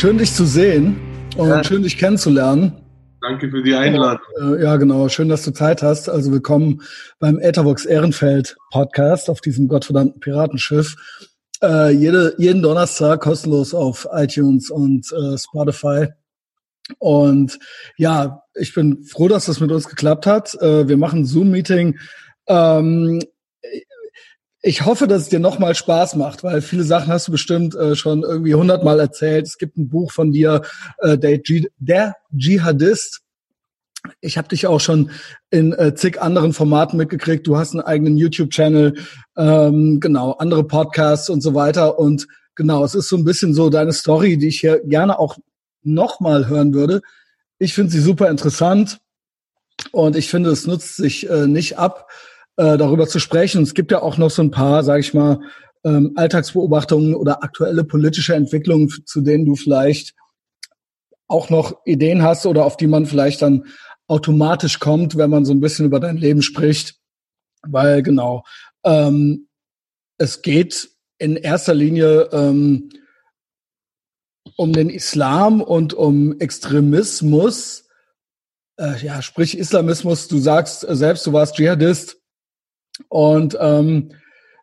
Schön, dich zu sehen und ja. schön, dich kennenzulernen. Danke für die Einladung. Äh, ja, genau. Schön, dass du Zeit hast. Also willkommen beim Ethervox Ehrenfeld Podcast auf diesem gottverdammten Piratenschiff. Äh, jede, jeden Donnerstag kostenlos auf iTunes und äh, Spotify. Und ja, ich bin froh, dass das mit uns geklappt hat. Äh, wir machen Zoom-Meeting. Ähm, ich hoffe, dass es dir nochmal Spaß macht, weil viele Sachen hast du bestimmt äh, schon irgendwie hundertmal erzählt. Es gibt ein Buch von dir, äh, der, der Dschihadist. Ich habe dich auch schon in äh, zig anderen Formaten mitgekriegt. Du hast einen eigenen YouTube-Channel, ähm, genau, andere Podcasts und so weiter. Und genau, es ist so ein bisschen so deine Story, die ich hier gerne auch nochmal hören würde. Ich finde sie super interessant und ich finde, es nutzt sich äh, nicht ab, äh, darüber zu sprechen. Es gibt ja auch noch so ein paar, sage ich mal, ähm, Alltagsbeobachtungen oder aktuelle politische Entwicklungen, zu denen du vielleicht auch noch Ideen hast oder auf die man vielleicht dann automatisch kommt, wenn man so ein bisschen über dein Leben spricht. Weil genau, ähm, es geht in erster Linie ähm, um den Islam und um Extremismus. Äh, ja, sprich Islamismus, du sagst selbst, du warst Dschihadist. Und ähm,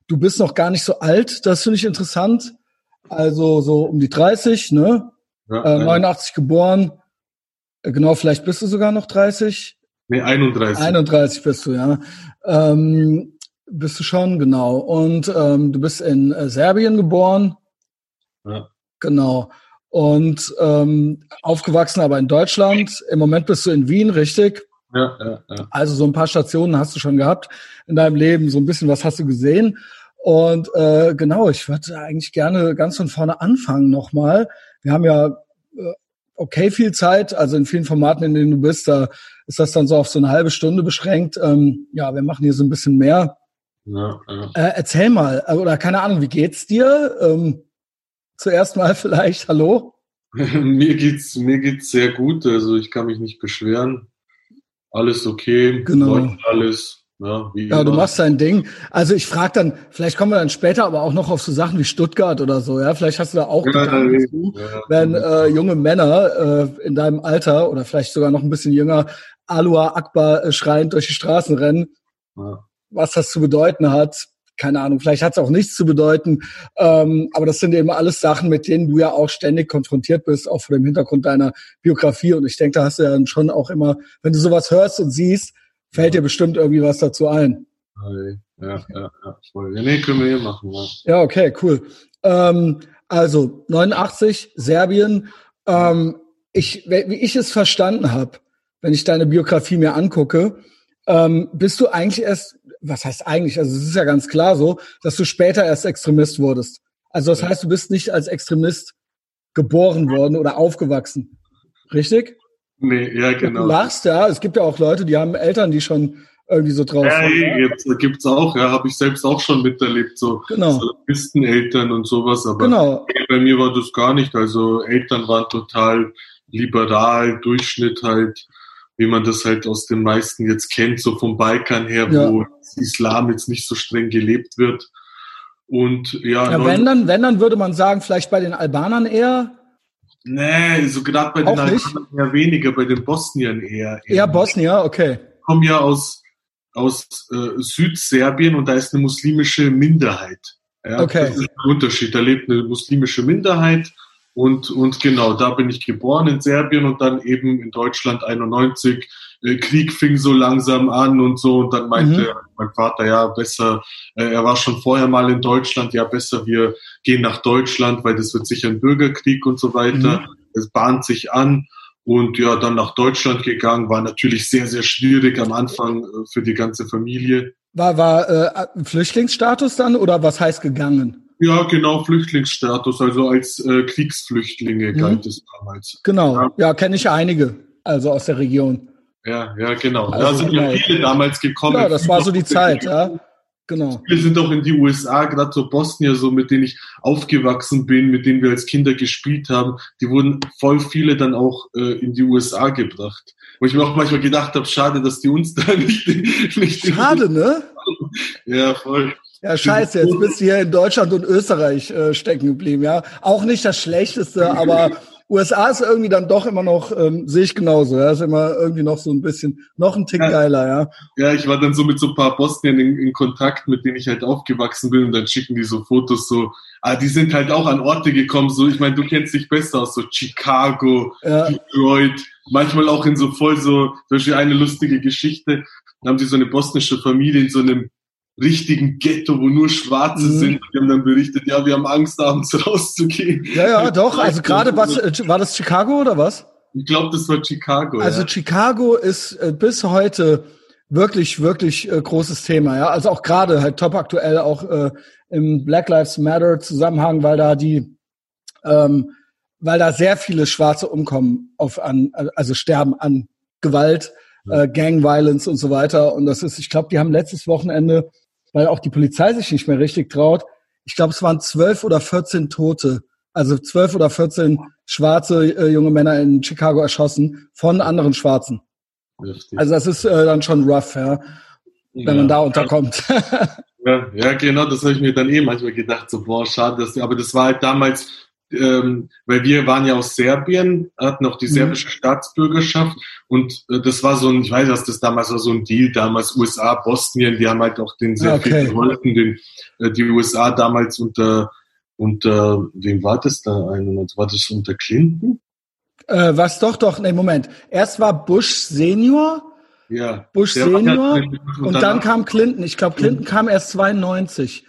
du bist noch gar nicht so alt, das finde ich interessant. Also so um die 30, ne? Ja, äh, 89 geboren. Äh, genau, vielleicht bist du sogar noch 30. Nee, 31. 31 bist du, ja. Ähm, bist du schon, genau. Und ähm, du bist in äh, Serbien geboren. Ja. Genau. Und ähm, aufgewachsen aber in Deutschland. Im Moment bist du in Wien, richtig? Ja, ja, ja. Also so ein paar Stationen hast du schon gehabt in deinem Leben, so ein bisschen was hast du gesehen. Und äh, genau, ich würde eigentlich gerne ganz von vorne anfangen nochmal. Wir haben ja äh, okay viel Zeit, also in vielen Formaten, in denen du bist, da ist das dann so auf so eine halbe Stunde beschränkt. Ähm, ja, wir machen hier so ein bisschen mehr. Ja, ja. Äh, erzähl mal, äh, oder keine Ahnung, wie geht's dir? Ähm, zuerst mal vielleicht, hallo? mir geht's mir geht's sehr gut, also ich kann mich nicht beschweren alles okay, genau. alles. Ja, wie ja du machst dein Ding. Also ich frage dann, vielleicht kommen wir dann später aber auch noch auf so Sachen wie Stuttgart oder so, ja. Vielleicht hast du da auch ja, Gedanken zu, ja, wenn äh, junge Männer äh, in deinem Alter oder vielleicht sogar noch ein bisschen jünger Alua Akbar äh, schreiend durch die Straßen rennen, was das zu bedeuten hat keine Ahnung, vielleicht hat es auch nichts zu bedeuten. Ähm, aber das sind eben alles Sachen, mit denen du ja auch ständig konfrontiert bist, auch vor dem Hintergrund deiner Biografie. Und ich denke, da hast du ja dann schon auch immer, wenn du sowas hörst und siehst, fällt dir bestimmt irgendwie was dazu ein. Ja, ja, ja, voll. Ja, nee, können wir hier machen. Ja, ja okay, cool. Ähm, also 89, Serbien. Ähm, ich, wie ich es verstanden habe, wenn ich deine Biografie mir angucke, ähm, bist du eigentlich erst, was heißt eigentlich, also es ist ja ganz klar so, dass du später erst Extremist wurdest. Also das ja. heißt, du bist nicht als Extremist geboren worden oder aufgewachsen. Richtig? Nee, ja, genau. Du lachst, ja. Es gibt ja auch Leute, die haben Eltern, die schon irgendwie so drauf ja, sind. Ja, gibt's auch, ja, habe ich selbst auch schon miterlebt, so genau. Eltern und sowas, aber genau. bei mir war das gar nicht. Also Eltern waren total liberal, Durchschnitt halt wie man das halt aus den meisten jetzt kennt, so vom Balkan her, ja. wo Islam jetzt nicht so streng gelebt wird. Und ja, ja wenn dann, wenn dann würde man sagen, vielleicht bei den Albanern eher. Nee, so gerade bei den Albanern eher weniger, bei den Bosniern eher. Eher, eher Bosnier, okay. Ich komme ja aus, aus äh, Südserbien und da ist eine muslimische Minderheit. Ja, okay. Das ist ein Unterschied. Da lebt eine muslimische Minderheit und, und genau, da bin ich geboren in Serbien und dann eben in Deutschland 91. Äh, Krieg fing so langsam an und so und dann meinte mhm. mein Vater, ja, besser, äh, er war schon vorher mal in Deutschland, ja, besser wir gehen nach Deutschland, weil das wird sicher ein Bürgerkrieg und so weiter. Mhm. Es bahnt sich an und ja, dann nach Deutschland gegangen, war natürlich sehr, sehr schwierig am Anfang äh, für die ganze Familie. War, war äh, Flüchtlingsstatus dann oder was heißt gegangen? Ja, genau, Flüchtlingsstatus, also als äh, Kriegsflüchtlinge mhm. galt es damals. Genau, ja, ja kenne ich einige, also aus der Region. Ja, ja, genau. Also, da sind genau. ja viele damals gekommen. Ja, das war so die Zeit, ja. Genau. Viele sind auch in die USA, gerade so Bosnier, so mit denen ich aufgewachsen bin, mit denen wir als Kinder gespielt haben, die wurden voll viele dann auch äh, in die USA gebracht. Wo ich mir auch manchmal gedacht habe, schade, dass die uns da nicht. nicht schade, ne? Ja, voll. Ja, scheiße, jetzt bist du hier in Deutschland und Österreich äh, stecken geblieben, ja. Auch nicht das Schlechteste, aber USA ist irgendwie dann doch immer noch, ähm, sehe ich genauso, ja, ist immer irgendwie noch so ein bisschen, noch ein Tick ja. geiler, ja. Ja, ich war dann so mit so ein paar Bosnien in, in, Kontakt, mit denen ich halt aufgewachsen bin und dann schicken die so Fotos so, ah, die sind halt auch an Orte gekommen, so, ich meine, du kennst dich besser aus, so Chicago, ja. Detroit, manchmal auch in so voll so, zum Beispiel eine lustige Geschichte, da haben sie so eine bosnische Familie in so einem richtigen Ghetto, wo nur Schwarze mhm. sind. Die haben dann berichtet, ja, wir haben Angst, abends rauszugehen. Ja, ja, doch. Also gerade was, äh, war das Chicago oder was? Ich glaube, das war Chicago. Also ja. Chicago ist äh, bis heute wirklich, wirklich äh, großes Thema. Ja, also auch gerade halt top aktuell auch äh, im Black Lives Matter Zusammenhang, weil da die, ähm, weil da sehr viele Schwarze umkommen auf an, also sterben an Gewalt, äh, Gang Violence und so weiter. Und das ist, ich glaube, die haben letztes Wochenende weil auch die Polizei sich nicht mehr richtig traut. Ich glaube, es waren zwölf oder vierzehn Tote, also zwölf oder vierzehn schwarze äh, junge Männer in Chicago erschossen von anderen Schwarzen. Richtig. Also das ist äh, dann schon rough, ja, wenn ja, man da unterkommt. Ja, ja, genau, das habe ich mir dann eh manchmal gedacht, so boah, schade, dass, aber das war halt damals ähm, weil wir waren ja aus Serbien, hatten auch die mhm. serbische Staatsbürgerschaft und äh, das war so ein, ich weiß was das damals war so ein Deal, damals USA, Bosnien, die haben halt auch den sehr okay. viel geholfen, den, äh, die USA damals unter, unter, wem war das da war das unter Clinton? Äh, was doch, doch, nee, Moment. Erst war Bush Senior, ja, Bush Senior und, und dann kam Clinton. Ich glaube, Clinton mhm. kam erst 92.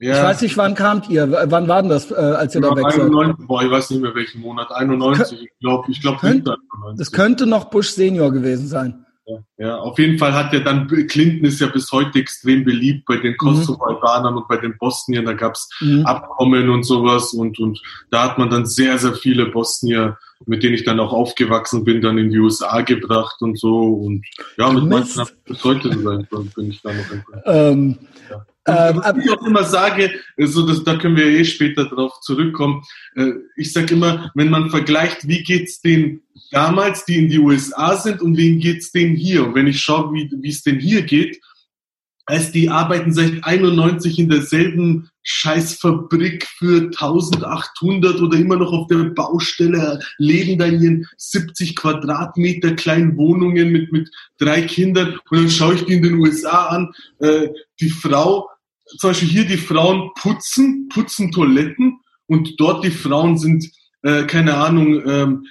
Ja. Ich weiß nicht, wann kamt ihr? Wann war denn das, äh, als ihr ja, da weg seid? Boah, ich weiß nicht mehr welchen Monat. 91, ich glaube, ich glaube, könnt, Das könnte noch Bush Senior gewesen sein. Ja, ja, auf jeden Fall hat ja dann, Clinton ist ja bis heute extrem beliebt bei den. Kosovo-Albanern mhm. und bei den Bosniern. Da gab's mhm. Abkommen und sowas und, und da hat man dann sehr, sehr viele Bosnier, mit denen ich dann auch aufgewachsen bin, dann in die USA gebracht und so. Und ja, mit manchen bis heute bin ich da noch. Ähm, ja. Ähm, was ich auch immer sage, also das, da können wir eh später drauf zurückkommen. Äh, ich sage immer, wenn man vergleicht, wie geht's denen damals, die in die USA sind, und wem geht's denen hier? Und wenn ich schaue, wie es denen hier geht, als die arbeiten seit 91 in derselben Scheißfabrik für 1800 oder immer noch auf der Baustelle, leben da in ihren 70 Quadratmeter kleinen Wohnungen mit, mit drei Kindern. Und dann schaue ich die in den USA an, äh, die Frau, zum Beispiel hier die Frauen putzen, putzen Toiletten und dort die Frauen sind, äh, keine Ahnung, ähm,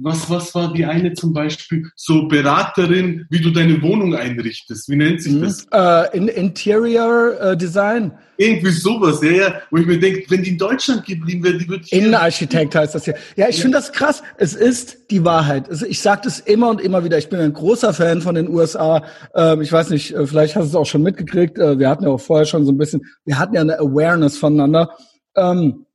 was, was war die eine zum Beispiel? So Beraterin, wie du deine Wohnung einrichtest. Wie nennt sich mhm. das? Uh, in Interior uh, Design. Irgendwie sowas, ja, ja. Wo ich mir denke, wenn die in Deutschland geblieben wäre, die würde ich. Innenarchitekt heißt das hier. Ja, ich ja. finde das krass. Es ist die Wahrheit. Also ich sage das immer und immer wieder. Ich bin ein großer Fan von den USA. Ähm, ich weiß nicht, äh, vielleicht hast du es auch schon mitgekriegt. Äh, wir hatten ja auch vorher schon so ein bisschen, wir hatten ja eine Awareness voneinander. Ähm,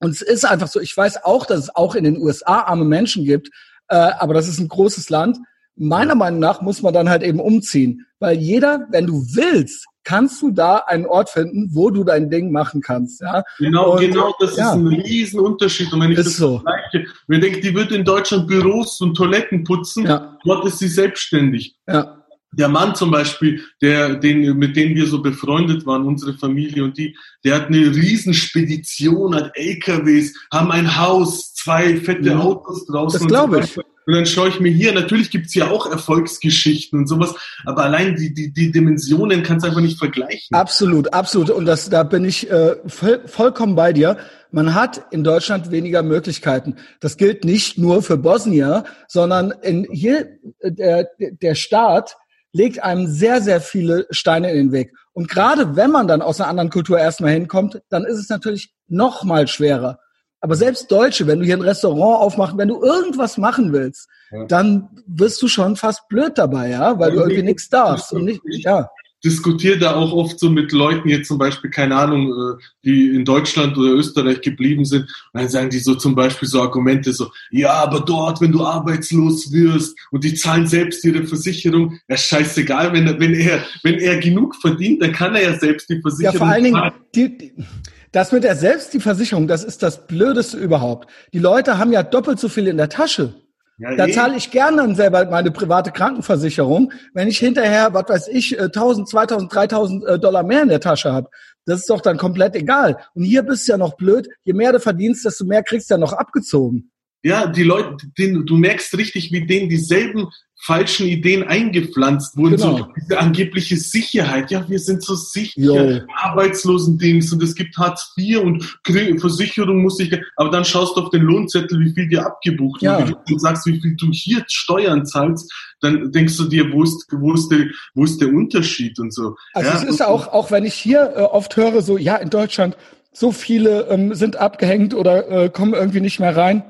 und es ist einfach so, ich weiß auch, dass es auch in den USA arme Menschen gibt, äh, aber das ist ein großes Land. Meiner Meinung nach muss man dann halt eben umziehen, weil jeder, wenn du willst, kannst du da einen Ort finden, wo du dein Ding machen kannst. Ja? Genau, und, genau, das ja. ist ein Riesenunterschied. Und wenn ich ist das so. vergleiche, wenn ich denke, die wird in Deutschland Büros und Toiletten putzen, ja. dort ist sie selbstständig. Ja der Mann zum Beispiel, der, den, mit dem wir so befreundet waren, unsere Familie und die, der hat eine Riesenspedition, hat LKWs, haben ein Haus, zwei fette ja, Autos draußen. Das glaube ich. Und dann schaue ich mir hier, natürlich gibt's hier auch Erfolgsgeschichten und sowas, aber allein die, die, die Dimensionen kannst du einfach nicht vergleichen. Absolut, absolut. Und das, da bin ich äh, voll, vollkommen bei dir. Man hat in Deutschland weniger Möglichkeiten. Das gilt nicht nur für Bosnier, sondern in hier äh, der, der Staat legt einem sehr, sehr viele Steine in den Weg. Und gerade wenn man dann aus einer anderen Kultur erstmal hinkommt, dann ist es natürlich noch mal schwerer. Aber selbst Deutsche, wenn du hier ein Restaurant aufmachst, wenn du irgendwas machen willst, ja. dann wirst du schon fast blöd dabei, ja, weil ja, du irgendwie nichts darfst und nicht, ja diskutiere da auch oft so mit Leuten, jetzt zum Beispiel, keine Ahnung, äh, die in Deutschland oder Österreich geblieben sind. Und dann sagen die so zum Beispiel so Argumente so, ja, aber dort, wenn du arbeitslos wirst und die zahlen selbst ihre Versicherung, ja, scheißegal, wenn er, wenn er, wenn er genug verdient, dann kann er ja selbst die Versicherung. Ja, vor allen Dingen, die, die, das mit der selbst die Versicherung, das ist das Blödeste überhaupt. Die Leute haben ja doppelt so viel in der Tasche. Ja, da eh. zahle ich gerne dann selber meine private Krankenversicherung, wenn ich hinterher, was weiß ich, 1000, 2000, 3000 Dollar mehr in der Tasche habe. Das ist doch dann komplett egal. Und hier bist du ja noch blöd. Je mehr du verdienst, desto mehr kriegst du ja noch abgezogen. Ja, die Leute, den, du merkst richtig, wie denen dieselben falschen Ideen eingepflanzt wurden. Genau. So diese angebliche Sicherheit. Ja, wir sind so sicher. Arbeitslosendings und es gibt Hartz IV und Versicherung muss ich. Aber dann schaust du auf den Lohnzettel, wie viel dir abgebucht ja. wurde. Du sagst, wie viel du hier Steuern zahlst, dann denkst du dir, wo ist, wo ist, der, wo ist der Unterschied und so. Also ja, es ist auch, auch wenn ich hier äh, oft höre, so, ja, in Deutschland, so viele ähm, sind abgehängt oder äh, kommen irgendwie nicht mehr rein.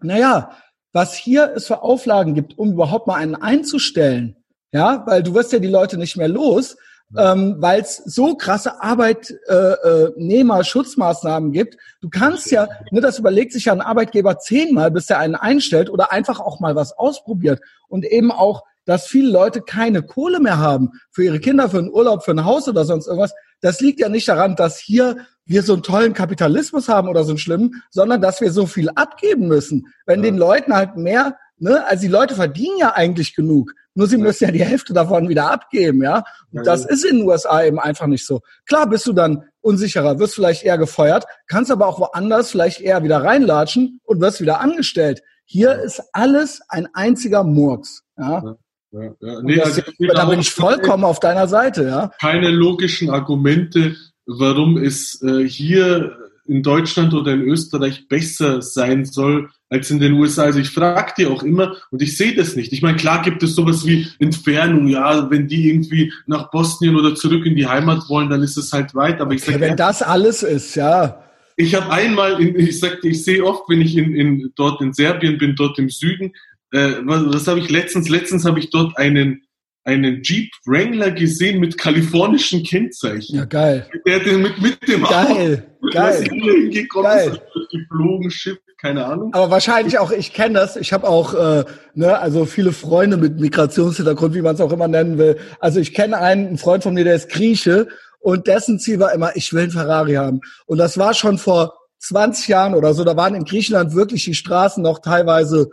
Naja, was hier es für Auflagen gibt, um überhaupt mal einen einzustellen. Ja, weil du wirst ja die Leute nicht mehr los, ähm, weil es so krasse Arbeitnehmerschutzmaßnahmen gibt. Du kannst ja, ne, das überlegt sich ja ein Arbeitgeber zehnmal, bis er einen einstellt oder einfach auch mal was ausprobiert und eben auch, dass viele Leute keine Kohle mehr haben für ihre Kinder, für einen Urlaub, für ein Haus oder sonst irgendwas. Das liegt ja nicht daran, dass hier wir so einen tollen Kapitalismus haben oder so einen schlimmen, sondern dass wir so viel abgeben müssen. Wenn ja. den Leuten halt mehr, ne, also die Leute verdienen ja eigentlich genug, nur sie ja. müssen ja die Hälfte davon wieder abgeben, ja. Und das ist in den USA eben einfach nicht so. Klar bist du dann unsicherer, wirst vielleicht eher gefeuert, kannst aber auch woanders vielleicht eher wieder reinlatschen und wirst wieder angestellt. Hier ist alles ein einziger Murks, ja. Ja, ja. Nee, das, also da bin ich vollkommen auf deiner Seite, ja. Keine logischen Argumente, warum es äh, hier in Deutschland oder in Österreich besser sein soll als in den USA. Also ich frage dir auch immer und ich sehe das nicht. Ich meine, klar gibt es sowas wie Entfernung, ja, wenn die irgendwie nach Bosnien oder zurück in die Heimat wollen, dann ist es halt weit. Aber ich sage, wenn das alles ist, ja. Ich habe einmal, in, ich sagte, ich sehe oft, wenn ich in, in, dort in Serbien bin, dort im Süden, äh, was, was habe ich letztens? Letztens habe ich dort einen einen Jeep Wrangler gesehen mit kalifornischen Kennzeichen. Ja, geil. Der hat den mit, mit dem geil, Auto, geil, geil. geflogen, Schiff, keine Ahnung. Aber wahrscheinlich auch, ich kenne das, ich habe auch, äh, ne, also viele Freunde mit Migrationshintergrund, wie man es auch immer nennen will. Also ich kenne einen, einen Freund von mir, der ist Grieche und dessen Ziel war immer, ich will einen Ferrari haben. Und das war schon vor 20 Jahren oder so, da waren in Griechenland wirklich die Straßen noch teilweise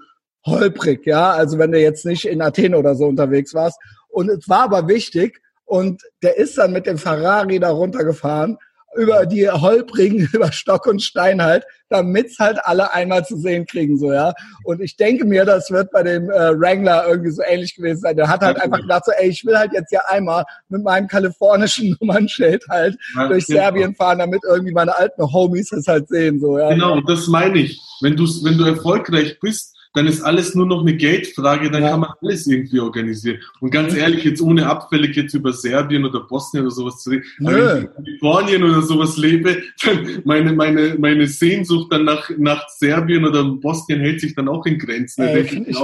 holprig, ja, also wenn du jetzt nicht in Athen oder so unterwegs warst. Und es war aber wichtig und der ist dann mit dem Ferrari da runtergefahren über die holprigen, über Stock und Stein halt, damit's halt alle einmal zu sehen kriegen, so, ja. Und ich denke mir, das wird bei dem äh, Wrangler irgendwie so ähnlich gewesen sein. Der hat halt einfach gedacht so, ey, ich will halt jetzt ja einmal mit meinem kalifornischen Nummernschild halt ja, durch genau. Serbien fahren, damit irgendwie meine alten Homies das halt sehen, so, ja. Genau, das meine ich. Wenn du, wenn du erfolgreich bist, dann ist alles nur noch eine Geldfrage, dann ja. kann man alles irgendwie organisieren. Und ganz ehrlich, jetzt ohne abfällig jetzt über Serbien oder Bosnien oder sowas zu reden, wenn ich in Kalifornien oder sowas lebe, dann meine, meine, meine Sehnsucht dann nach, nach Serbien oder Bosnien hält sich dann auch in Grenzen. Finde ich,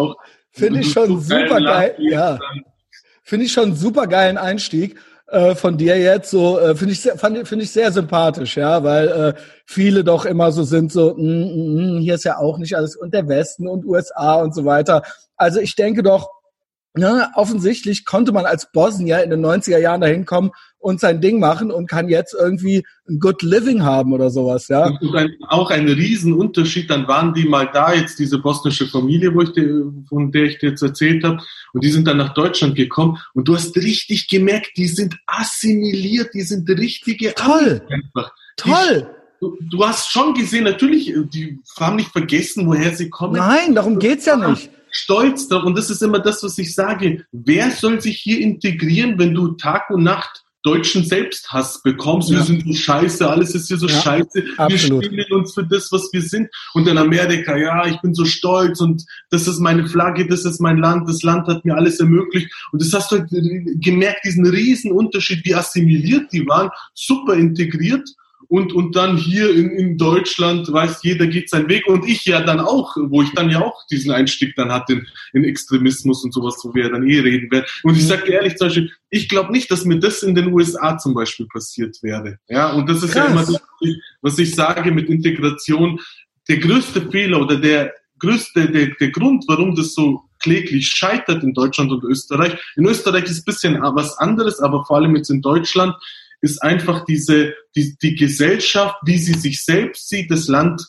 find ich schon super geil, ja. Finde ich schon super geilen Einstieg äh, von dir jetzt so äh, finde ich finde ich sehr sympathisch ja weil äh, viele doch immer so sind so mm, mm, mm, hier ist ja auch nicht alles und der Westen und USA und so weiter. Also ich denke doch ne, offensichtlich konnte man als Bosnier in den 90er Jahren dahin kommen und sein Ding machen und kann jetzt irgendwie ein Good Living haben oder sowas, ja. Und ein, auch ein Riesenunterschied, dann waren die mal da, jetzt diese bosnische Familie, wo ich dir, von der ich dir jetzt erzählt habe, und die sind dann nach Deutschland gekommen und du hast richtig gemerkt, die sind assimiliert, die sind richtige Toll! Einfach. Toll! Du, du, hast schon gesehen, natürlich, die haben nicht vergessen, woher sie kommen. Nein, darum geht's ja nicht stolz darauf. Und das ist immer das, was ich sage. Wer soll sich hier integrieren, wenn du Tag und Nacht deutschen Selbsthass bekommst. Ja. Wir sind so scheiße, alles ist hier so ja, scheiße. Absolut. Wir spielen uns für das, was wir sind. Und in Amerika, ja, ich bin so stolz und das ist meine Flagge, das ist mein Land, das Land hat mir alles ermöglicht. Und das hast du halt gemerkt, diesen riesen Unterschied, wie assimiliert die waren, super integriert und, und dann hier in, in Deutschland weiß jeder geht seinen Weg und ich ja dann auch, wo ich dann ja auch diesen Einstieg dann hatte in, in Extremismus und sowas, wo wir ja dann eh reden werden. Und ich mhm. sage ehrlich zum Beispiel, ich glaube nicht, dass mir das in den USA zum Beispiel passiert wäre. Ja, und das ist Krass. ja immer das, was ich sage mit Integration. Der größte Fehler oder der größte, der, der Grund, warum das so kläglich scheitert in Deutschland und Österreich. In Österreich ist ein bisschen was anderes, aber vor allem jetzt in Deutschland ist einfach diese, die, die Gesellschaft, wie sie sich selbst sieht, das Land,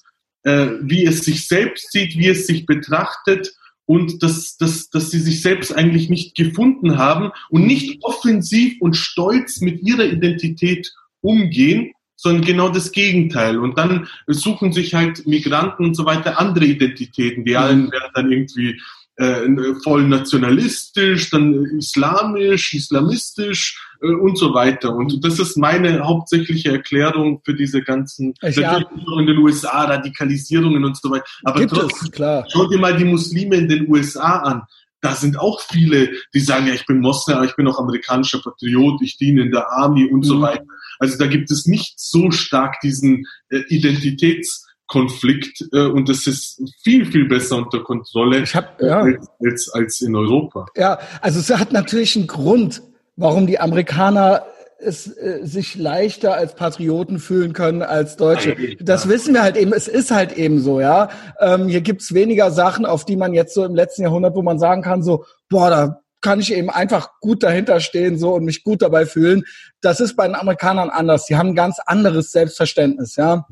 äh, wie es sich selbst sieht, wie es sich betrachtet und dass, dass, dass sie sich selbst eigentlich nicht gefunden haben und nicht offensiv und stolz mit ihrer Identität umgehen, sondern genau das Gegenteil. Und dann suchen sich halt Migranten und so weiter andere Identitäten. Die allen mhm. werden dann irgendwie äh, voll nationalistisch, dann islamisch, islamistisch und so weiter. Und das ist meine hauptsächliche Erklärung für diese ganzen, ja. in den USA, Radikalisierungen und so weiter. Aber Gibt trotzdem, es, klar. schau dir mal die Muslime in den USA an. Da sind auch viele, die sagen, ja, ich bin Moslem, aber ich bin auch amerikanischer Patriot, ich diene in der Army und mhm. so weiter. Also da gibt es nicht so stark diesen äh, Identitäts- Konflikt äh, und das ist viel, viel besser unter Kontrolle ich hab, ja. als, als, als in Europa. Ja, also es hat natürlich einen Grund, warum die Amerikaner es äh, sich leichter als Patrioten fühlen können als Deutsche. Das wissen wir halt eben. Es ist halt eben so, ja. Ähm, hier gibt's weniger Sachen, auf die man jetzt so im letzten Jahrhundert, wo man sagen kann, so, boah, da kann ich eben einfach gut dahinter stehen so und mich gut dabei fühlen. Das ist bei den Amerikanern anders. Die haben ein ganz anderes Selbstverständnis, ja.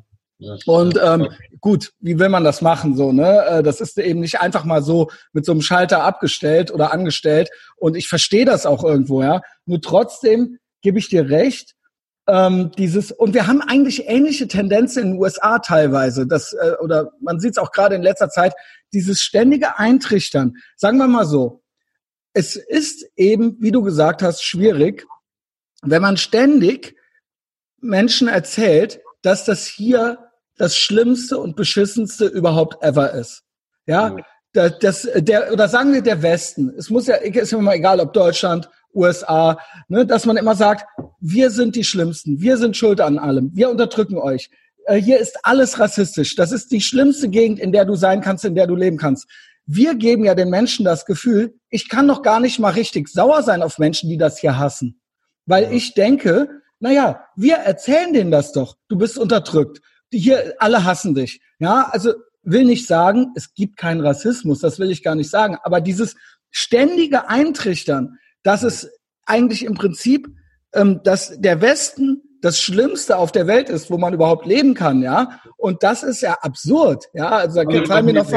Und ähm, gut, wie will man das machen so? Ne, äh, das ist eben nicht einfach mal so mit so einem Schalter abgestellt oder angestellt. Und ich verstehe das auch irgendwo, ja. Nur trotzdem gebe ich dir recht. Ähm, dieses und wir haben eigentlich ähnliche Tendenzen in den USA teilweise. Das äh, oder man sieht es auch gerade in letzter Zeit. Dieses ständige Eintrichtern. Sagen wir mal so: Es ist eben, wie du gesagt hast, schwierig, wenn man ständig Menschen erzählt, dass das hier das Schlimmste und Beschissenste überhaupt ever ist. Ja, das, das, der, oder sagen wir der Westen. Es muss ja, ist immer egal, ob Deutschland, USA, ne, dass man immer sagt, wir sind die Schlimmsten, wir sind schuld an allem, wir unterdrücken euch. Äh, hier ist alles rassistisch. Das ist die schlimmste Gegend, in der du sein kannst, in der du leben kannst. Wir geben ja den Menschen das Gefühl, ich kann doch gar nicht mal richtig sauer sein auf Menschen, die das hier hassen. Weil ich denke, naja, wir erzählen denen das doch. Du bist unterdrückt hier alle hassen dich. Ja, also will nicht sagen, es gibt keinen Rassismus, das will ich gar nicht sagen, aber dieses ständige Eintrichtern, dass es eigentlich im Prinzip, ähm, dass der Westen das Schlimmste auf der Welt ist, wo man überhaupt leben kann, ja. Und das ist ja absurd, ja. Also da fallen mir noch,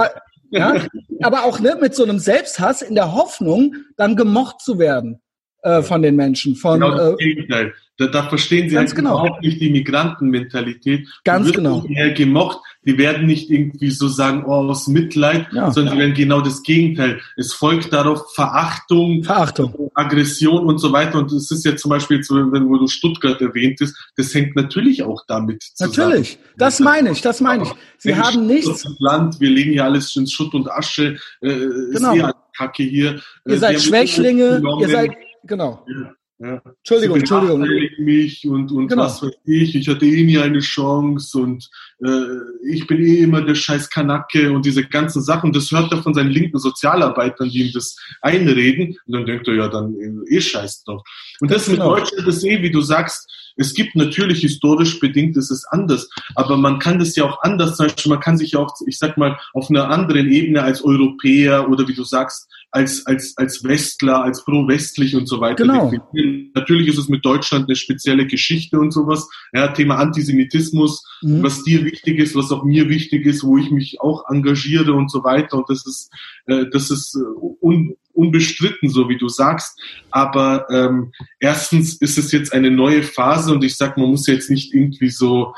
ja. Aber auch ne, mit so einem Selbsthass in der Hoffnung, dann gemocht zu werden äh, von den Menschen. Von, genau das äh, Gegenteil. Da, da verstehen sie Ganz halt genau. überhaupt nicht die Migrantenmentalität. Ganz genau. Mehr gemocht. Die werden nicht irgendwie so sagen, oh, aus Mitleid, Ja. sondern die werden genau das Gegenteil. Es folgt darauf Verachtung, Verachtung. Aggression und so weiter. Und es ist ja zum Beispiel, wenn wo du Stuttgart erwähnt hast, das hängt natürlich auch damit zusammen. Natürlich. Das meine ich, das meine ich. Sie haben nichts. Land, wir legen hier alles in Schutt und Asche. Äh, Genau. Kacke hier. Ihr Äh, seid die Schwächlinge, ihr seid, genau. Ja, ja. Entschuldigung, Entschuldigung. mich und, und Genau. was weiß ich, ich hatte eh nie eine Chance und äh, ich bin eh immer der scheiß Kanacke und diese ganzen Sachen, das hört er von seinen linken Sozialarbeitern, die ihm das einreden und dann denkt er, ja, dann äh, eh scheiß doch. Und das Ganz mit genau. Deutschland ist eh, wie du sagst, es gibt natürlich historisch bedingt, es ist anders, aber man kann das ja auch anders, zum Beispiel, man kann sich ja auch, ich sag mal, auf einer anderen Ebene als Europäer oder wie du sagst, als, als, als Westler, als pro-westlich und so weiter Genau. definieren. Natürlich ist es mit Deutschland eine spezielle Geschichte und sowas. Ja, Thema Antisemitismus, Mhm. was dir wichtig ist, was auch mir wichtig ist, wo ich mich auch engagiere und so weiter. Und das ist, äh, das ist äh, un, unbestritten, so wie du sagst. Aber ähm, erstens ist es jetzt eine neue Phase und ich sag, man muss jetzt nicht irgendwie so,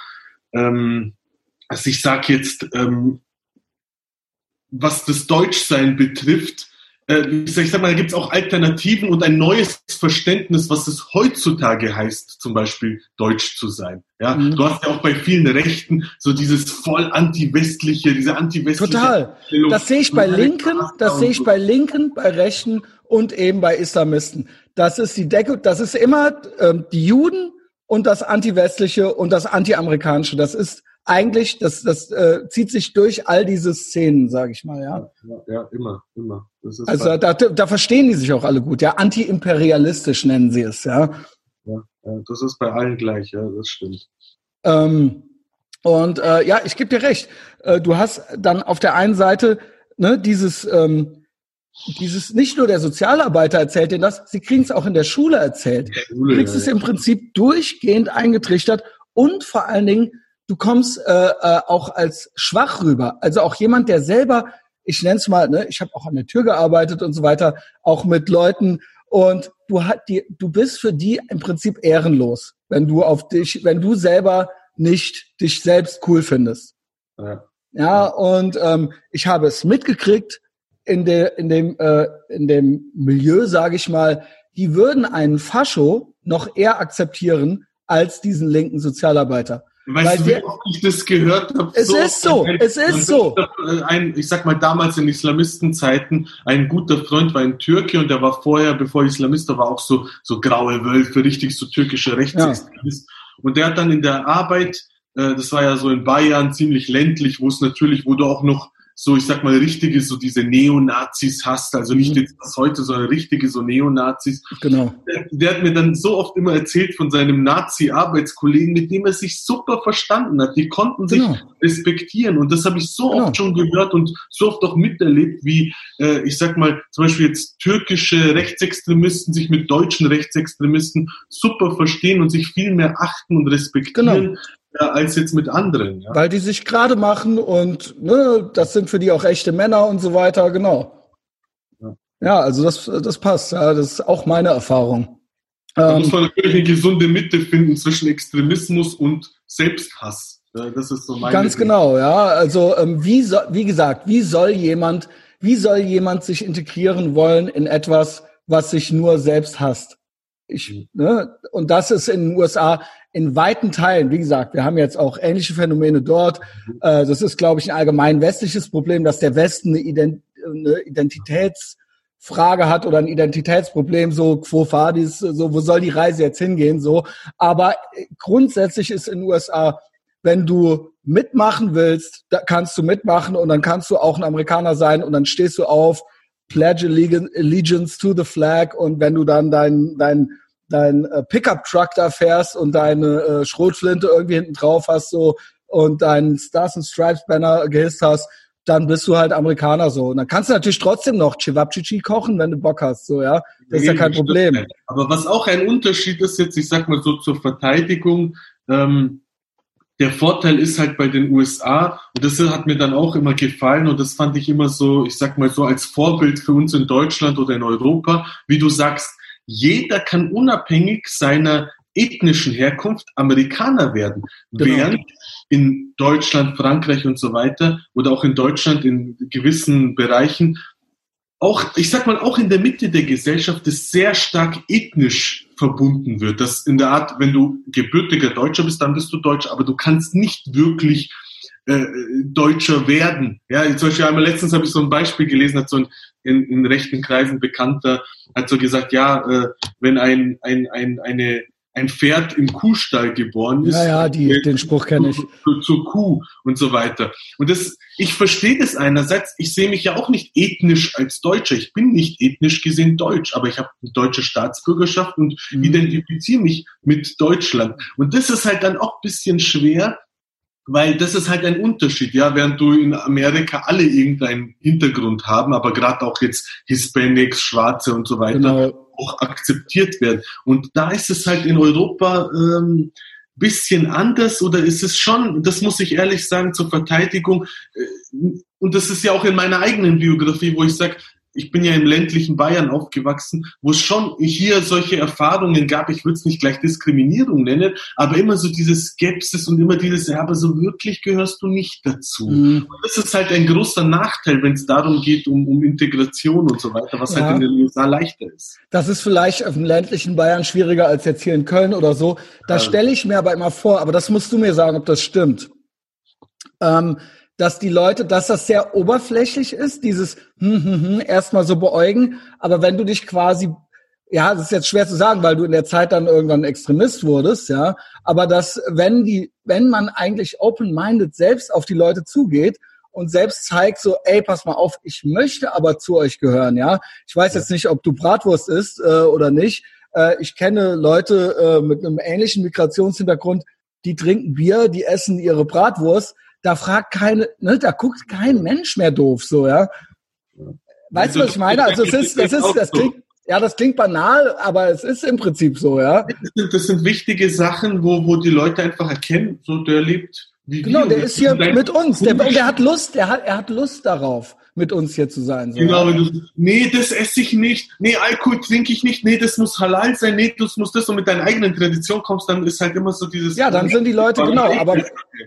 ähm, also ich sag jetzt, ähm, was das Deutschsein betrifft, ich sag mal, da gibt es auch Alternativen und ein neues Verständnis, was es heutzutage heißt, zum Beispiel Deutsch zu sein. Ja, Mhm. du hast ja auch bei vielen Rechten so dieses voll anti-westliche, diese anti-westliche. Total. Einstellung. Das sehe ich bei Linken, das sehe ich bei Linken, bei Rechten und eben bei Islamisten. Das ist die Decke, das ist immer ähm, die Juden und das Anti-Westliche und das Anti-Amerikanische. Das ist eigentlich, das, das äh, zieht sich durch all diese Szenen, sage ich mal, ja. Ja, ja, immer, immer. Also bei- da, da verstehen die sich auch alle gut, ja. Anti-imperialistisch nennen sie es, ja. ja, ja, das ist bei allen gleich, ja, das stimmt. Ähm, und äh, ja, ich gebe dir recht. Äh, du hast dann auf der einen Seite ne, dieses, ähm, dieses, nicht nur der Sozialarbeiter erzählt dir das, sie kriegen es auch in der Schule erzählt. Du kriegst es im Prinzip durchgehend eingetrichtert und vor allen Dingen, du kommst äh, äh, auch als schwach rüber. Also auch jemand, der selber, ich nenne es mal, ne, ich habe auch an der Tür gearbeitet und so weiter, auch mit Leuten und du hat die, du bist für die im Prinzip ehrenlos, wenn du auf dich, wenn du selber nicht dich selbst cool findest. Ja, ja und ähm, ich habe es mitgekriegt in, der, in, dem, äh, in dem Milieu, sage ich mal, die würden einen Fascho noch eher akzeptieren als diesen linken Sozialarbeiter. Weißt Weil du, wie oft ich das gehört habe? Es so ist so, ein, es ist so. Ein, ich sag mal, damals in Islamistenzeiten, ein guter Freund war ein Türke und der war vorher, bevor Islamist war, auch so, so graue Wölfe, richtig so türkische Rechtsextremist. Ja. Und der hat dann in der Arbeit, äh, das war ja so in Bayern ziemlich ländlich, wo es natürlich, wo du auch noch so, ich sag mal, richtige, so diese Neonazis hast, also nicht mhm. jetzt das heute, sondern richtige so Neonazis. Genau. Der, der, hat mir dann so oft immer erzählt von seinem Nazi-Arbeitskollegen, mit dem er sich super verstanden hat. Die konnten sich genau. respektieren und das habe ich so genau. oft schon gehört und so oft auch miterlebt, wie, äh, ich sag mal, zum Beispiel jetzt türkische Rechtsextremisten sich mit deutschen Rechtsextremisten super verstehen und sich viel mehr achten und respektieren. Genau als jetzt mit anderen. Ja? Weil die sich gerade machen und ne, das sind für die auch echte Männer und so weiter, genau. Ja, ja also das, das passt, ja, das ist auch meine Erfahrung. Da ähm, muss man natürlich eine gesunde Mitte finden zwischen Extremismus und Selbsthass. Ja, das ist so meine Ganz Idee. genau, ja. Also ähm, wie, so, wie gesagt, wie soll jemand, wie soll jemand sich integrieren wollen in etwas, was sich nur selbst hasst? Ich, mhm. ne? Und das ist in den USA in weiten Teilen, wie gesagt, wir haben jetzt auch ähnliche Phänomene dort. Äh, das ist, glaube ich, ein allgemein westliches Problem, dass der Westen eine, Ident eine Identitätsfrage hat oder ein Identitätsproblem, so quo vadis, so wo soll die Reise jetzt hingehen, so. Aber grundsätzlich ist in den USA, wenn du mitmachen willst, da kannst du mitmachen und dann kannst du auch ein Amerikaner sein und dann stehst du auf, pledge allegiance to the flag und wenn du dann dein, dein dein äh, Pickup-Truck da fährst und deine äh, Schrotflinte irgendwie hinten drauf hast so und deinen Stars and Stripes Banner gehisst hast, dann bist du halt Amerikaner so. Und dann kannst du natürlich trotzdem noch Chivapchichi kochen, wenn du Bock hast, so, ja. Das ist ja kein Problem. Aber was auch ein Unterschied ist jetzt, ich sag mal so zur Verteidigung, ähm, der Vorteil ist halt bei den USA, und das hat mir dann auch immer gefallen, und das fand ich immer so, ich sag mal so als Vorbild für uns in Deutschland oder in Europa, wie du sagst, jeder kann unabhängig seiner ethnischen Herkunft Amerikaner werden. Genau. Während in Deutschland, Frankreich und so weiter oder auch in Deutschland in gewissen Bereichen auch, ich sag mal, auch in der Mitte der Gesellschaft das sehr stark ethnisch verbunden wird. Das in der Art, wenn du gebürtiger Deutscher bist, dann bist du Deutsch, aber du kannst nicht wirklich äh, Deutscher werden. Ja, zum Beispiel einmal letztens habe ich so ein Beispiel gelesen, hat so ein in, in rechten Kreisen bekannter, hat so gesagt, ja, äh, wenn ein, ein, ein, eine, ein Pferd im Kuhstall geboren ist. Ja, ja, die, den Spruch kenne ich. Zur, zur Kuh und so weiter. Und das, ich verstehe das einerseits. Ich sehe mich ja auch nicht ethnisch als Deutscher. Ich bin nicht ethnisch gesehen deutsch, aber ich habe eine deutsche Staatsbürgerschaft und mhm. identifiziere mich mit Deutschland. Und das ist halt dann auch bisschen schwer, weil das ist halt ein Unterschied, ja, während du in Amerika alle irgendeinen Hintergrund haben, aber gerade auch jetzt Hispanics, Schwarze und so weiter genau. auch akzeptiert werden. Und da ist es halt in Europa ähm, bisschen anders oder ist es schon, das muss ich ehrlich sagen, zur Verteidigung, äh, und das ist ja auch in meiner eigenen Biografie, wo ich sage, ich bin ja im ländlichen Bayern aufgewachsen, wo es schon hier solche Erfahrungen gab. Ich würde es nicht gleich Diskriminierung nennen, aber immer so diese Skepsis und immer dieses, ja, aber so wirklich gehörst du nicht dazu. Mhm. Und das ist halt ein großer Nachteil, wenn es darum geht, um, um Integration und so weiter, was halt ja. halt in den USA leichter ist. Das ist vielleicht im ländlichen Bayern schwieriger als jetzt hier in Köln oder so. Da also. stelle ich mir aber immer vor, aber das musst du mir sagen, ob das stimmt. Ähm, dass die Leute, dass das sehr oberflächlich ist, dieses hm, hm, hm, erstmal so beäugen. Aber wenn du dich quasi, ja, das ist jetzt schwer zu sagen, weil du in der Zeit dann irgendwann Extremist wurdest, ja. Aber dass, wenn die, wenn man eigentlich open-minded selbst auf die Leute zugeht und selbst zeigt so, ey, pass mal auf, ich möchte aber zu euch gehören, ja. Ich weiß jetzt nicht, ob du Bratwurst isst äh, oder nicht. Äh, ich kenne Leute äh, mit einem ähnlichen Migrationshintergrund, die trinken Bier, die essen ihre Bratwurst da fragt keine, ne, da guckt kein Mensch mehr doof, so, ja. Weißt du, was ich meine? Also, es ist, das ist, das klingt, ja, das klingt banal, aber es ist im Prinzip so, ja. Das sind, das sind wichtige Sachen, wo, wo die Leute einfach erkennen, so der lebt wie Genau, der ist hier mit uns, der, der hat Lust, der hat, er hat Lust darauf. Mit uns hier zu sein. So. Genau, wenn du, nee, das esse ich nicht, nee, Alkohol trinke ich nicht, nee, das muss halal sein, nee, das muss das und mit deiner eigenen Tradition kommst, dann ist halt immer so dieses. Ja, dann sind die Leute, genau, aber,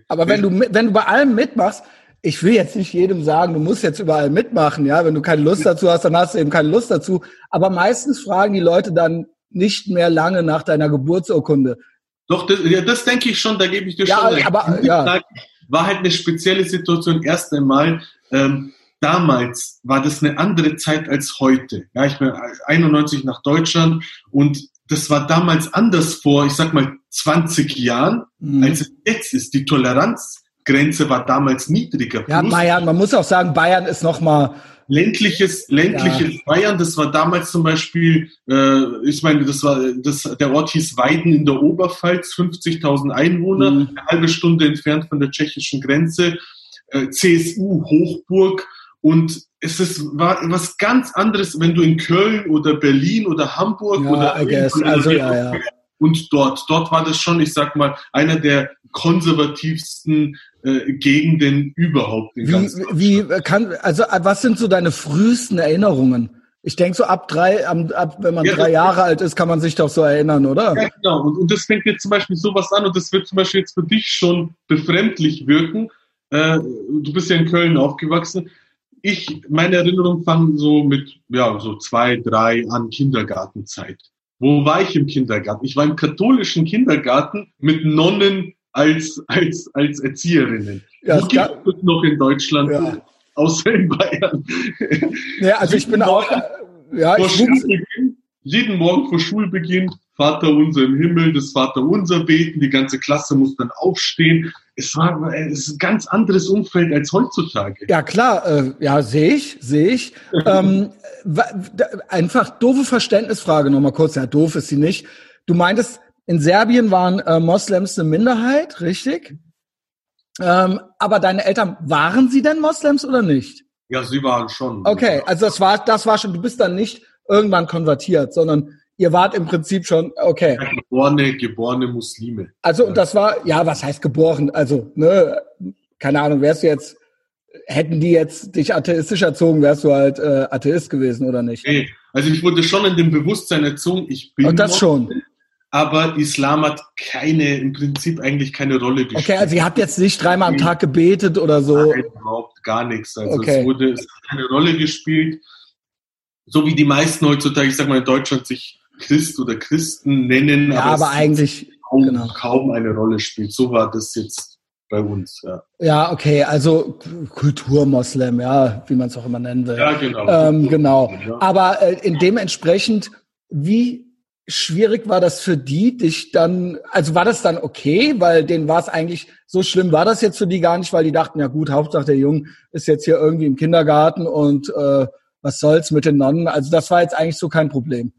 aber wenn du, wenn du bei allem mitmachst, ich will jetzt nicht jedem sagen, du musst jetzt überall mitmachen, ja. Wenn du keine Lust dazu hast, dann hast du eben keine Lust dazu. Aber meistens fragen die Leute dann nicht mehr lange nach deiner Geburtsurkunde. Doch, das, ja, das denke ich schon, da gebe ich dir ja, schon recht. Aber, ja. War halt eine spezielle Situation. Erst einmal, ähm, damals war das eine andere Zeit als heute. Ja, ich bin 91 nach Deutschland und das war damals anders vor, ich sag mal, 20 Jahren, mhm. als es jetzt ist. Die Toleranz Grenze war damals niedriger. Ja, Plus, Bayern, man muss auch sagen, Bayern ist noch mal ländliches ländliches ja. Bayern. Das war damals zum Beispiel, äh, ich meine, das war das der Ort hieß Weiden in der Oberpfalz, 50.000 Einwohner, mhm. eine halbe Stunde entfernt von der tschechischen Grenze, äh, CSU Hochburg und es ist war was ganz anderes, wenn du in Köln oder Berlin oder Hamburg ja, oder, oder also, ja, ja. und dort dort war das schon, ich sag mal, einer der konservativsten äh, Gegenden überhaupt. wie, wie kann, also was sind so deine frühesten Erinnerungen? Ich denke so ab drei, ab, wenn man ja, drei Jahre alt ist, kann man sich doch so erinnern, oder? Ja, genau. Und, und das fängt jetzt zum Beispiel sowas an und das wird zum Beispiel jetzt für dich schon befremdlich wirken. Äh, du bist ja in Köln aufgewachsen. Ich, meine Erinnerungen fangen so mit, ja, so zwei, drei an Kindergartenzeit. Wo war ich im Kindergarten? Ich war im katholischen Kindergarten mit Nonnen als, als, als Erzieherinnen. Ja, Wo gibt es noch in Deutschland, ja. außer in Bayern? Ja, also ich bin auch, ja, ich Schulbeginn, jeden Morgen vor Schulbeginn Vater unser im Himmel, das Vater unser beten, die ganze Klasse muss dann aufstehen. Es war es ist ein ganz anderes Umfeld als heutzutage. Ja klar, äh, ja sehe ich, sehe ich. ähm, einfach doofe Verständnisfrage nochmal kurz. Ja, doof ist sie nicht. Du meintest, in Serbien waren äh, Moslems eine Minderheit, richtig? Ähm, aber deine Eltern, waren sie denn Moslems oder nicht? Ja, sie waren schon. Okay, also das war, das war schon, du bist dann nicht irgendwann konvertiert, sondern ihr wart im Prinzip schon, okay. Ja, geborene, geborene Muslime. Also, und das war, ja, was heißt geboren? Also, ne, keine Ahnung, wärst du jetzt, hätten die jetzt dich atheistisch erzogen, wärst du halt äh, Atheist gewesen oder nicht? Nee, also ich wurde schon in dem Bewusstsein erzogen, ich bin. Und das schon aber Islam hat keine, im Prinzip eigentlich keine Rolle gespielt. Okay, also ihr habt jetzt nicht dreimal am Tag gebetet oder so? Nein, überhaupt gar nichts. Also okay. es wurde, es hat keine Rolle gespielt. So wie die meisten heutzutage, ich sag mal in Deutschland, sich Christ oder Christen nennen. Ja, aber, aber eigentlich kaum, genau. kaum eine Rolle spielt. So war das jetzt bei uns, ja. Ja, okay, also Kulturmoslem, ja, wie man es auch immer nennen will. Ja, genau. Ähm, genau. Ja. Aber äh, in dementsprechend, wie schwierig war das für die, dich dann, also war das dann okay, weil denen war es eigentlich, so schlimm war das jetzt für die gar nicht, weil die dachten, ja gut, Hauptsache der Junge ist jetzt hier irgendwie im Kindergarten und äh, was soll's mit den Nonnen, also das war jetzt eigentlich so kein Problem.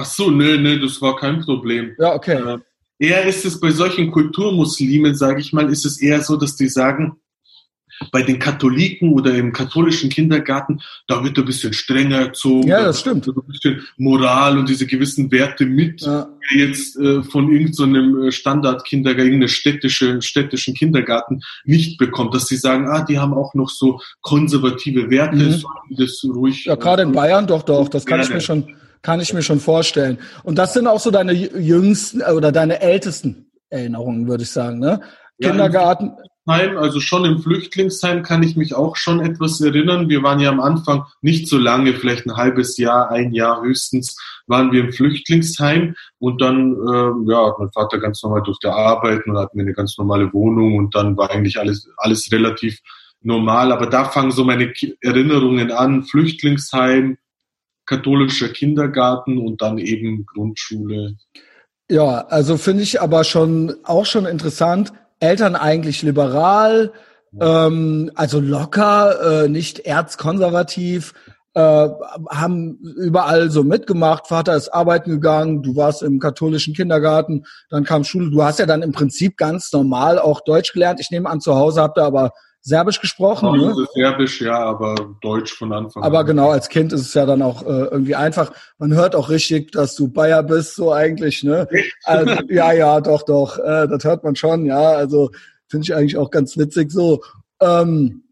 Ach so, nee, nee, das war kein Problem. Ja, okay. Äh, eher ist es bei solchen Kulturmuslimen, sage ich mal, ist es eher so, dass die sagen, bei den Katholiken oder im katholischen Kindergarten, da wird ein bisschen strenger erzogen. Ja, das stimmt. Ein bisschen Moral und diese gewissen Werte mit, ja. die jetzt äh, von irgendeinem so äh, Standardkindergarten, irgendeinem städtische, städtischen Kindergarten nicht bekommt, dass sie sagen, ah, die haben auch noch so konservative Werte, mhm. das ruhig. Ja, gerade in Bayern, doch, doch, das kann gerne. ich mir schon, kann ich mir schon vorstellen. Und das sind auch so deine jüngsten äh, oder deine ältesten Erinnerungen, würde ich sagen, ne? Ja, Kindergarten. Also schon im Flüchtlingsheim kann ich mich auch schon etwas erinnern. Wir waren ja am Anfang nicht so lange, vielleicht ein halbes Jahr, ein Jahr höchstens, waren wir im Flüchtlingsheim und dann äh, ja, hat mein Vater ganz normal durfte arbeiten und hatten wir eine ganz normale Wohnung und dann war eigentlich alles, alles relativ normal. Aber da fangen so meine Erinnerungen an. Flüchtlingsheim, katholischer Kindergarten und dann eben Grundschule. Ja, also finde ich aber schon auch schon interessant Eltern eigentlich liberal, ähm, also locker, äh, nicht erzkonservativ, äh, haben überall so mitgemacht. Vater ist arbeiten gegangen, du warst im katholischen Kindergarten, dann kam Schule. Du hast ja dann im Prinzip ganz normal auch Deutsch gelernt. Ich nehme an, zu Hause habt ihr aber Serbisch gesprochen. Ja, ne? Serbisch, ja, aber Deutsch von Anfang an. Aber genau, als Kind ist es ja dann auch äh, irgendwie einfach. Man hört auch richtig, dass du Bayer bist, so eigentlich, ne? Also, ja, ja, doch, doch. Äh, das hört man schon, ja. Also finde ich eigentlich auch ganz witzig so. Ähm,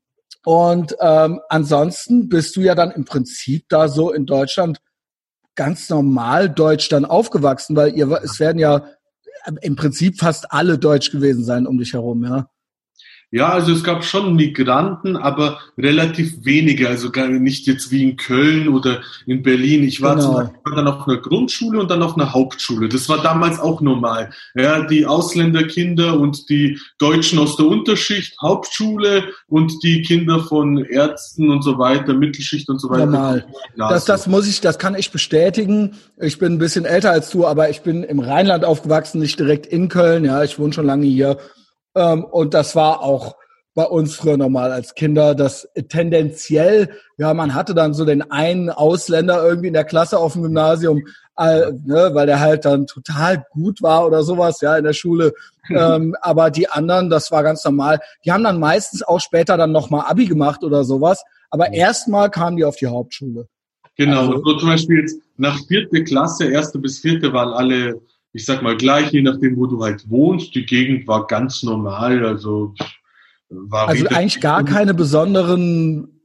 Und ähm, ansonsten bist du ja dann im Prinzip da so in Deutschland ganz normal Deutsch dann aufgewachsen, weil ihr es werden ja im Prinzip fast alle Deutsch gewesen sein um dich herum, ja. Ja, also es gab schon Migranten, aber relativ wenige, also gar nicht jetzt wie in Köln oder in Berlin. Ich war genau. zum Beispiel dann auf einer Grundschule und dann auf einer Hauptschule. Das war damals auch normal. Ja, die Ausländerkinder und die Deutschen aus der Unterschicht, Hauptschule und die Kinder von Ärzten und so weiter, Mittelschicht und so weiter. Normal. Das, das muss ich, das kann ich bestätigen. Ich bin ein bisschen älter als du, aber ich bin im Rheinland aufgewachsen, nicht direkt in Köln. Ja, ich wohne schon lange hier ähm, und das war auch bei uns früher normal als Kinder, dass tendenziell, ja, man hatte dann so den einen Ausländer irgendwie in der Klasse auf dem Gymnasium, äh, ne, weil der halt dann total gut war oder sowas, ja, in der Schule. ähm, aber die anderen, das war ganz normal. Die haben dann meistens auch später dann nochmal Abi gemacht oder sowas. Aber erstmal kamen die auf die Hauptschule. Genau, also, so zum Beispiel jetzt nach vierte Klasse, erste bis vierte waren alle ich sag mal gleich, je nachdem, wo du halt wohnst. Die Gegend war ganz normal, also war Also eigentlich gar keine besonderen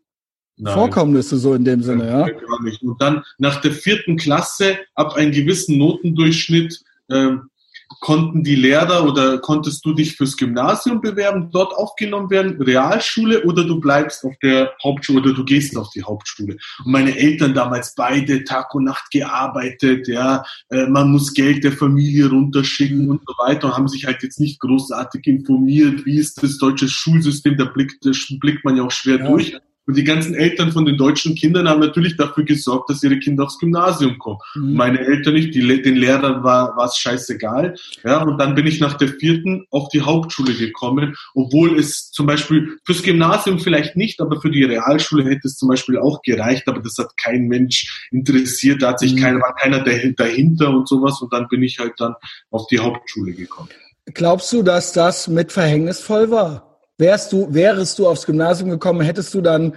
Nein. Vorkommnisse so in dem Sinne, ja? Gar nicht. Und dann nach der vierten Klasse, ab einem gewissen Notendurchschnitt, ähm, konnten die Lehrer oder konntest du dich fürs Gymnasium bewerben, dort aufgenommen werden, Realschule oder du bleibst auf der Hauptschule oder du gehst auf die Hauptschule. Und meine Eltern damals beide Tag und Nacht gearbeitet, ja, äh, man muss Geld der Familie runterschicken und so weiter und haben sich halt jetzt nicht großartig informiert, wie ist das deutsche Schulsystem, da blickt, da blickt man ja auch schwer ja. durch. Und die ganzen Eltern von den deutschen Kindern haben natürlich dafür gesorgt, dass ihre Kinder aufs Gymnasium kommen. Mhm. Meine Eltern nicht, die, den Lehrern war war es scheißegal. Ja, und dann bin ich nach der vierten auf die Hauptschule gekommen, obwohl es zum Beispiel fürs Gymnasium vielleicht nicht, aber für die Realschule hätte es zum Beispiel auch gereicht, aber das hat kein Mensch interessiert, da hat sich mhm. keiner, war keiner dahinter und sowas und dann bin ich halt dann auf die Hauptschule gekommen. Glaubst du, dass das mit verhängnisvoll war? Wärst du, wärest du aufs Gymnasium gekommen, hättest du dann,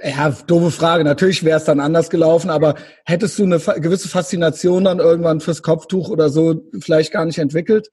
ja, doofe Frage, natürlich wäre es dann anders gelaufen, aber hättest du eine gewisse Faszination dann irgendwann fürs Kopftuch oder so vielleicht gar nicht entwickelt?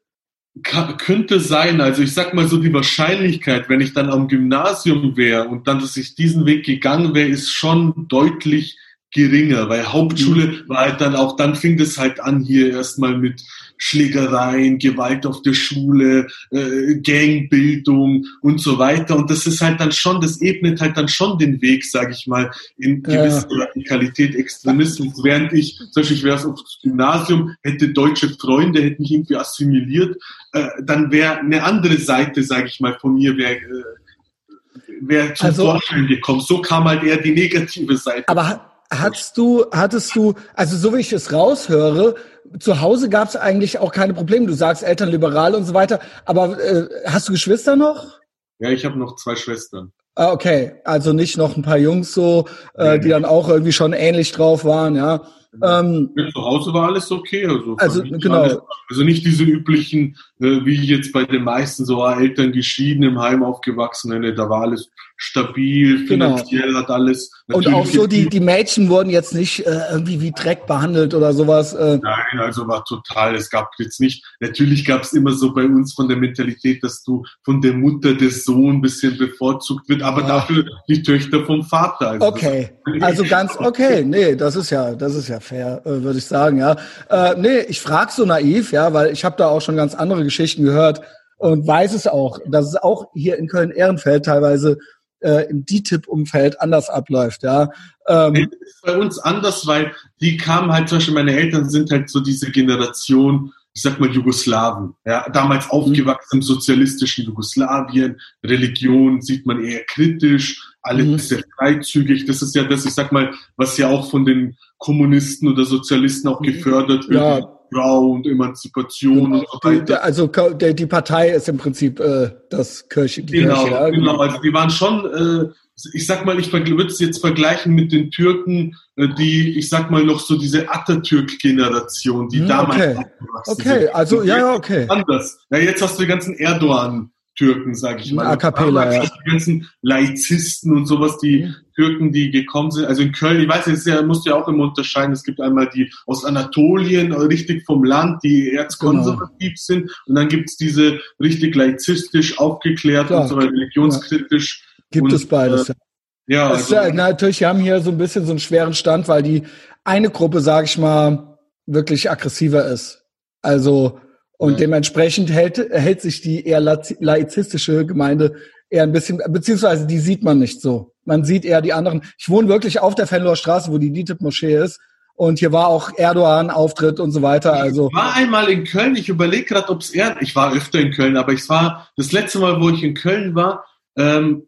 Ka könnte sein. Also ich sag mal so, die Wahrscheinlichkeit, wenn ich dann am Gymnasium wäre und dann, dass ich diesen Weg gegangen wäre, ist schon deutlich geringer, weil Hauptschule mhm. war halt dann auch, dann fing das halt an hier erstmal mit Schlägereien, Gewalt auf der Schule, äh, Gangbildung und so weiter. Und das ist halt dann schon, das ebnet halt dann schon den Weg, sage ich mal, in gewisse ja. Radikalität, Extremismus. Während ich, zum Beispiel, ich wäre aufs Gymnasium, hätte deutsche Freunde, hätte mich irgendwie assimiliert, äh, dann wäre eine andere Seite, sage ich mal, von mir wäre äh, wär zum also, Vorschein gekommen. So kam halt eher die negative Seite. Aber hattest du, hattest du, also so wie ich es raushöre, zu Hause gab es eigentlich auch keine Probleme. Du sagst Eltern liberal und so weiter, aber äh, hast du Geschwister noch? Ja, ich habe noch zwei Schwestern. Ah, okay, also nicht noch ein paar Jungs so, äh, die dann auch irgendwie schon ähnlich drauf waren, ja. Ähm, zu Hause war alles okay. Also, also genau. Alles, also nicht diese üblichen, äh, wie jetzt bei den meisten so Eltern geschieden, im Heim aufgewachsen, ne, da war alles stabil, genau. finanziell genau. hat alles. Und auch so, die, die Mädchen wurden jetzt nicht äh, irgendwie wie Dreck behandelt oder sowas. Äh. Nein, also war total, es gab jetzt nicht, natürlich gab es immer so bei uns von der Mentalität, dass du von der Mutter des Sohn ein bisschen bevorzugt wird, aber ah. dafür die Töchter vom Vater. Also okay, also ganz okay, nee, das ist ja, das ist ja fair, äh, würde ich sagen, ja. Äh, nee, ich frage so naiv, ja, weil ich habe da auch schon ganz andere Geschichten gehört und weiß es auch, dass es auch hier in Köln-Ehrenfeld teilweise äh, im DTIP-Umfeld anders abläuft, ja. Ähm, bei uns anders, weil die kamen halt, zum Beispiel meine Eltern sind halt so diese Generation, ich sag mal Jugoslawen, ja, damals aufgewachsen im sozialistischen Jugoslawien, Religion sieht man eher kritisch, alles mhm. sehr freizügig. Das ist ja das, ich sag mal, was ja auch von den Kommunisten oder Sozialisten auch gefördert wird. Ja. Frau und Emanzipation genau. und so weiter. Also die Partei ist im Prinzip äh, das Kirche. Die genau, Kirche, ja. genau. Also die waren schon, äh, ich sag mal, ich würde es jetzt vergleichen mit den Türken, äh, die, ich sag mal, noch so diese Atatürk-Generation, die hm, damals okay. Okay, also ja, okay. Anders. Ja, jetzt hast du die ganzen Erdogan Türken, sage ich mal. A cappella, ja. Die ganzen Laizisten und sowas, die Türken, die gekommen sind. Also in Köln, ich weiß, jetzt ja, musst du ja auch immer unterscheiden. Es gibt einmal die aus Anatolien, richtig vom Land, die erzkonservativ genau. sind. Und dann gibt's diese richtig laizistisch, aufgeklärt Klar. und so weiter, religionskritisch. Ja. Gibt und, es beides, äh, Ja, also, ist, natürlich, wir haben hier so ein bisschen so einen schweren Stand, weil die eine Gruppe, sage ich mal, wirklich aggressiver ist. Also und ja. dementsprechend hält, hält sich die eher laizistische Gemeinde eher ein bisschen, beziehungsweise die sieht man nicht so. Man sieht eher die anderen. Ich wohne wirklich auf der Fenloher Straße, wo die DITIB-Moschee ist. Und hier war auch Erdogan-Auftritt und so weiter. Also ich war einmal in Köln. Ich überlege gerade, ob es er. Ich war öfter in Köln, aber ich war das letzte Mal, wo ich in Köln war, ähm,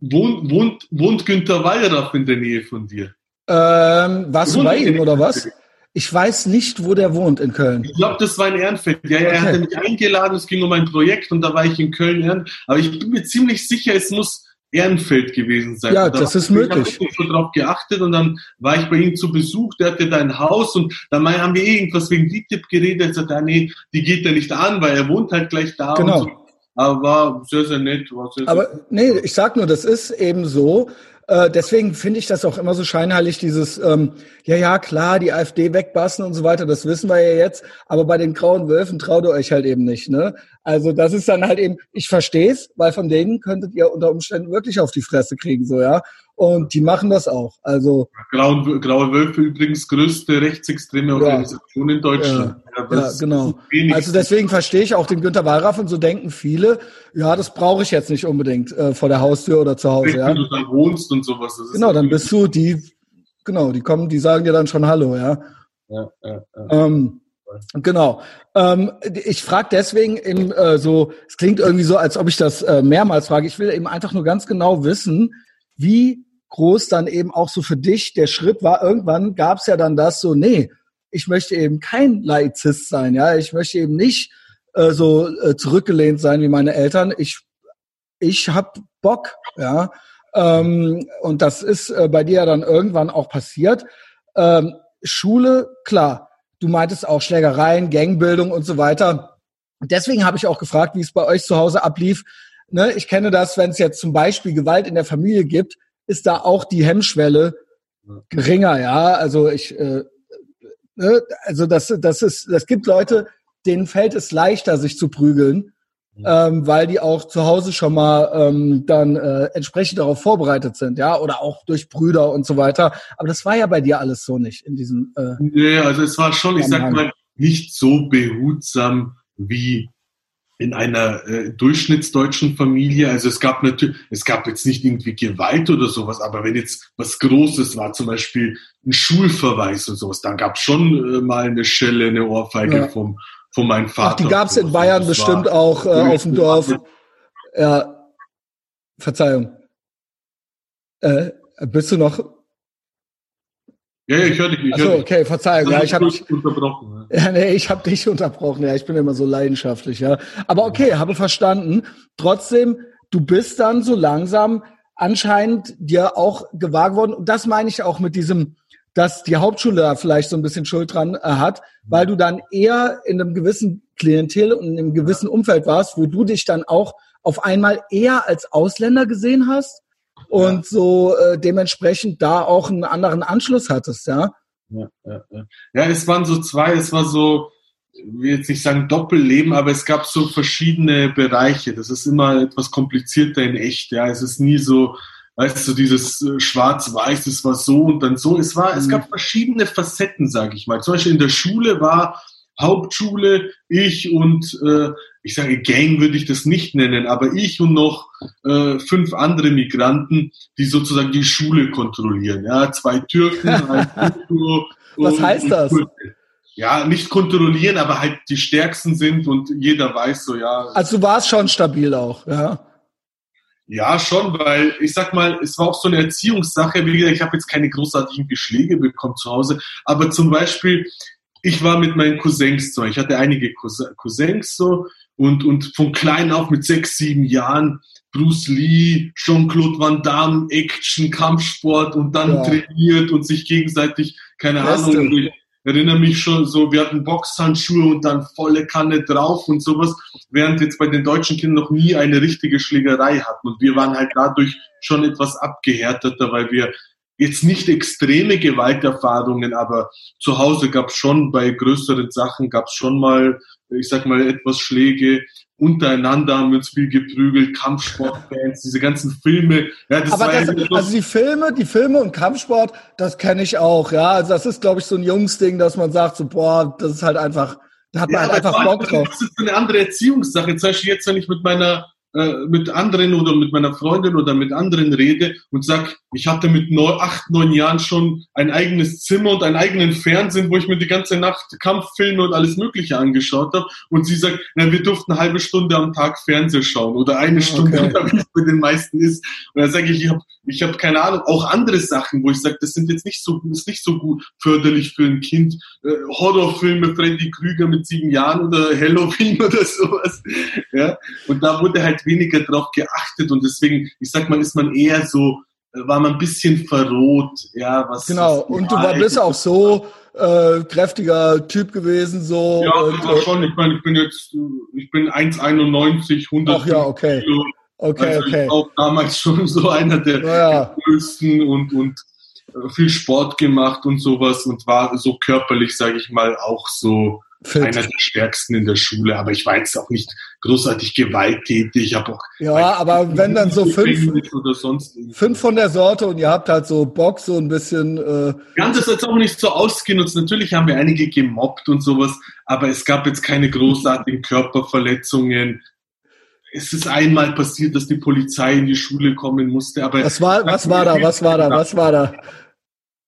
wohnt, wohnt, wohnt Günther Wallraff in der Nähe von dir. Ähm, warst du bei ihm oder was? Ich weiß nicht, wo der wohnt in Köln. Ich glaube, das war in Ehrenfeld. Ja, ja, er hatte mich eingeladen, es ging um ein Projekt und da war ich in Köln. Aber ich bin mir ziemlich sicher, es muss Ehrenfeld gewesen sein. Ja, das ist möglich. Ich habe so drauf geachtet und dann war ich bei ihm zu Besuch, der hatte da ein Haus und dann haben wir irgendwas wegen DTIP geredet. Er sagt, ah, nee, die geht ja nicht an, weil er wohnt halt gleich da. Genau. So. Aber war sehr, sehr nett. War sehr, Aber sehr nee, ich sag nur, das ist eben so, äh, deswegen finde ich das auch immer so scheinheilig, dieses, ähm, ja, ja, klar, die AfD wegbassen und so weiter, das wissen wir ja jetzt, aber bei den grauen Wölfen traut ihr euch halt eben nicht, ne? Also das ist dann halt eben, ich verstehe es, weil von denen könntet ihr unter Umständen wirklich auf die Fresse kriegen, so, ja. Und die machen das auch. Also Graue, Graue Wölfe übrigens größte rechtsextreme Organisation ja, in Deutschland. Ja, ja genau. Also deswegen verstehe ich auch den Günter Wallraff und so denken viele, ja, das brauche ich jetzt nicht unbedingt äh, vor der Haustür oder zu Hause. Ja. Wenn du dann wohnst und sowas. genau, dann bist du die, genau, die kommen, die sagen dir dann schon Hallo, ja. Ja, ja, ja. Ähm, Genau. Ähm, ich frage deswegen eben äh, so, es klingt irgendwie so, als ob ich das äh, mehrmals frage. Ich will eben einfach nur ganz genau wissen, wie groß dann eben auch so für dich der Schritt war. Irgendwann gab es ja dann das so, nee, ich möchte eben kein Laizist sein, ja, ich möchte eben nicht äh, so äh, zurückgelehnt sein wie meine Eltern. Ich ich hab Bock, ja. Ähm, und das ist äh, bei dir ja dann irgendwann auch passiert. Ähm, Schule, klar, du meintest auch Schlägereien, Gangbildung und so weiter. Deswegen habe ich auch gefragt, wie es bei euch zu Hause ablief. Ne, ich kenne das, wenn es jetzt zum Beispiel Gewalt in der Familie gibt, ist da auch die Hemmschwelle geringer, ja. Also ich, äh, ne? also das, das ist, das gibt Leute, denen fällt es leichter, sich zu prügeln, ähm, weil die auch zu Hause schon mal ähm, dann äh, entsprechend darauf vorbereitet sind, ja, oder auch durch Brüder und so weiter. Aber das war ja bei dir alles so nicht in diesem. Äh, nee, also es war schon, ich sag mal, nicht so behutsam wie in einer äh, durchschnittsdeutschen Familie. Also es gab natürlich, es gab jetzt nicht irgendwie Gewalt oder sowas, aber wenn jetzt was Großes war, zum Beispiel ein Schulverweis oder sowas, dann gab es schon äh, mal eine Schelle, eine Ohrfeige ja. vom, von meinem Vater. Ach, die gab es in Bayern bestimmt auch äh, auf dem Dorf. Ja, Verzeihung. Äh, bist du noch ja, ja, ich höre dich. Ich Achso, okay, Verzeihung. Ja, ich habe dich unterbrochen. Ja. ja, nee, ich habe dich unterbrochen. Ja, ich bin immer so leidenschaftlich. Ja, aber okay, habe verstanden. Trotzdem, du bist dann so langsam anscheinend dir auch gewahr geworden. Und das meine ich auch mit diesem, dass die Hauptschule da vielleicht so ein bisschen Schuld dran äh, hat, weil du dann eher in einem gewissen Klientel und in einem gewissen Umfeld warst, wo du dich dann auch auf einmal eher als Ausländer gesehen hast und so äh, dementsprechend da auch einen anderen Anschluss hattest, ja? Ja, ja, ja. ja, es waren so zwei, es war so, ich will jetzt nicht sagen Doppelleben, aber es gab so verschiedene Bereiche. Das ist immer etwas komplizierter in echt, ja. Es ist nie so, weißt du, dieses äh, Schwarz-Weiß, es war so und dann so. Es war, mhm. es gab verschiedene Facetten, sage ich mal. Zum Beispiel in der Schule war Hauptschule, ich und äh, ich sage Gang würde ich das nicht nennen, aber ich und noch äh, fünf andere Migranten, die sozusagen die Schule kontrollieren. Ja, zwei Türken, ein Turko Was heißt das? Ja, nicht kontrollieren, aber halt die stärksten sind und jeder weiß so, ja. Also du warst schon stabil auch, ja. Ja, schon, weil ich sag mal, es war auch so eine Erziehungssache. Wie gesagt, ich habe jetzt keine großartigen Beschläge bekommen zu Hause, aber zum Beispiel, ich war mit meinen Cousins so, ich hatte einige Cousins so und, und von klein auf mit sechs, sieben Jahren Bruce Lee, Jean-Claude Van Damme, Action, Kampfsport und dann ja. trainiert und sich gegenseitig, keine Beste. Ahnung, erinnere mich schon so, wir hatten Boxhandschuhe und dann volle Kanne drauf und sowas, während jetzt bei den deutschen Kindern noch nie eine richtige Schlägerei hatten und wir waren halt dadurch schon etwas abgehärteter, weil wir jetzt nicht extreme Gewalterfahrungen, aber zu Hause gab es schon bei größeren Sachen gab es schon mal, ich sag mal, etwas Schläge. Untereinander haben wir uns viel geprügelt, Kampfsportfans, diese ganzen Filme. Ja, das Aber das, also die Filme, die Filme und Kampfsport, das kenne ich auch, ja. Also das ist, glaube ich, so ein Jungsding, dass man sagt, so, boah, das ist halt einfach, da hat man ja, halt einfach Bock drauf. Das ist eine andere Erziehungssache. Zum Beispiel jetzt, wenn ich mit meiner äh, mit anderen oder mit meiner Freundin oder mit anderen rede und sag, ich hatte mit neun, acht, neun Jahren schon ein eigenes Zimmer und einen eigenen Fernsehen, wo ich mir die ganze Nacht Kampffilme und alles Mögliche angeschaut habe. Und sie sagt, na, wir durften eine halbe Stunde am Tag Fernsehen schauen oder eine Stunde, okay. wie es bei den meisten ist. Und dann sage ich, ich habe ich hab keine Ahnung, auch andere Sachen, wo ich sage, das sind jetzt nicht so, ist nicht so gut förderlich für ein Kind. Äh, Horrorfilme, Freddy Krüger mit sieben Jahren oder Halloween oder sowas. Ja. Und da wurde halt weniger drauf geachtet und deswegen, ich sag mal, ist man eher so, äh, war man ein bisschen verroht, ja, was. Genau, und du war, bist auch so äh, kräftiger Typ gewesen, so. Ja, und, war schon, ich meine, ich bin jetzt, ich bin 1,91, 100 Ach ja, okay. Kilo. Okay, also okay. Ich auch damals schon so einer der, ja. größten und, und äh, viel Sport gemacht und sowas und war so körperlich, sage ich mal, auch so Fit. einer der stärksten in der Schule, aber ich war jetzt auch nicht großartig gewalttätig. Ich habe auch ja, aber wenn dann so fünf oder sonst fünf von der Sorte und ihr habt halt so Bock so ein bisschen. Äh Ganz ist jetzt auch nicht so ausgenutzt. Natürlich haben wir einige gemobbt und sowas, aber es gab jetzt keine großartigen Körperverletzungen. Es ist einmal passiert, dass die Polizei in die Schule kommen musste, aber was war was war da? Was war da? Was war da?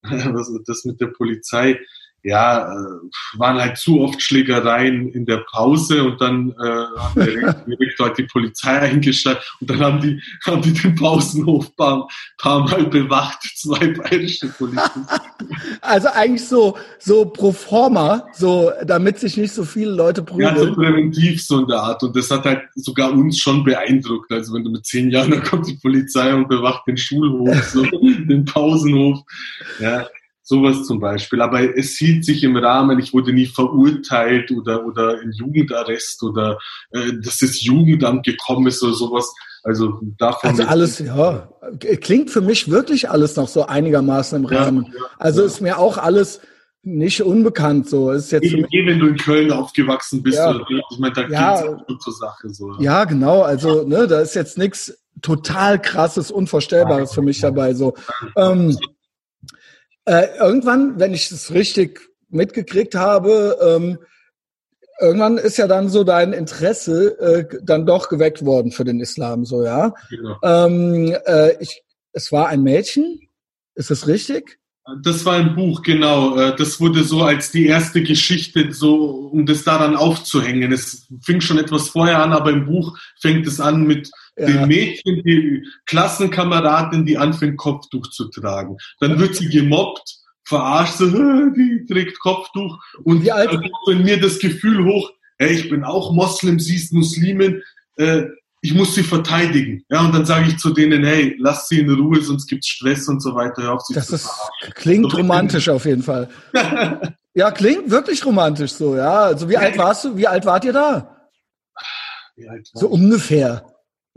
das mit der Polizei ja, äh, waren halt zu oft Schlägereien in der Pause und dann äh, hat der Rektor halt die Polizei eingeschaltet und dann haben die, haben die den Pausenhof paar, paar Mal bewacht, zwei bayerische Polizisten. Also eigentlich so, so pro forma, so, damit sich nicht so viele Leute prügeln. Ja, so präventiv so in der Art und das hat halt sogar uns schon beeindruckt. Also wenn du mit zehn Jahren, dann kommt die Polizei und bewacht den Schulhof, so, den Pausenhof. Ja, Sowas zum Beispiel. Aber es hielt sich im Rahmen, ich wurde nie verurteilt oder, oder in Jugendarrest oder äh, dass das Jugendamt gekommen ist oder sowas. Also davon. Also alles, ja, klingt für mich wirklich alles noch so einigermaßen im Rahmen. Ja, ja, also ja. ist mir auch alles nicht unbekannt so. Ist jetzt Eben, wenn du in Köln aufgewachsen bist, ja. oder, ich meine, da ja, geht's zur Sache so. Ja, genau. Also ne, da ist jetzt nichts total krasses, unvorstellbares für mich dabei so. Ähm, äh, irgendwann, wenn ich es richtig mitgekriegt habe, ähm, irgendwann ist ja dann so dein Interesse äh, dann doch geweckt worden für den Islam, so ja. Genau. Ähm, äh, ich, es war ein Mädchen, ist das richtig? Das war ein Buch, genau. Äh, das wurde so als die erste Geschichte, so um das daran aufzuhängen. Es fing schon etwas vorher an, aber im Buch fängt es an mit ja. dem Mädchen, die Klassenkameradin, die anfängt, Kopftuch zu tragen. Dann wird sie gemobbt, verarscht, so, die trägt Kopftuch. Und Wie alt? dann kommt in mir das Gefühl hoch, hey, ich bin auch Moslem, sie ist Muslimin, äh, ich muss sie verteidigen. Ja, und dann sage ich zu denen, hey, lass sie in Ruhe, sonst gibt's Stress und so weiter. Hör auf, sie das ist, klingt so romantisch auf jeden Fall. ja, klingt wirklich romantisch so, ja. Also wie alt warst du? Wie alt wart ihr da? So ungefähr.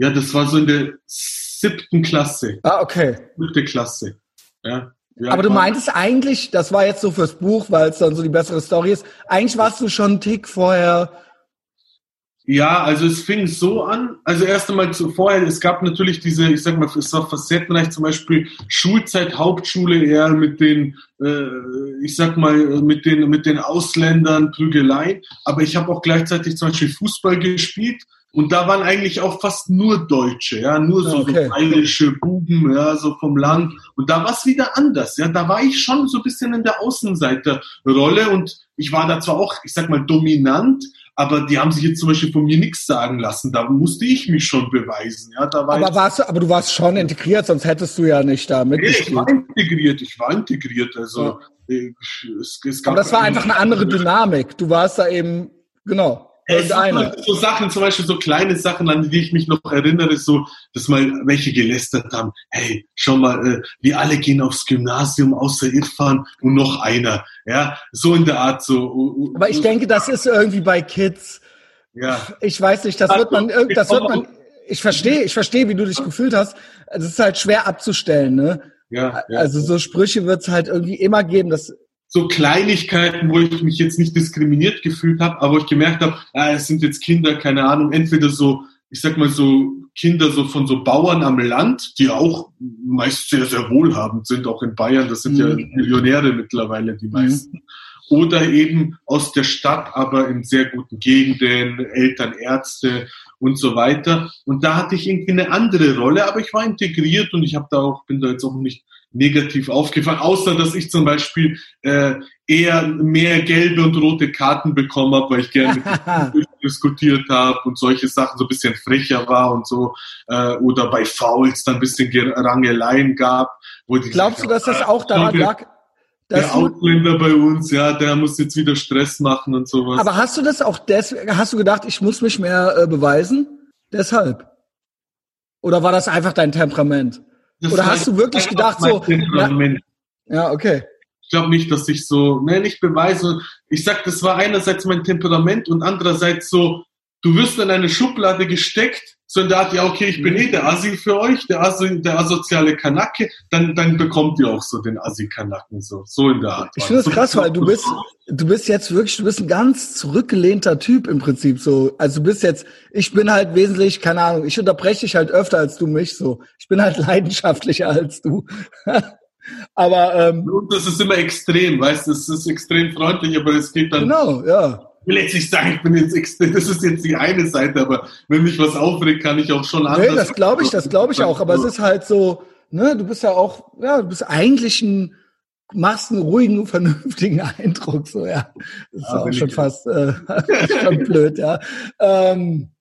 Ja, das war so in der siebten Klasse. Ah, okay. Siebte Klasse. Ja. Aber du meintest eigentlich, das war jetzt so fürs Buch, weil es dann so die bessere Story ist. Eigentlich warst du schon einen Tick vorher ja, also es fing so an. Also erst einmal vorher, es gab natürlich diese, ich sag mal, es war facettenreich, zum Beispiel Schulzeit, Hauptschule eher mit den, äh, ich sag mal, mit den, mit den Ausländern, Prügeleien. Aber ich habe auch gleichzeitig zum Beispiel Fußball gespielt und da waren eigentlich auch fast nur Deutsche, ja, nur so, okay. so bayerische Buben, ja, so vom Land. Und da war es wieder anders, ja. Da war ich schon so ein bisschen in der Außenseiterrolle und ich war da zwar auch, ich sag mal, dominant, aber die haben sich jetzt zum Beispiel von mir nichts sagen lassen. Da musste ich mich schon beweisen. Ja, da war aber, warst du, aber du warst schon integriert, sonst hättest du ja nicht da mitgespielt. Nee, ich war integriert, ich war integriert. Also ja. es, es gab aber das war einfach eine andere Dynamik. Du warst da eben, genau. Irgendeine. So Sachen, zum Beispiel so kleine Sachen, an die ich mich noch erinnere, so, dass mal welche gelästert haben, hey, schau mal, äh, wir alle gehen aufs Gymnasium außer Irfan und noch einer. Ja, so in der Art so. Aber ich denke, das ist irgendwie bei Kids. Ja. Ich weiß nicht, das wird man, das wird man, ich verstehe, ich verstehe, wie du dich gefühlt hast. Es ist halt schwer abzustellen, ne? Ja, ja. Also so Sprüche wird es halt irgendwie immer geben. Das so Kleinigkeiten, wo ich mich jetzt nicht diskriminiert gefühlt habe, aber wo ich gemerkt habe, ah, es sind jetzt Kinder, keine Ahnung, entweder so, ich sag mal so Kinder so von so Bauern am Land, die auch meist sehr, sehr wohlhabend sind, auch in Bayern, das sind mhm. ja Millionäre mittlerweile, die meisten. Mhm. Oder eben aus der Stadt, aber in sehr guten Gegenden, Eltern, Ärzte und so weiter. Und da hatte ich irgendwie eine andere Rolle, aber ich war integriert und ich habe da auch, bin da jetzt auch nicht negativ aufgefallen, außer dass ich zum Beispiel äh, eher mehr gelbe und rote Karten bekommen habe, weil ich gerne mit diskutiert habe und solche Sachen so ein bisschen frecher war und so äh, oder bei Fouls dann ein bisschen Rangeleien gab. Wo die Glaubst du, dass das auch daran lag? der Ausländer bei uns, ja, der muss jetzt wieder Stress machen und sowas. Aber hast du das auch deswegen, hast du gedacht, ich muss mich mehr äh, beweisen? Deshalb? Oder war das einfach dein Temperament? Das Oder hast du wirklich gedacht so? Na, ja, okay. Ich glaube nicht, dass ich so, ne, nicht beweise. Ich sag, das war einerseits mein Temperament und andererseits so, du wirst in eine Schublade gesteckt, so in der Art, ja, okay, ich bin eh der Assi für euch, der, Assi, der asoziale Kanacke, dann, dann bekommt ihr auch so den Assi-Kanacken, so, so in der Art. Ich finde das krass, weil du bist, du bist jetzt wirklich, du bist ein ganz zurückgelehnter Typ im Prinzip, so. Also du bist jetzt, ich bin halt wesentlich, keine Ahnung, ich unterbreche dich halt öfter als du mich, so. Ich bin halt leidenschaftlicher als du. aber, ähm. Und das ist immer extrem, weißt du, es ist extrem freundlich, aber es geht dann. Genau, ja will jetzt nicht sagen, ich bin jetzt extrem, das ist jetzt die eine Seite, aber wenn mich was aufregt, kann ich auch schon anders. Nee, das glaube ich, das glaube ich auch, aber es ist halt so, ne, du bist ja auch, ja, du bist eigentlich ein, machst einen ruhigen, vernünftigen Eindruck, so, ja. Das ist ja, auch schon fast, äh, schon blöd, ja. Ähm,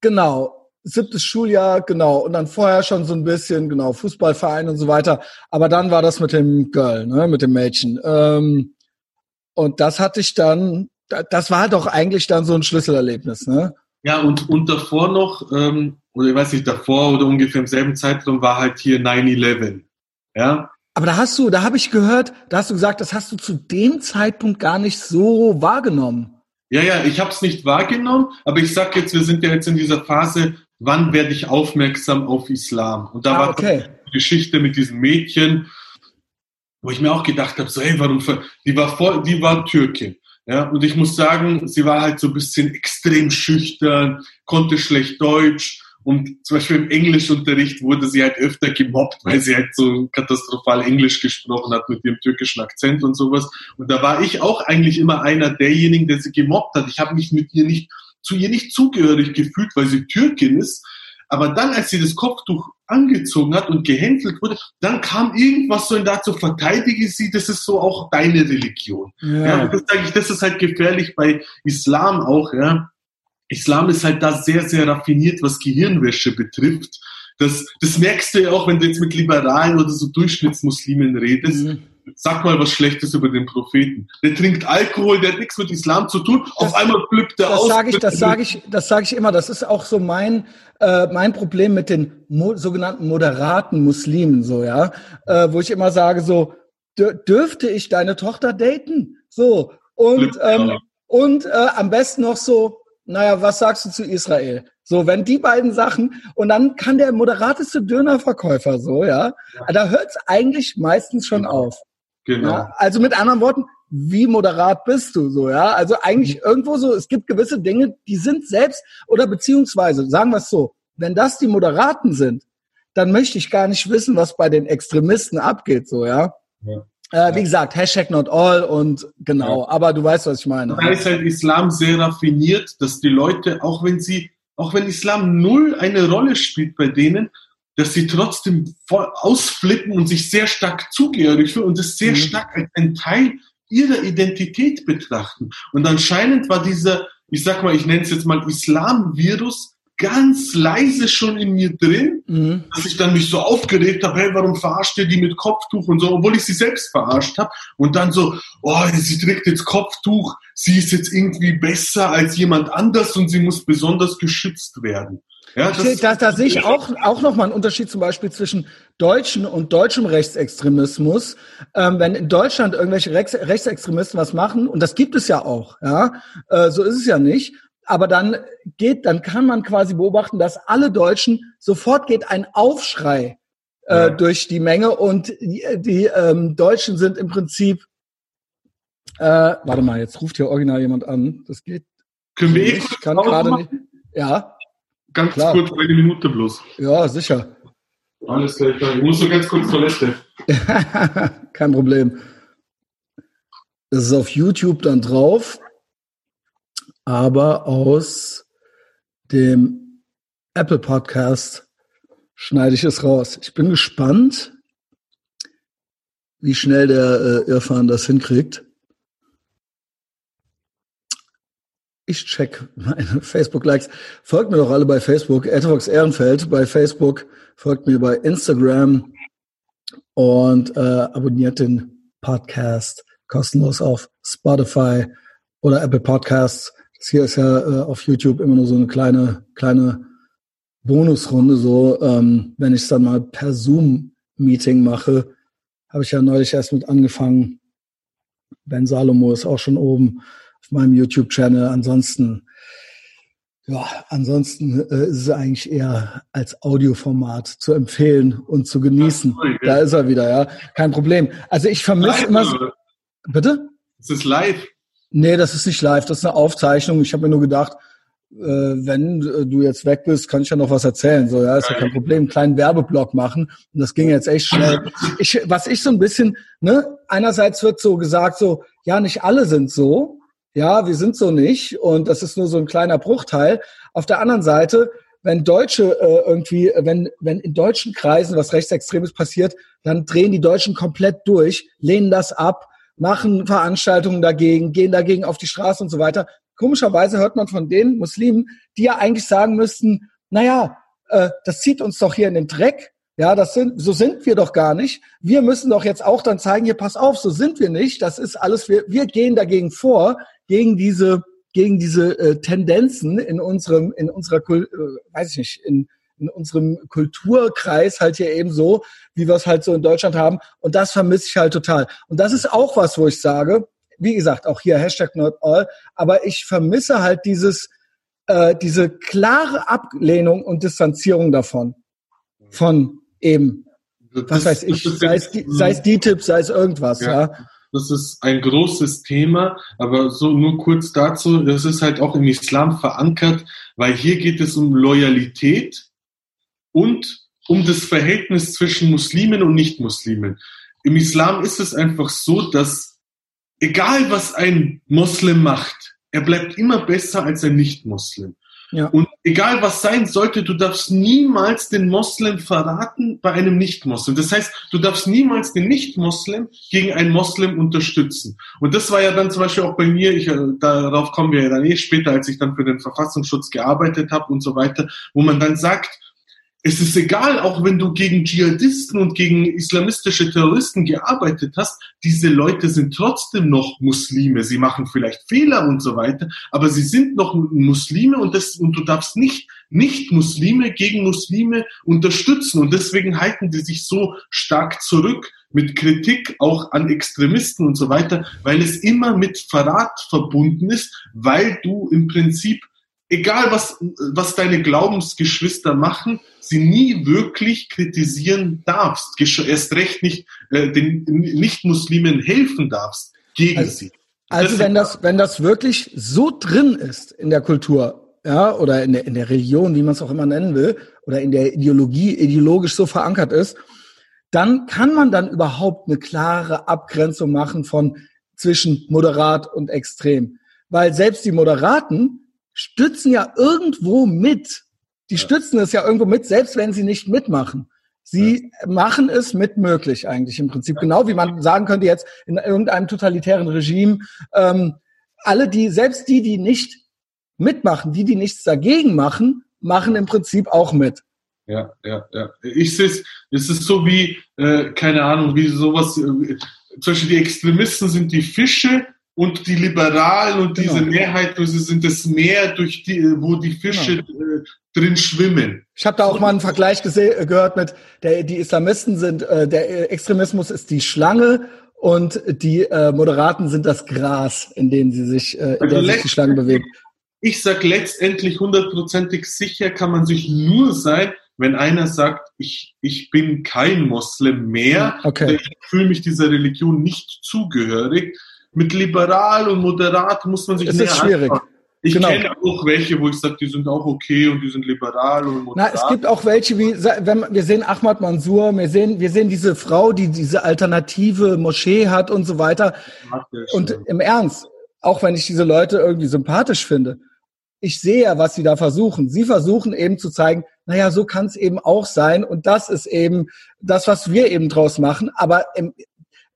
genau. Siebtes Schuljahr, genau. Und dann vorher schon so ein bisschen, genau, Fußballverein und so weiter. Aber dann war das mit dem Girl, ne, mit dem Mädchen. Ähm, und das hatte ich dann das war doch eigentlich dann so ein Schlüsselerlebnis, ne? Ja, und, und davor noch, ähm, oder ich weiß nicht, davor oder ungefähr im selben Zeitraum war halt hier 9-11. Ja. Aber da hast du, da habe ich gehört, da hast du gesagt, das hast du zu dem Zeitpunkt gar nicht so wahrgenommen. Ja, ja, ich habe es nicht wahrgenommen, aber ich sag jetzt, wir sind ja jetzt in dieser Phase, wann werde ich aufmerksam auf Islam? Und da ah, war okay. die Geschichte mit diesem Mädchen, wo ich mir auch gedacht habe, so, hey, warum, die war voll, die war Türkin. Ja, und ich muss sagen, sie war halt so ein bisschen extrem schüchtern, konnte schlecht Deutsch und zum Beispiel im Englischunterricht wurde sie halt öfter gemobbt, weil sie halt so katastrophal Englisch gesprochen hat mit ihrem türkischen Akzent und sowas. Und da war ich auch eigentlich immer einer derjenigen, der sie gemobbt hat. Ich habe mich mit ihr nicht zu ihr nicht zugehörig gefühlt, weil sie Türkin ist, aber dann, als sie das Kopftuch angezogen hat und gehänselt wurde, dann kam irgendwas so in dazu, verteidige sie, das ist so auch deine Religion. Ja. ja das sage ich, das ist halt gefährlich bei Islam auch, ja. Islam ist halt da sehr, sehr raffiniert, was Gehirnwäsche betrifft. Das, das merkst du ja auch, wenn du jetzt mit Liberalen oder so Durchschnittsmuslimen redest. Mhm sag mal was Schlechtes über den Propheten. Der trinkt Alkohol, der hat nichts mit Islam zu tun. Das, Auf einmal flippt er das aus. Sag ich, das sage ich, das sage ich immer. Das ist auch so mein äh, mein Problem mit den mo sogenannten moderaten Muslimen, so ja, äh, wo ich immer sage so dürfte ich deine Tochter daten, so und ähm, und äh, am besten noch so, naja, was sagst du zu Israel? So, wenn die beiden Sachen und dann kann der moderateste Dönerverkäufer so, ja, da hört's eigentlich meistens schon auf. Genau. Ja, also mit anderen Worten, wie moderat bist du so, ja? Also eigentlich mhm. irgendwo so, es gibt gewisse Dinge, die sind selbst oder beziehungsweise, sagen wir es so, wenn das die Moderaten sind, dann möchte ich gar nicht wissen, was bei den Extremisten abgeht, so, ja? ja. Äh, wie gesagt, Hashtag not all und genau, ja. aber du weißt, was ich meine. Da ist halt Islam sehr raffiniert, dass die Leute, auch wenn sie, auch wenn Islam null eine Rolle spielt bei denen, dass sie trotzdem voll ausflippen und sich sehr stark zugehörig fühlen und das sehr mhm. stark als ein Teil ihrer Identität betrachten. Und anscheinend war dieser, ich sag mal, ich nenne es jetzt mal Islam-Virus, ganz leise schon in mir drin, mhm. dass ich dann mich so aufgeregt habe, hey, warum verarscht ihr die mit Kopftuch und so, obwohl ich sie selbst verarscht habe. Und dann so, oh, sie trägt jetzt Kopftuch, sie ist jetzt irgendwie besser als jemand anders und sie muss besonders geschützt werden. Ja, das, da, da sehe ich auch, auch nochmal einen Unterschied zum Beispiel zwischen deutschen und deutschem Rechtsextremismus. Ähm, wenn in Deutschland irgendwelche Rechts, Rechtsextremisten was machen, und das gibt es ja auch, ja, äh, so ist es ja nicht, aber dann geht, dann kann man quasi beobachten, dass alle Deutschen sofort geht ein Aufschrei äh, ja. durch die Menge und die, die ähm, Deutschen sind im Prinzip Äh, warte mal, jetzt ruft hier original jemand an. Das geht. Können wir eh Ich kann gerade nicht. Ja, Ganz Klar. kurz, eine Minute bloß. ja, sicher. Alles gleich. Ich muss so ganz kurz Toilette. Kein Problem. Das ist auf YouTube dann drauf, aber aus dem Apple Podcast schneide ich es raus. Ich bin gespannt, wie schnell der äh, Irfan das hinkriegt. Ich check meine Facebook-Likes. Folgt mir doch alle bei Facebook, Etavox Ehrenfeld bei Facebook, folgt mir bei Instagram und äh, abonniert den Podcast kostenlos auf Spotify oder Apple Podcasts. Das hier ist ja äh, auf YouTube immer nur so eine kleine, kleine Bonusrunde. So, ähm, wenn ich es dann mal per Zoom-Meeting mache, habe ich ja neulich erst mit angefangen. Ben Salomo ist auch schon oben auf meinem YouTube-Channel. Ansonsten, ja, ansonsten äh, ist es eigentlich eher als Audioformat zu empfehlen und zu genießen. Ach, Da ist er wieder, ja. Kein Problem. Also ich vermisse immer. so-? Bitte? Es ist live. Nee, das ist nicht live, das ist eine Aufzeichnung. Ich habe mir nur gedacht, äh, wenn äh, du jetzt weg bist, kann ich ja noch was erzählen. So, ja, ist ja kein Problem. Einen kleinen Werbeblock machen. Und das ging jetzt echt schnell. Ich, was ich so ein bisschen, ne, einerseits wird so gesagt, so, ja, nicht alle sind so. Ja, wir sind so nicht. Und das ist nur so ein kleiner Bruchteil. Auf der anderen Seite, wenn Deutsche äh, irgendwie, wenn, wenn in deutschen Kreisen was Rechtsextremes passiert, dann drehen die Deutschen komplett durch, lehnen das ab, machen Veranstaltungen dagegen, gehen dagegen auf die Straße und so weiter. Komischerweise hört man von den Muslimen, die ja eigentlich sagen müssten, naja, äh, das zieht uns doch hier in den Dreck. Ja, das sind, so sind wir doch gar nicht. Wir müssen doch jetzt auch dann zeigen, hier, pass auf, so sind wir nicht. Das ist alles, wir, wir gehen dagegen vor, gegen diese, gegen diese äh, Tendenzen in unserem, in unserer, Kul- äh, weiß ich nicht, in, in unserem Kulturkreis halt hier eben so, wie wir es halt so in Deutschland haben. Und das vermisse ich halt total. Und das ist auch was, wo ich sage, wie gesagt, auch hier Hashtag not all, aber ich vermisse halt dieses, äh, diese klare Ablehnung und Distanzierung davon. Von eben, was Das- weiß ich, sei es, sei es die Tipps, sei es irgendwas, ja. Ja. Das ist ein großes Thema, aber so nur kurz dazu, das ist halt auch im Islam verankert, weil hier geht es um Loyalität und um das Verhältnis zwischen Muslimen und Nicht-Muslimen. Im Islam ist es einfach so, dass egal was ein Moslem macht, er bleibt immer besser als ein Nicht-Muslim. Ja. Und egal was sein sollte, du darfst niemals den Moslem verraten bei einem Nicht-Moslem. Das heißt, du darfst niemals den Nicht-Moslem gegen einen Moslem unterstützen. Und das war ja dann zum Beispiel auch bei mir, ich, äh, darauf kommen wir ja dann eh später, als ich dann für den Verfassungsschutz gearbeitet habe und so weiter, wo man dann sagt, es ist egal, auch wenn du gegen Dschihadisten und gegen islamistische Terroristen gearbeitet hast, diese Leute sind trotzdem noch Muslime. Sie machen vielleicht Fehler und so weiter, aber sie sind noch Muslime und, das, und du darfst nicht Nicht-Muslime gegen Muslime unterstützen. Und deswegen halten die sich so stark zurück mit Kritik auch an Extremisten und so weiter, weil es immer mit Verrat verbunden ist, weil du im Prinzip egal was, was deine Glaubensgeschwister machen, sie nie wirklich kritisieren darfst. Erst recht nicht äh, den Nicht-Muslimen helfen darfst gegen Also- sie. Also Das- wenn das, wenn das wirklich so drin ist in der Kultur, ja, oder in der, in der Religion, wie man es auch immer nennen will, oder in der Ideologie, ideologisch so verankert ist, dann kann man dann überhaupt eine klare Abgrenzung machen von zwischen moderat und extrem. Weil selbst die Moderaten stützen ja irgendwo mit. Die stützen es ja irgendwo mit, selbst wenn sie nicht mitmachen. Sie machen es mit möglich eigentlich im Prinzip. Genau wie man sagen könnte jetzt in irgendeinem totalitären Regime, ähm, alle die, selbst die, die nicht mitmachen, die, die nichts dagegen machen, machen im Prinzip auch mit. Ja, ja, ja. Ich sehe es, es ist so wie, äh, keine Ahnung, wie sowas, äh, zum Beispiel die Extremisten sind die Fische und die Liberalen und diese Genau. Mehrheit, sie sind das Meer, durch die, wo die Fische äh, drin schwimmen. Ich habe da auch mal einen Vergleich äh, gehört mit, der, die Islamisten sind, äh, der äh, Extremismus ist die Schlange und die äh, Moderaten sind das Gras, in dem sie sich, äh, in Also der sich die Schlange bewegt. Ich sag letztendlich hundertprozentig sicher kann man sich nur sein, wenn einer sagt, ich, ich bin kein Moslem mehr, Okay. oder ich fühle mich dieser Religion nicht zugehörig. Mit liberal und moderat muss man sich Es ist schwierig. Anfangen. Ich genau. kenne auch welche, wo ich sage, die sind auch okay und die sind liberal und moderat. Na, es gibt auch welche, wie wenn wir sehen Ahmad Mansour, wir sehen, wir sehen diese Frau, die diese alternative Moschee hat und so weiter. Und im Ernst, auch wenn ich diese Leute irgendwie sympathisch finde, ich sehe ja, was sie da versuchen. Sie versuchen eben zu zeigen, naja, so kann es eben auch sein. Und das ist eben das, was wir eben draus machen. Aber im,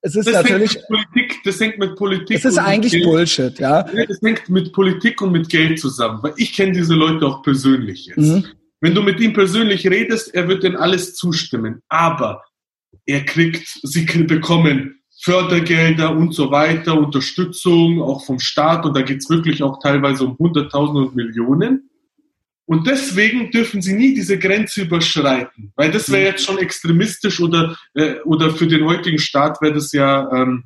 es ist das natürlich. Hängt Politik, das hängt mit Politik. Es ist eigentlich. Bullshit, ja. Das hängt mit Politik und mit Geld zusammen, weil ich kenne diese Leute auch persönlich jetzt. Mhm. Wenn du mit ihm persönlich redest, er wird denn alles zustimmen. Aber er kriegt, sie bekommen Fördergelder und so weiter, Unterstützung auch vom Staat und da geht's wirklich auch teilweise um Hunderttausende und Millionen. Und deswegen dürfen sie nie diese Grenze überschreiten, weil das wäre jetzt schon extremistisch oder, äh, oder für den heutigen Staat wäre das ja, ähm,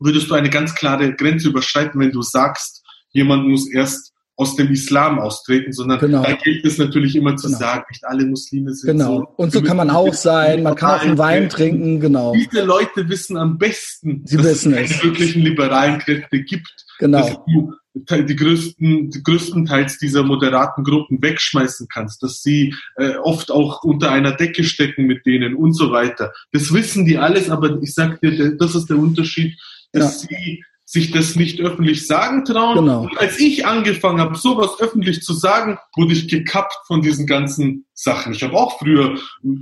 würdest du eine ganz klare Grenze überschreiten, wenn du sagst, jemand muss erst aus dem Islam austreten, sondern genau. da gilt es natürlich immer zu genau. sagen, nicht alle Muslime sind genau. so. Und so kann man auch sein, man kann auch einen Wein trinken, genau. Diese Leute wissen am besten, Sie dass wissen es keine wirklichen liberalen Kräfte gibt. Genau. Dass du die größten, die größtenteils dieser moderaten Gruppen wegschmeißen kannst, dass sie äh, oft auch unter einer Decke stecken mit denen und so weiter. Das wissen die alles, aber ich sag dir, das ist der Unterschied, dass ja. sie sich das nicht öffentlich sagen trauen. Genau. Und als ich angefangen habe, sowas öffentlich zu sagen, wurde ich gekappt von diesen ganzen Sachen. Ich habe auch früher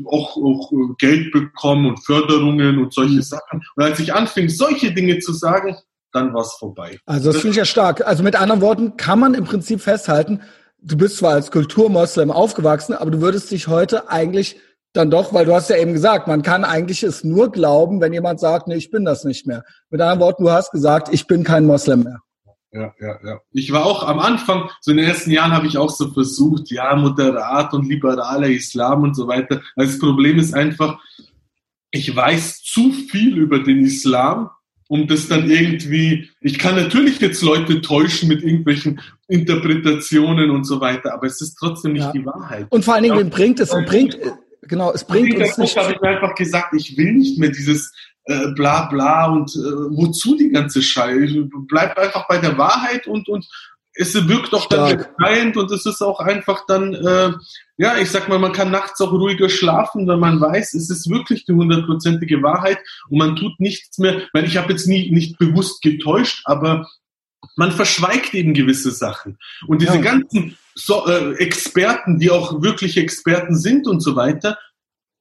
auch, auch Geld bekommen und Förderungen und solche mhm. Sachen. Und als ich anfing, solche Dinge zu sagen, dann war es vorbei. Also das, das finde ich ja stark. Also mit anderen Worten kann man im Prinzip festhalten, du bist zwar als Kulturmoslem aufgewachsen, aber du würdest dich heute eigentlich dann doch, weil du hast ja eben gesagt, man kann eigentlich es nur glauben, wenn jemand sagt, nee, ich bin das nicht mehr. Mit anderen Worten, du hast gesagt, ich bin kein Moslem mehr. Ja, ja, ja. Ich war auch am Anfang, so in den ersten Jahren habe ich auch so versucht, ja, moderat und liberaler Islam und so weiter. Das Problem ist einfach, ich weiß zu viel über den Islam, um das dann irgendwie, ich kann natürlich jetzt Leute täuschen mit irgendwelchen Interpretationen und so weiter, aber es ist trotzdem nicht ja. die Wahrheit. Und vor allen Dingen, ja. bringt es, bringt, genau, es bringt uns nicht. habe ich einfach gesagt, ich will nicht mehr dieses äh, bla bla und äh, wozu die ganze Scheiße. Bleib einfach bei der Wahrheit und, und es wirkt auch dann befreiend und es ist auch einfach dann, äh, ja, ich sag mal, man kann nachts auch ruhiger schlafen, wenn man weiß, es ist wirklich die hundertprozentige Wahrheit und man tut nichts mehr, weil ich habe jetzt nie nicht bewusst getäuscht, aber man verschweigt eben gewisse Sachen. Und diese ja. ganzen so, äh, Experten, die auch wirklich Experten sind und so weiter,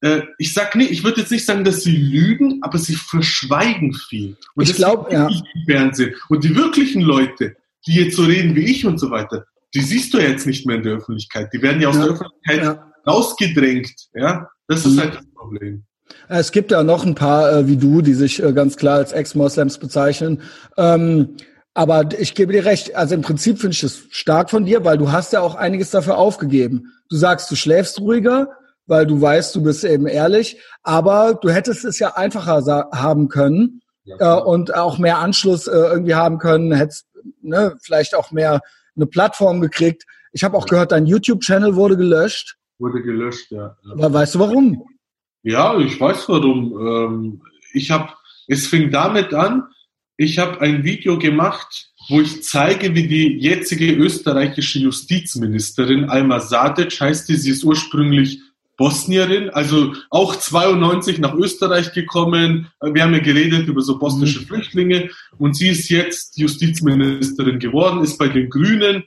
äh, ich sag nicht, ich würde jetzt nicht sagen, dass sie lügen, aber sie verschweigen viel. Und ich glaube, ja. Fernsehen. Und die wirklichen Leute, die jetzt so reden wie ich und so weiter, die siehst du jetzt nicht mehr in der Öffentlichkeit. Die werden ja aus ja. der Öffentlichkeit ja. rausgedrängt. Ja, das ist mhm. halt das Problem. Es gibt ja noch ein paar äh, wie du, die sich äh, ganz klar als Ex-Moslems bezeichnen. Ähm, aber ich gebe dir recht. Also im Prinzip finde ich es stark von dir, weil du hast ja auch einiges dafür aufgegeben. Du sagst, du schläfst ruhiger, weil du weißt, du bist eben ehrlich. Aber du hättest es ja einfacher haben können ja, äh, und auch mehr Anschluss äh, irgendwie haben können. Hättest ne, vielleicht auch mehr eine Plattform gekriegt. Ich habe auch gehört, dein YouTube-Channel wurde gelöscht. Wurde gelöscht, ja. Aber weißt du warum? Ja, ich weiß warum. Ähm, ich habe, es fing damit an, ich habe ein Video gemacht, wo ich zeige, wie die jetzige österreichische Justizministerin Alma Sadic heißt die, sie ist ursprünglich Bosnierin, also auch 92 nach Österreich gekommen. Wir haben ja geredet über so bosnische mhm. Flüchtlinge und sie ist jetzt Justizministerin geworden, ist bei den Grünen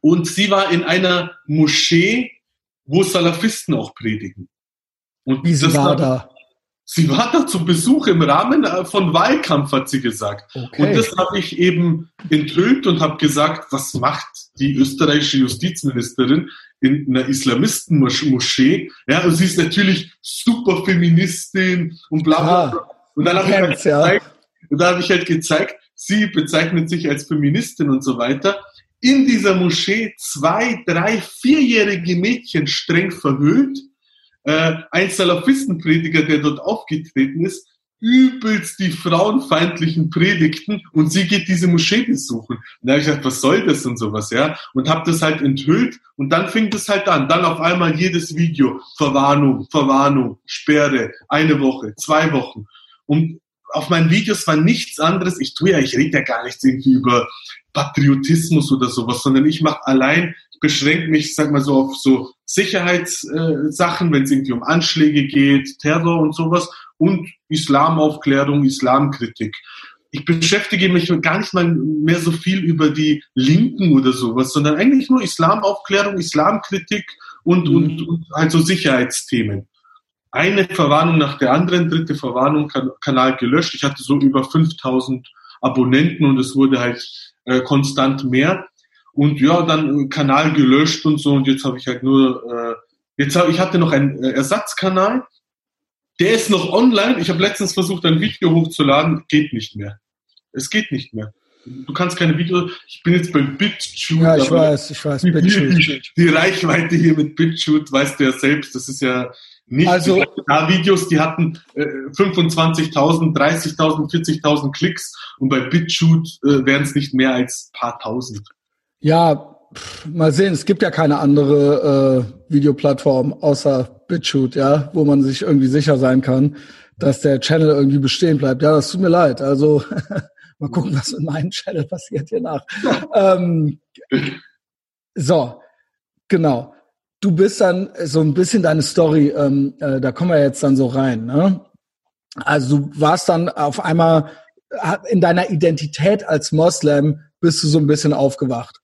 und sie war in einer Moschee, wo Salafisten auch predigen. Und Wie sie war da? Sie war da zu Besuch im Rahmen äh, von Wahlkampf, hat sie gesagt. Okay. Und das habe ich eben enthüllt und habe gesagt, was macht die österreichische Justizministerin in einer Islamistenmoschee? Ja, und sie ist natürlich super Feministin und bla bla bla. Und dann habe ich, halt gezeigt, hab ich halt gezeigt, sie bezeichnet sich als Feministin und so weiter. In dieser Moschee zwei, drei, vierjährige Mädchen streng verhüllt äh, ein Salafistenprediger, der dort aufgetreten ist, übelst die frauenfeindlichen Predigten und sie geht diese Moschee besuchen. Und da habe ich gesagt, was soll das und sowas, ja? Und habe das halt enthüllt und dann fing das halt an. Dann auf einmal jedes Video, Verwarnung, Verwarnung, Sperre, eine Woche, zwei Wochen. Und auf meinen Videos war nichts anderes. Ich tue ja, ich rede ja gar nichts irgendwie über Patriotismus oder sowas, sondern ich mache allein, ich beschränke mich, sag mal so, auf so Sicherheitssachen, äh, wenn es irgendwie um Anschläge geht, Terror und sowas und Islamaufklärung, Islamkritik. Ich beschäftige mich gar nicht mal mehr so viel über die Linken oder sowas, sondern eigentlich nur Islamaufklärung, Islamkritik und, mhm. und, und halt so Sicherheitsthemen eine Verwarnung nach der anderen, dritte Verwarnung, kan Kanal gelöscht. Ich hatte so über 5000 Abonnenten und es wurde halt äh, konstant mehr. Und ja, dann Kanal gelöscht und so und jetzt habe ich halt nur, äh, jetzt hab, ich hatte noch einen äh, Ersatzkanal, der ist noch online. Ich habe letztens versucht, ein Video hochzuladen, geht nicht mehr. Es geht nicht mehr. Du kannst keine Video. Ich bin jetzt bei BitChute. Ja, ich weiß, ich weiß. Die, die, die Reichweite hier mit BitChute, weißt du ja selbst, das ist ja nicht also, da Videos, die hatten äh, 25.000, 30.000, 40.000 Klicks und bei BitChute äh, wären es nicht mehr als paar tausend. Ja, pff, mal sehen. Es gibt ja keine andere äh, Videoplattform außer BitChute, ja, wo man sich irgendwie sicher sein kann, dass der Channel irgendwie bestehen bleibt. Ja, das tut mir leid. Also mal gucken, was mit meinem Channel passiert hier nach. ähm, so, genau du bist dann so ein bisschen deine Story, ähm, äh, da kommen wir jetzt dann so rein. Ne? Also du warst dann auf einmal in deiner Identität als Moslem bist du so ein bisschen aufgewacht.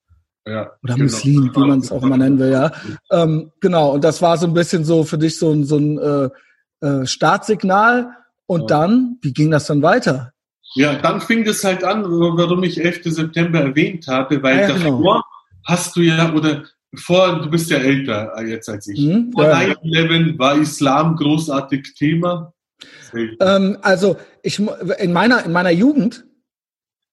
Ja, Oder genau. Muslim, wie man es auch immer nennen will, ja. Ähm, genau, und das war so ein bisschen so für dich so, ein so ein äh, äh, Startsignal. Und ja. dann, wie ging das dann weiter? Ja, dann fing das halt an, warum ich 11. September erwähnt habe, weil ja, davor genau. hast du ja, oder vor, du bist ja älter jetzt als ich. Mhm, vor ja. 9-11 war Islam großartig Thema. Ähm, also ich in meiner in meiner Jugend.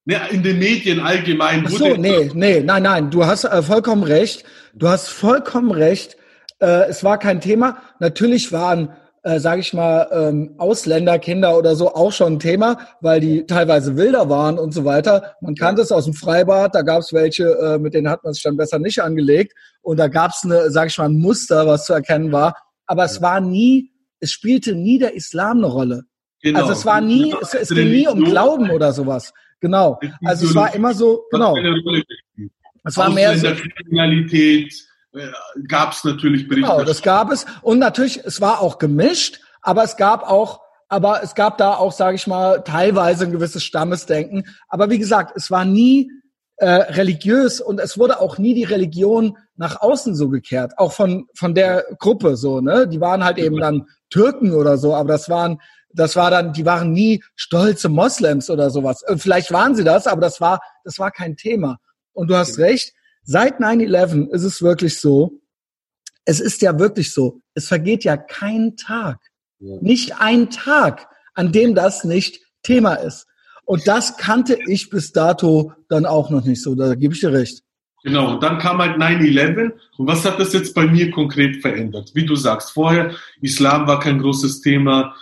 Ja, in den Medien allgemein. Ach so, nee, nee, nein, nein. Du hast äh, vollkommen recht. Du hast vollkommen recht. Äh, es war kein Thema. Natürlich waren äh, sage ich mal, ähm, Ausländerkinder oder so auch schon ein Thema, weil die teilweise wilder waren und so weiter. Man kannte es aus dem Freibad, da gab es welche, äh, mit denen hat man sich dann besser nicht angelegt. Und da gab es eine, sage ich mal, ein Muster, was zu erkennen war. Aber es war nie, es spielte nie der Islam eine Rolle. Genau. Also es war nie, es, es ging nie um Glauben oder sowas. Genau. Also es war immer so, genau. Es war mehr so. Kriminalität, äh, gab es natürlich Berichte. Genau, das gab es. Und natürlich, es war auch gemischt, aber es gab auch, aber es gab da auch, sage ich mal, teilweise ein gewisses Stammesdenken. Aber wie gesagt, es war nie äh, religiös und es wurde auch nie die Religion nach außen so gekehrt, auch von von der Gruppe so, ne? Die waren halt eben dann Türken oder so, aber das waren das war dann, die waren nie stolze Moslems oder sowas. Äh, vielleicht waren sie das, aber das war das war kein Thema. Und du hast recht, Seit 9-11 ist es wirklich so, es ist ja wirklich so, es vergeht ja kein Tag, ja. nicht ein Tag, an dem das nicht Thema ist. Und das kannte ich bis dato dann auch noch nicht so, da gebe ich dir recht. Genau, und dann kam halt 9-11 und was hat das jetzt bei mir konkret verändert? Wie du sagst, vorher, Islam war kein großes Thema,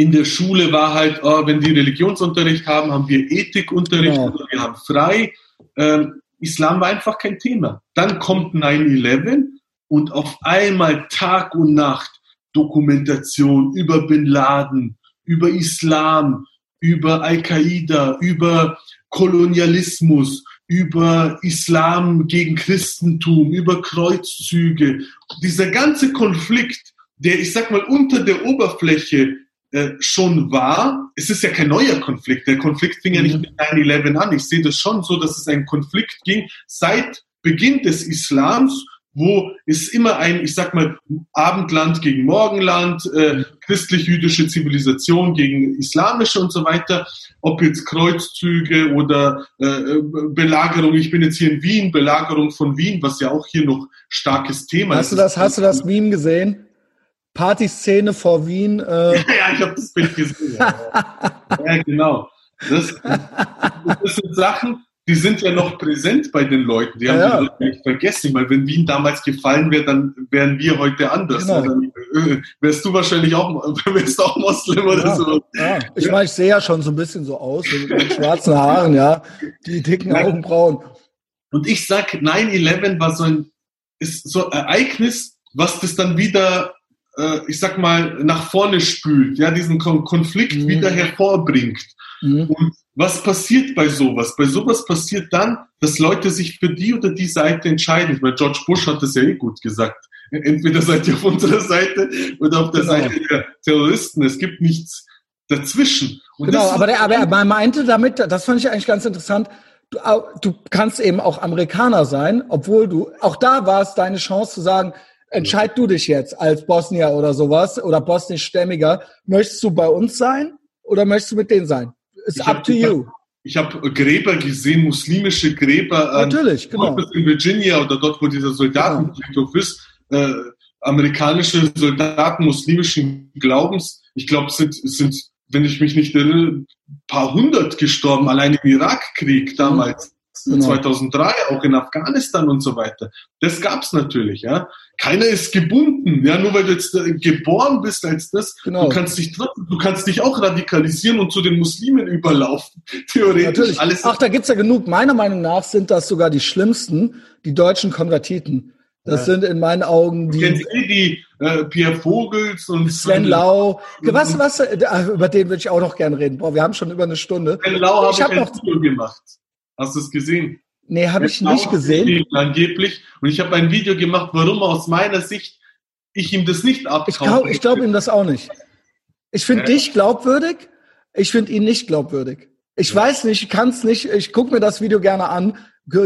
in der Schule war halt, oh, wenn die Religionsunterricht haben, haben wir Ethikunterricht genau. oder wir haben frei. Ähm, Islam war einfach kein Thema. Dann kommt 9-11 und auf einmal Tag und Nacht Dokumentation über Bin Laden, über Islam, über Al-Qaida, über Kolonialismus, über Islam gegen Christentum, über Kreuzzüge. Dieser ganze Konflikt, der, ich sag mal, unter der Oberfläche äh, schon war. Es ist ja kein neuer Konflikt. Der Konflikt fing ja nicht mhm. mit 9-11 an. Ich sehe das schon so, dass es ein Konflikt ging seit Beginn des Islams, wo es immer ein, ich sag mal, Abendland gegen Morgenland, äh, mhm. christlich-jüdische Zivilisation gegen islamische und so weiter, ob jetzt Kreuzzüge oder äh, äh, Belagerung, ich bin jetzt hier in Wien, Belagerung von Wien, was ja auch hier noch starkes Thema hast ist. Du das, hast du das Meme gesehen? Partyszene vor Wien. Äh. ja, ich habe das Bild gesehen. ja, ja genau. Das, das, sind Sachen, die sind ja noch präsent bei den Leuten. Die haben ja, ja. nicht vergessen. Weil wenn Wien damals gefallen wäre, dann wären wir heute anders. Genau. Dann äh, wärst du wahrscheinlich auch, wärst auch Moslem oder ja, so. Ja. Ich meine, ich sehe ja schon so ein bisschen so aus, mit den schwarzen Haaren, ja, die dicken Augenbrauen. Und ich sag, 9-11 war so ein, ist so ein Ereignis, was das dann wieder äh, ich sag mal, nach vorne spült, ja, diesen Kon Konflikt mhm. wieder hervorbringt. Mhm. Und was passiert bei sowas? Bei sowas passiert dann, dass Leute sich für die oder die Seite entscheiden. Ich meine, George Bush hat das ja eh gut gesagt. Entweder seid ihr auf unserer Seite oder auf der genau. Seite der Terroristen. Es gibt nichts dazwischen. Und genau, aber, der, aber er meinte damit, das fand ich eigentlich ganz interessant, du, du kannst eben auch Amerikaner sein, obwohl du, auch da war es deine Chance zu sagen, entscheid du dich jetzt als Bosnier oder sowas oder bosnischstämmiger, möchtest du bei uns sein oder möchtest du mit denen sein? It's up to you. Ich habe Gräber gesehen, muslimische Gräber Natürlich, genau. in Virginia oder dort, wo dieser Soldatenfriedhof genau. ist, äh, amerikanische Soldaten muslimischen Glaubens. Ich glaube, sind sind wenn ich mich nicht erinnere, paar hundert gestorben, allein im Irakkrieg damals. Genau. 2003, auch in Afghanistan und so weiter. Das gab's natürlich, ja. Keiner ist gebunden, ja, nur weil du jetzt äh, geboren bist als das. Genau. Du kannst dich du kannst dich auch radikalisieren und zu den Muslimen überlaufen. Theoretisch. Natürlich. Alles Ach, da gibt's ja genug. Meiner Meinung nach sind das sogar die schlimmsten, die deutschen Konvertiten. Das ja. sind in meinen Augen die. Kennen Sie die äh, Pierre Vogels und Sven Lau? Was, was, äh, über den würde ich auch noch gern reden. Boah, wir haben schon über eine Stunde. Sven Lau habe ich, hab ich ein Video gemacht. Hast du es gesehen? Nee, habe ich nicht gesehen. Angeblich. Und ich habe ein Video gemacht, warum aus meiner Sicht ich ihm das nicht abkaufe. Ich glaube glaub ihm das auch nicht. Ich finde ja. dich glaubwürdig. Ich finde ihn nicht glaubwürdig. Ich ja. weiß nicht, ich kann es nicht. Ich gucke mir das Video gerne an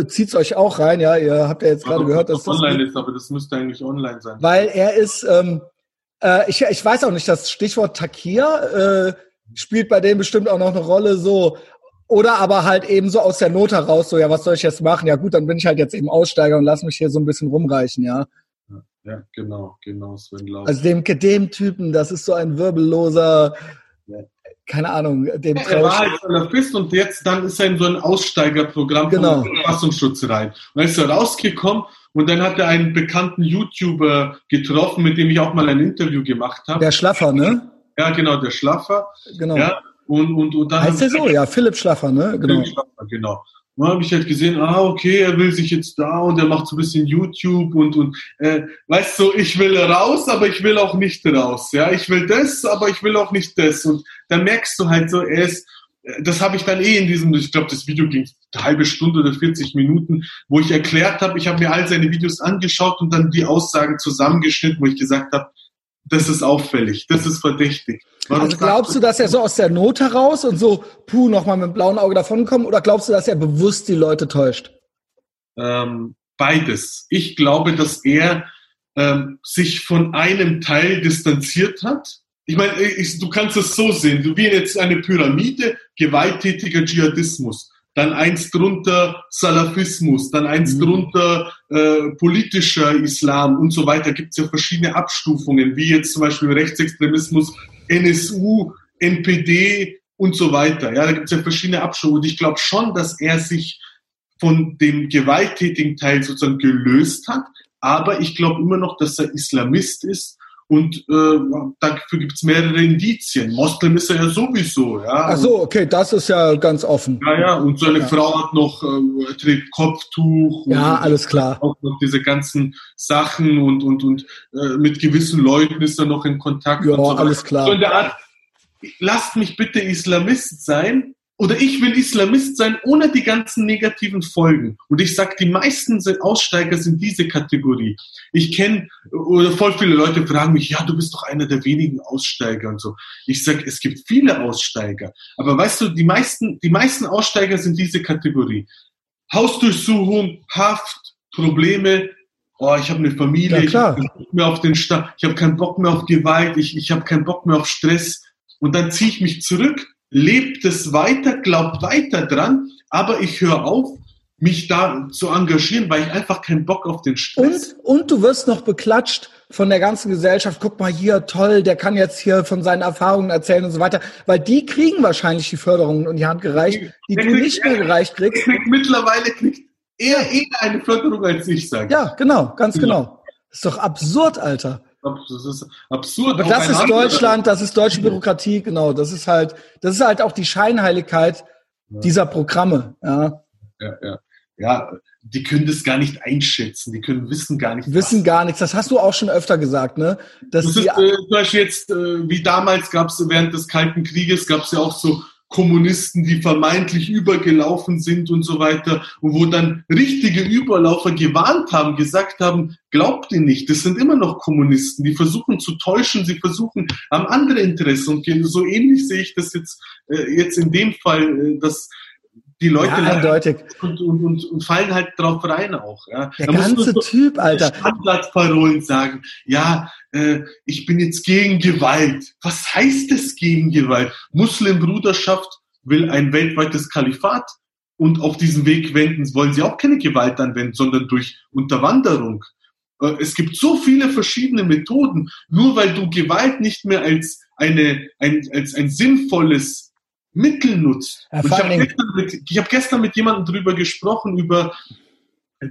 zieht's euch auch rein, ja. Ihr habt ja jetzt gerade gehört, dass das online ist, aber das müsste eigentlich online sein. Weil er ist, ähm, äh, ich, ich weiß auch nicht, das Stichwort Takir äh, spielt bei dem bestimmt auch noch eine Rolle. So oder aber halt eben so aus der Not heraus, so ja, was soll ich jetzt machen? Ja gut, dann bin ich halt jetzt eben Aussteiger und lass mich hier so ein bisschen rumreichen, ja. Ja, genau, genau, Sven Lauf. Also dem, dem Typen, das ist so ein wirbelloser, ja keine Ahnung, dem ja, Er war halt Salafist und jetzt dann ist er in so ein Aussteigerprogramm genau. vom Verfassungsschutz rein. Und dann ist er rausgekommen und dann hat er einen bekannten YouTuber getroffen, mit dem ich auch mal ein Interview gemacht habe. Der Schlaffer, ne? Ja, genau, der Schlaffer. Genau. Ja, und, und, und dann heißt der so? Ja, Philipp Schlaffer, ne? Genau. Philipp Schlaffer, genau. Und dann habe ich halt gesehen, ah, okay, er will sich jetzt da und er macht so ein bisschen YouTube und, und äh, weißt du, ich will raus, aber ich will auch nicht raus. Ja, ich will das, aber ich will auch nicht das. Und dann merkst du halt so, er ist, äh, das habe ich dann eh in diesem, ich glaube, das Video ging eine halbe Stunde oder 40 Minuten, wo ich erklärt habe, ich habe mir all seine Videos angeschaut und dann die Aussagen zusammengeschnitten, wo ich gesagt habe, das ist auffällig, das ist verdächtig. Also glaubst du, dass er so aus der Not heraus und so, puh, nochmal mit dem blauen Auge davonkommt, oder glaubst du, dass er bewusst die Leute täuscht? Ähm, beides. Ich glaube, dass er ähm, sich von einem Teil distanziert hat. Ich meine, du kannst es so sehen, du wie jetzt eine Pyramide, gewalttätiger Dschihadismus dann eins drunter Salafismus, dann eins mhm. drunter äh, politischer Islam und so weiter. Gibt es ja verschiedene Abstufungen, wie jetzt zum Beispiel Rechtsextremismus, NSU, NPD und so weiter. Ja, da gibt es ja verschiedene Abstufungen. Und ich glaube schon, dass er sich von dem gewalttätigen Teil sozusagen gelöst hat. Aber ich glaube immer noch, dass er Islamist ist und äh, dafür gibt es mehrere Indizien. Moslem ist er ja sowieso. Ja. Ach so, okay, das ist ja ganz offen. Ja, ja, und seine ja. Frau hat noch, äh, trägt Kopftuch. Ja, alles klar. Auch noch diese ganzen Sachen und, und, und äh, mit gewissen Leuten ist er noch in Kontakt. Ja, so alles klar. So in der Art, lasst mich bitte Islamist sein, oder ich will Islamist sein ohne die ganzen negativen Folgen. Und ich sag, die meisten Aussteiger sind diese Kategorie. Ich kenne, oder voll viele Leute fragen mich, ja, du bist doch einer der wenigen Aussteiger und so. Ich sag, es gibt viele Aussteiger. Aber weißt du, die meisten, die meisten Aussteiger sind diese Kategorie. Hausdurchsuchung, Haft, Probleme, oh, ich habe eine Familie, ich habe keinen Bock mehr auf den Staat, ich habe keinen Bock mehr auf Gewalt, ich, ich habe keinen Bock mehr auf Stress. Und dann ziehe ich mich zurück lebt es weiter, glaubt weiter dran, aber ich höre auf, mich da zu engagieren, weil ich einfach keinen Bock auf den Stress. Und, und du wirst noch beklatscht von der ganzen Gesellschaft. Guck mal hier, toll, der kann jetzt hier von seinen Erfahrungen erzählen und so weiter. Weil die kriegen wahrscheinlich die Förderungen in die Hand gereicht, die der du kriegt, nicht mehr gereicht kriegst. Kriegt, mittlerweile kriegt er eher eine Förderung als ich, sage Ja, genau, ganz genau. genau. Ist doch absurd, Alter. Das ist absurd. Aber das ist Deutschland, das ist deutsche Bürokratie, genau. Das ist halt, das ist halt auch die Scheinheiligkeit ja. dieser Programme. Ja. Ja, ja. ja, die können das gar nicht einschätzen, die können wissen gar nicht. Wissen was. gar nichts, das hast du auch schon öfter gesagt, ne? Dass das ist äh, zum Beispiel jetzt, äh, wie damals gab es während des Kalten Krieges, gab es ja auch so Kommunisten, die vermeintlich übergelaufen sind und so weiter, und wo dann richtige Überlaufer gewarnt haben, gesagt haben, glaubt ihr nicht, das sind immer noch Kommunisten, die versuchen zu täuschen, sie versuchen am andere Interesse und so ähnlich sehe ich das jetzt, äh, jetzt in dem Fall, äh, dass die Leute ja, eindeutig. Und, und, und, und, fallen halt drauf rein auch. Ja. Der da ganze Typ, Alter. Standardparolen sagen, ja, äh, ich bin jetzt gegen Gewalt. Was heißt es gegen Gewalt? Muslimbruderschaft will ein weltweites Kalifat und auf diesen Weg wenden, wollen sie auch keine Gewalt anwenden, sondern durch Unterwanderung. Äh, es gibt so viele verschiedene Methoden. Nur weil du Gewalt nicht mehr als eine, ein, als ein sinnvolles Mittel nutzt. Ich habe gestern, mit, hab gestern mit jemandem drüber gesprochen, über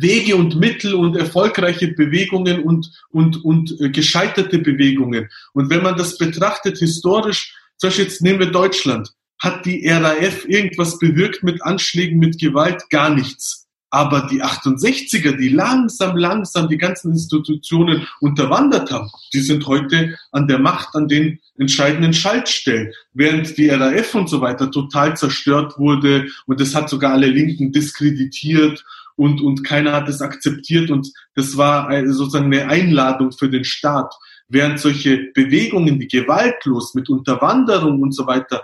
Wege und Mittel und erfolgreiche Bewegungen und, und, und äh, gescheiterte Bewegungen. Und wenn man das betrachtet historisch, zum Beispiel jetzt nehmen wir Deutschland, hat die RAF irgendwas bewirkt mit Anschlägen, mit Gewalt? Gar nichts. Aber die 68er, die langsam, langsam die ganzen Institutionen unterwandert haben, die sind heute an der Macht, an den entscheidenden Schaltstellen. Während die RAF und so weiter total zerstört wurde und das hat sogar alle Linken diskreditiert und, und keiner hat es akzeptiert und das war sozusagen eine Einladung für den Staat während solche Bewegungen, die gewaltlos mit Unterwanderung und so weiter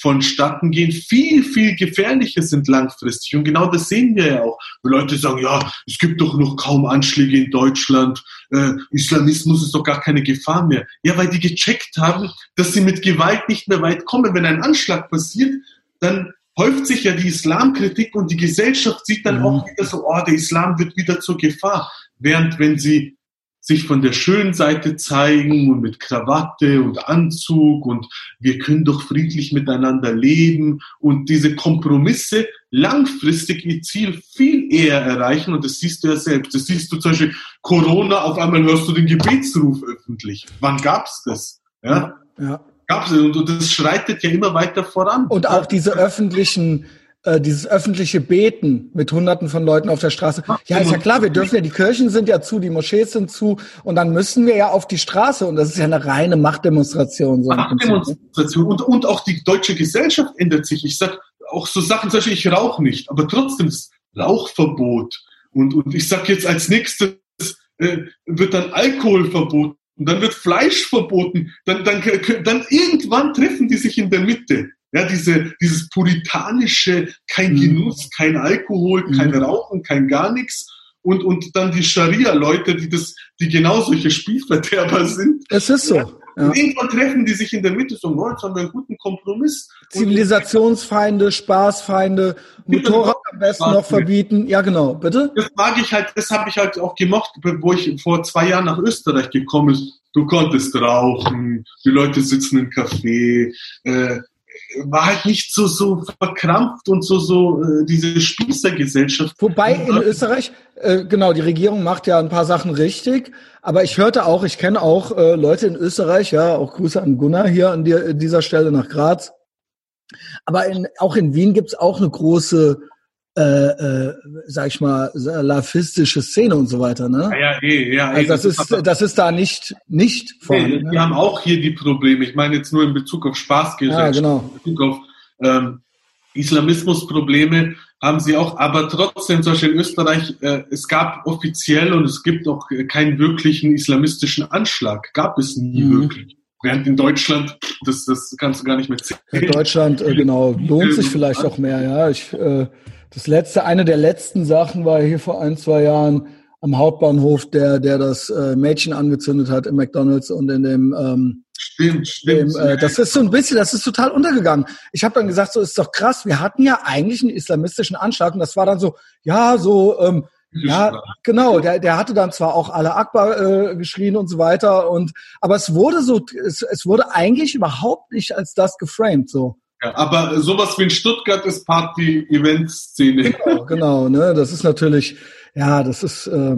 vonstatten gehen, viel, viel gefährlicher sind langfristig. Und genau das sehen wir ja auch. Wo Leute sagen, ja, es gibt doch noch kaum Anschläge in Deutschland, äh, Islamismus ist doch gar keine Gefahr mehr. Ja, weil die gecheckt haben, dass sie mit Gewalt nicht mehr weit kommen. Wenn ein Anschlag passiert, dann häuft sich ja die Islamkritik und die Gesellschaft sieht dann mhm. auch wieder so, oh, der Islam wird wieder zur Gefahr. Während wenn sie sich von der schönen Seite zeigen und mit Krawatte und Anzug und wir können doch friedlich miteinander leben und diese Kompromisse langfristig ihr Ziel viel eher erreichen und das siehst du ja selbst. Das siehst du zum Beispiel Corona, auf einmal hörst du den Gebetsruf öffentlich. Wann gab's das? Ja. ja. Gab's und das schreitet ja immer weiter voran. Und auch diese öffentlichen äh, dieses öffentliche Beten mit Hunderten von Leuten auf der Straße. Ja, ist ja klar, wir dürfen ja, die Kirchen sind ja zu, die Moschees sind zu und dann müssen wir ja auf die Straße und das ist ja eine reine Machtdemonstration. So Machtdemonstration und, und auch die deutsche Gesellschaft ändert sich. Ich sag auch so Sachen, zum Beispiel, ich rauche nicht, aber trotzdem ist Rauchverbot und, und ich sag jetzt als nächstes äh, wird dann Alkohol verboten. Und dann wird Fleisch verboten. Dann, dann, dann irgendwann treffen die sich in der Mitte. Ja, diese, dieses puritanische, kein mhm. Genuss, kein Alkohol, kein mhm. Rauchen, kein gar nichts. Und, und dann die Scharia-Leute, die das, die genau solche Spielverderber sind. Es ist so. Ja. Ja. Und irgendwann treffen die sich in der Mitte so, oh, jetzt haben wir einen guten Kompromiss. Zivilisationsfeinde, Spaßfeinde, Motorrad am besten noch verbieten. Ja, genau, bitte? Das mag ich halt, das habe ich halt auch gemocht, wo ich vor zwei Jahren nach Österreich gekommen bin. Du konntest rauchen, die Leute sitzen im Café, äh, war halt nicht so, so verkrampft und so, so äh, diese Spießergesellschaft. Wobei in Österreich, äh, genau, die Regierung macht ja ein paar Sachen richtig, aber ich hörte auch, ich kenne auch äh, Leute in Österreich, ja, auch Grüße an Gunnar hier an die, dieser Stelle nach Graz. Aber in, auch in Wien gibt's auch eine große äh, äh, sag ich mal, salafistische Szene und so weiter, ne? Ja, ja, eh, ja. Also das ist, das ist da nicht, nicht vorhanden. Nee, ne? Wir haben auch hier die Probleme. Ich meine jetzt nur in Bezug auf Spaßgesellschaft, ja, genau. in Bezug auf ähm, Islamismusprobleme haben sie auch, aber trotzdem, zum Beispiel in Österreich, äh, es gab offiziell und es gibt auch keinen wirklichen islamistischen Anschlag. Gab es nie mhm. wirklich. Während in Deutschland, das, das kannst du gar nicht mehr zählen. In Deutschland, äh, genau, lohnt sich vielleicht auch mehr, ja. Ich, äh, das letzte, eine der letzten Sachen war hier vor ein, zwei Jahren am Hauptbahnhof, der, der das äh, Mädchen angezündet hat im McDonalds und in dem ähm, Stimmt, stimmt. Dem, äh, das ist so ein bisschen, das ist total untergegangen. Ich habe dann gesagt, so ist doch krass. Wir hatten ja eigentlich einen islamistischen Anschlag und das war dann so, ja, so, ähm, ja, genau. Der, der hatte dann zwar auch alle Akbar äh, geschrien und so weiter und, aber es wurde so, es, es wurde eigentlich überhaupt nicht als das geframed so. Ja, aber sowas wie in Stuttgart ist Party-Event-Szene. Genau, genau, ne? Das ist natürlich, ja, das ist, äh,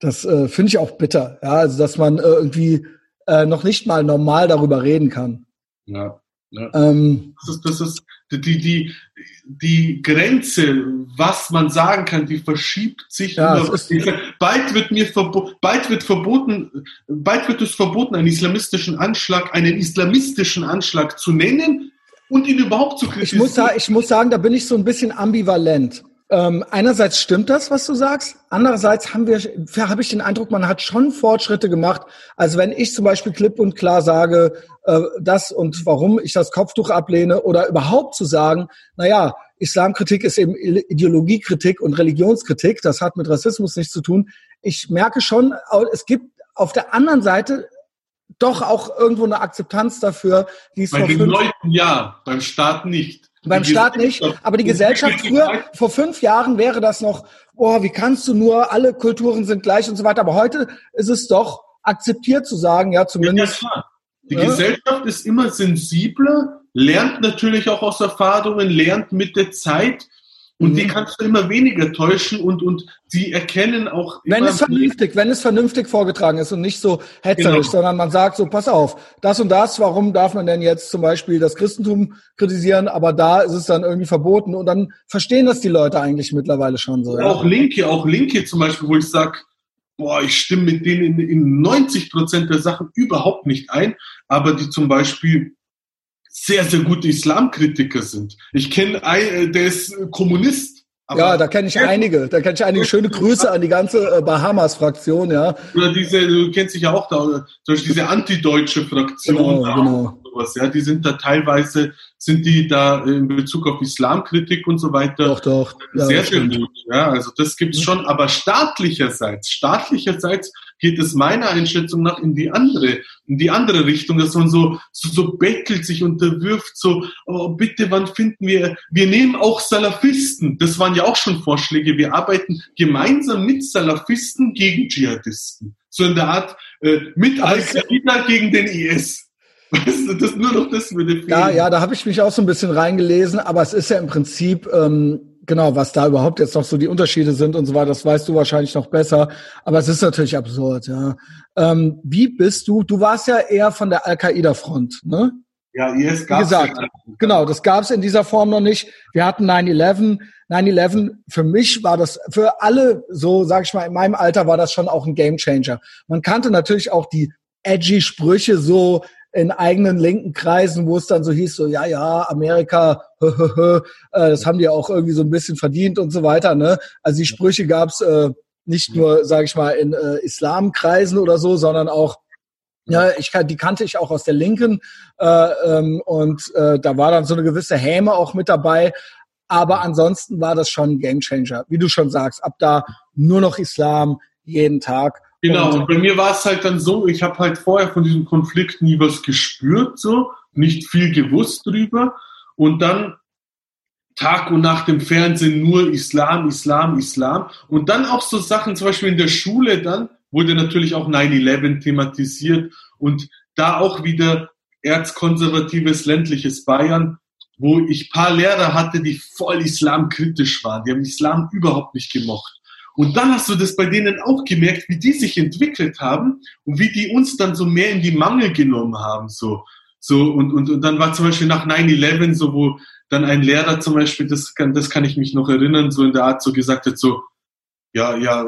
das äh, finde ich auch bitter, ja, also dass man äh, irgendwie äh, noch nicht mal normal darüber reden kann. Ja. Ja. Ähm, das ist, das ist die, die, die Grenze, was man sagen kann, die verschiebt sich. Ja, immer. bald wird mir bald wird verboten, bald wird es verboten, einen islamistischen Anschlag, einen islamistischen Anschlag zu nennen und ihn überhaupt zu kritisieren. Ich muss, ich muss sagen, da bin ich so ein bisschen ambivalent. Ähm, einerseits stimmt das, was du sagst. Andererseits haben wir, habe ich den Eindruck, man hat schon Fortschritte gemacht. Also wenn ich zum Beispiel klipp und klar sage, äh, das und warum ich das Kopftuch ablehne oder überhaupt zu sagen, na ja, Islamkritik ist eben Ideologiekritik und Religionskritik. Das hat mit Rassismus nichts zu tun. Ich merke schon, es gibt auf der anderen Seite doch auch irgendwo eine Akzeptanz dafür, die es Bei den Leuten ja, beim Staat nicht. Beim Staat nicht, aber die Gesellschaft früher, vor fünf Jahren wäre das noch, boah, wie kannst du nur, alle Kulturen sind gleich und so weiter. Aber heute ist es doch akzeptiert zu sagen, ja, zumindest. Ja, die ja. Gesellschaft ist immer sensibler, lernt natürlich auch aus Erfahrungen, lernt mit der Zeit und mhm. die kannst du immer weniger täuschen und, und sie erkennen auch. Wenn es vernünftig, wenn es vernünftig vorgetragen ist und nicht so hetzerisch, genau. sondern man sagt so, pass auf, das und das, warum darf man denn jetzt zum Beispiel das Christentum kritisieren, aber da ist es dann irgendwie verboten und dann verstehen das die Leute eigentlich mittlerweile schon so. Ja. Auch Linke, auch Linke zum Beispiel, wo ich sage, boah, ich stimme mit denen in, in 90 Prozent der Sachen überhaupt nicht ein, aber die zum Beispiel sehr, sehr gute Islamkritiker sind. Ich kenne einen, äh, der ist Kommunist. ja, da kenne ich einige. Da kenne ich einige. Schöne Grüße an die ganze äh, Bahamas-Fraktion, ja. Oder diese, du kennst dich ja auch da, zum Beispiel diese antideutsche Fraktion. Genau, genau. Sowas, ja, die sind da teilweise sind die da in Bezug auf Islamkritik und so weiter doch, doch. Ja, sehr, sehr gut. Ja, also das gibt's mhm. schon, aber staatlicherseits, staatlicherseits geht es meiner Einschätzung nach in die andere, in die andere Richtung, dass man so, so, so bettelt, sich unterwirft, so, oh, bitte, wann finden wir, wir nehmen auch Salafisten. Das waren ja auch schon Vorschläge. Wir arbeiten gemeinsam mit Salafisten gegen Dschihadisten. So in der Art, äh, mit Al-Qaida gegen den IS. Weißt du, das nur noch das würde fehlen. Ja, ja, da habe ich mich auch so ein bisschen reingelesen, aber es ist ja im Prinzip, ähm, genau, was da überhaupt jetzt noch so die Unterschiede sind und so weiter, das weißt du wahrscheinlich noch besser. Aber es ist natürlich absurd, ja. Ähm, wie bist du, du warst ja eher von der Al-Qaida-Front, ne? Ja, IS gab Wie gesagt, genau, das gab es in dieser Form noch nicht. Wir hatten 9-11. 9-11, für mich war das, für alle, so sag ich mal, in meinem Alter war das schon auch ein Gamechanger. Man kannte natürlich auch die edgy Sprüche so, in eigenen linken Kreisen, wo es dann so hieß, so ja, ja, Amerika, hö, hö, hö, äh, das haben die auch irgendwie so ein bisschen verdient und so weiter. Ne? Also die Sprüche gab's äh, nicht nur, sage ich mal, in äh, Islamkreisen oder so, sondern auch ja, ich die kannte ich auch aus der Linken äh, ähm, und äh, da war dann so eine gewisse Häme auch mit dabei. Aber ansonsten war das schon ein Gamechanger, wie du schon sagst. Ab da nur noch Islam jeden Tag Genau, und bei mir war es halt dann so, ich habe halt vorher von diesem Konflikt nie was gespürt, so, nicht viel gewusst drüber. Und dann Tag und Nacht im Fernsehen nur Islam, Islam, Islam. Und dann auch so Sachen, zum Beispiel in der Schule dann, wurde natürlich auch 9-11 thematisiert und da auch wieder erzkonservatives ländliches Bayern, wo ich paar Lehrer hatte, die voll islamkritisch waren. Die haben Islam überhaupt nicht gemocht. Und dann hast du das bei denen auch gemerkt, wie die sich entwickelt haben und wie die uns dann so mehr in die Mangel genommen haben, so. So, und, und, und dann war zum Beispiel nach 9-11 so, wo dann ein Lehrer zum Beispiel, das kann, das kann ich mich noch erinnern, so in der Art so gesagt hat, so, ja, ja,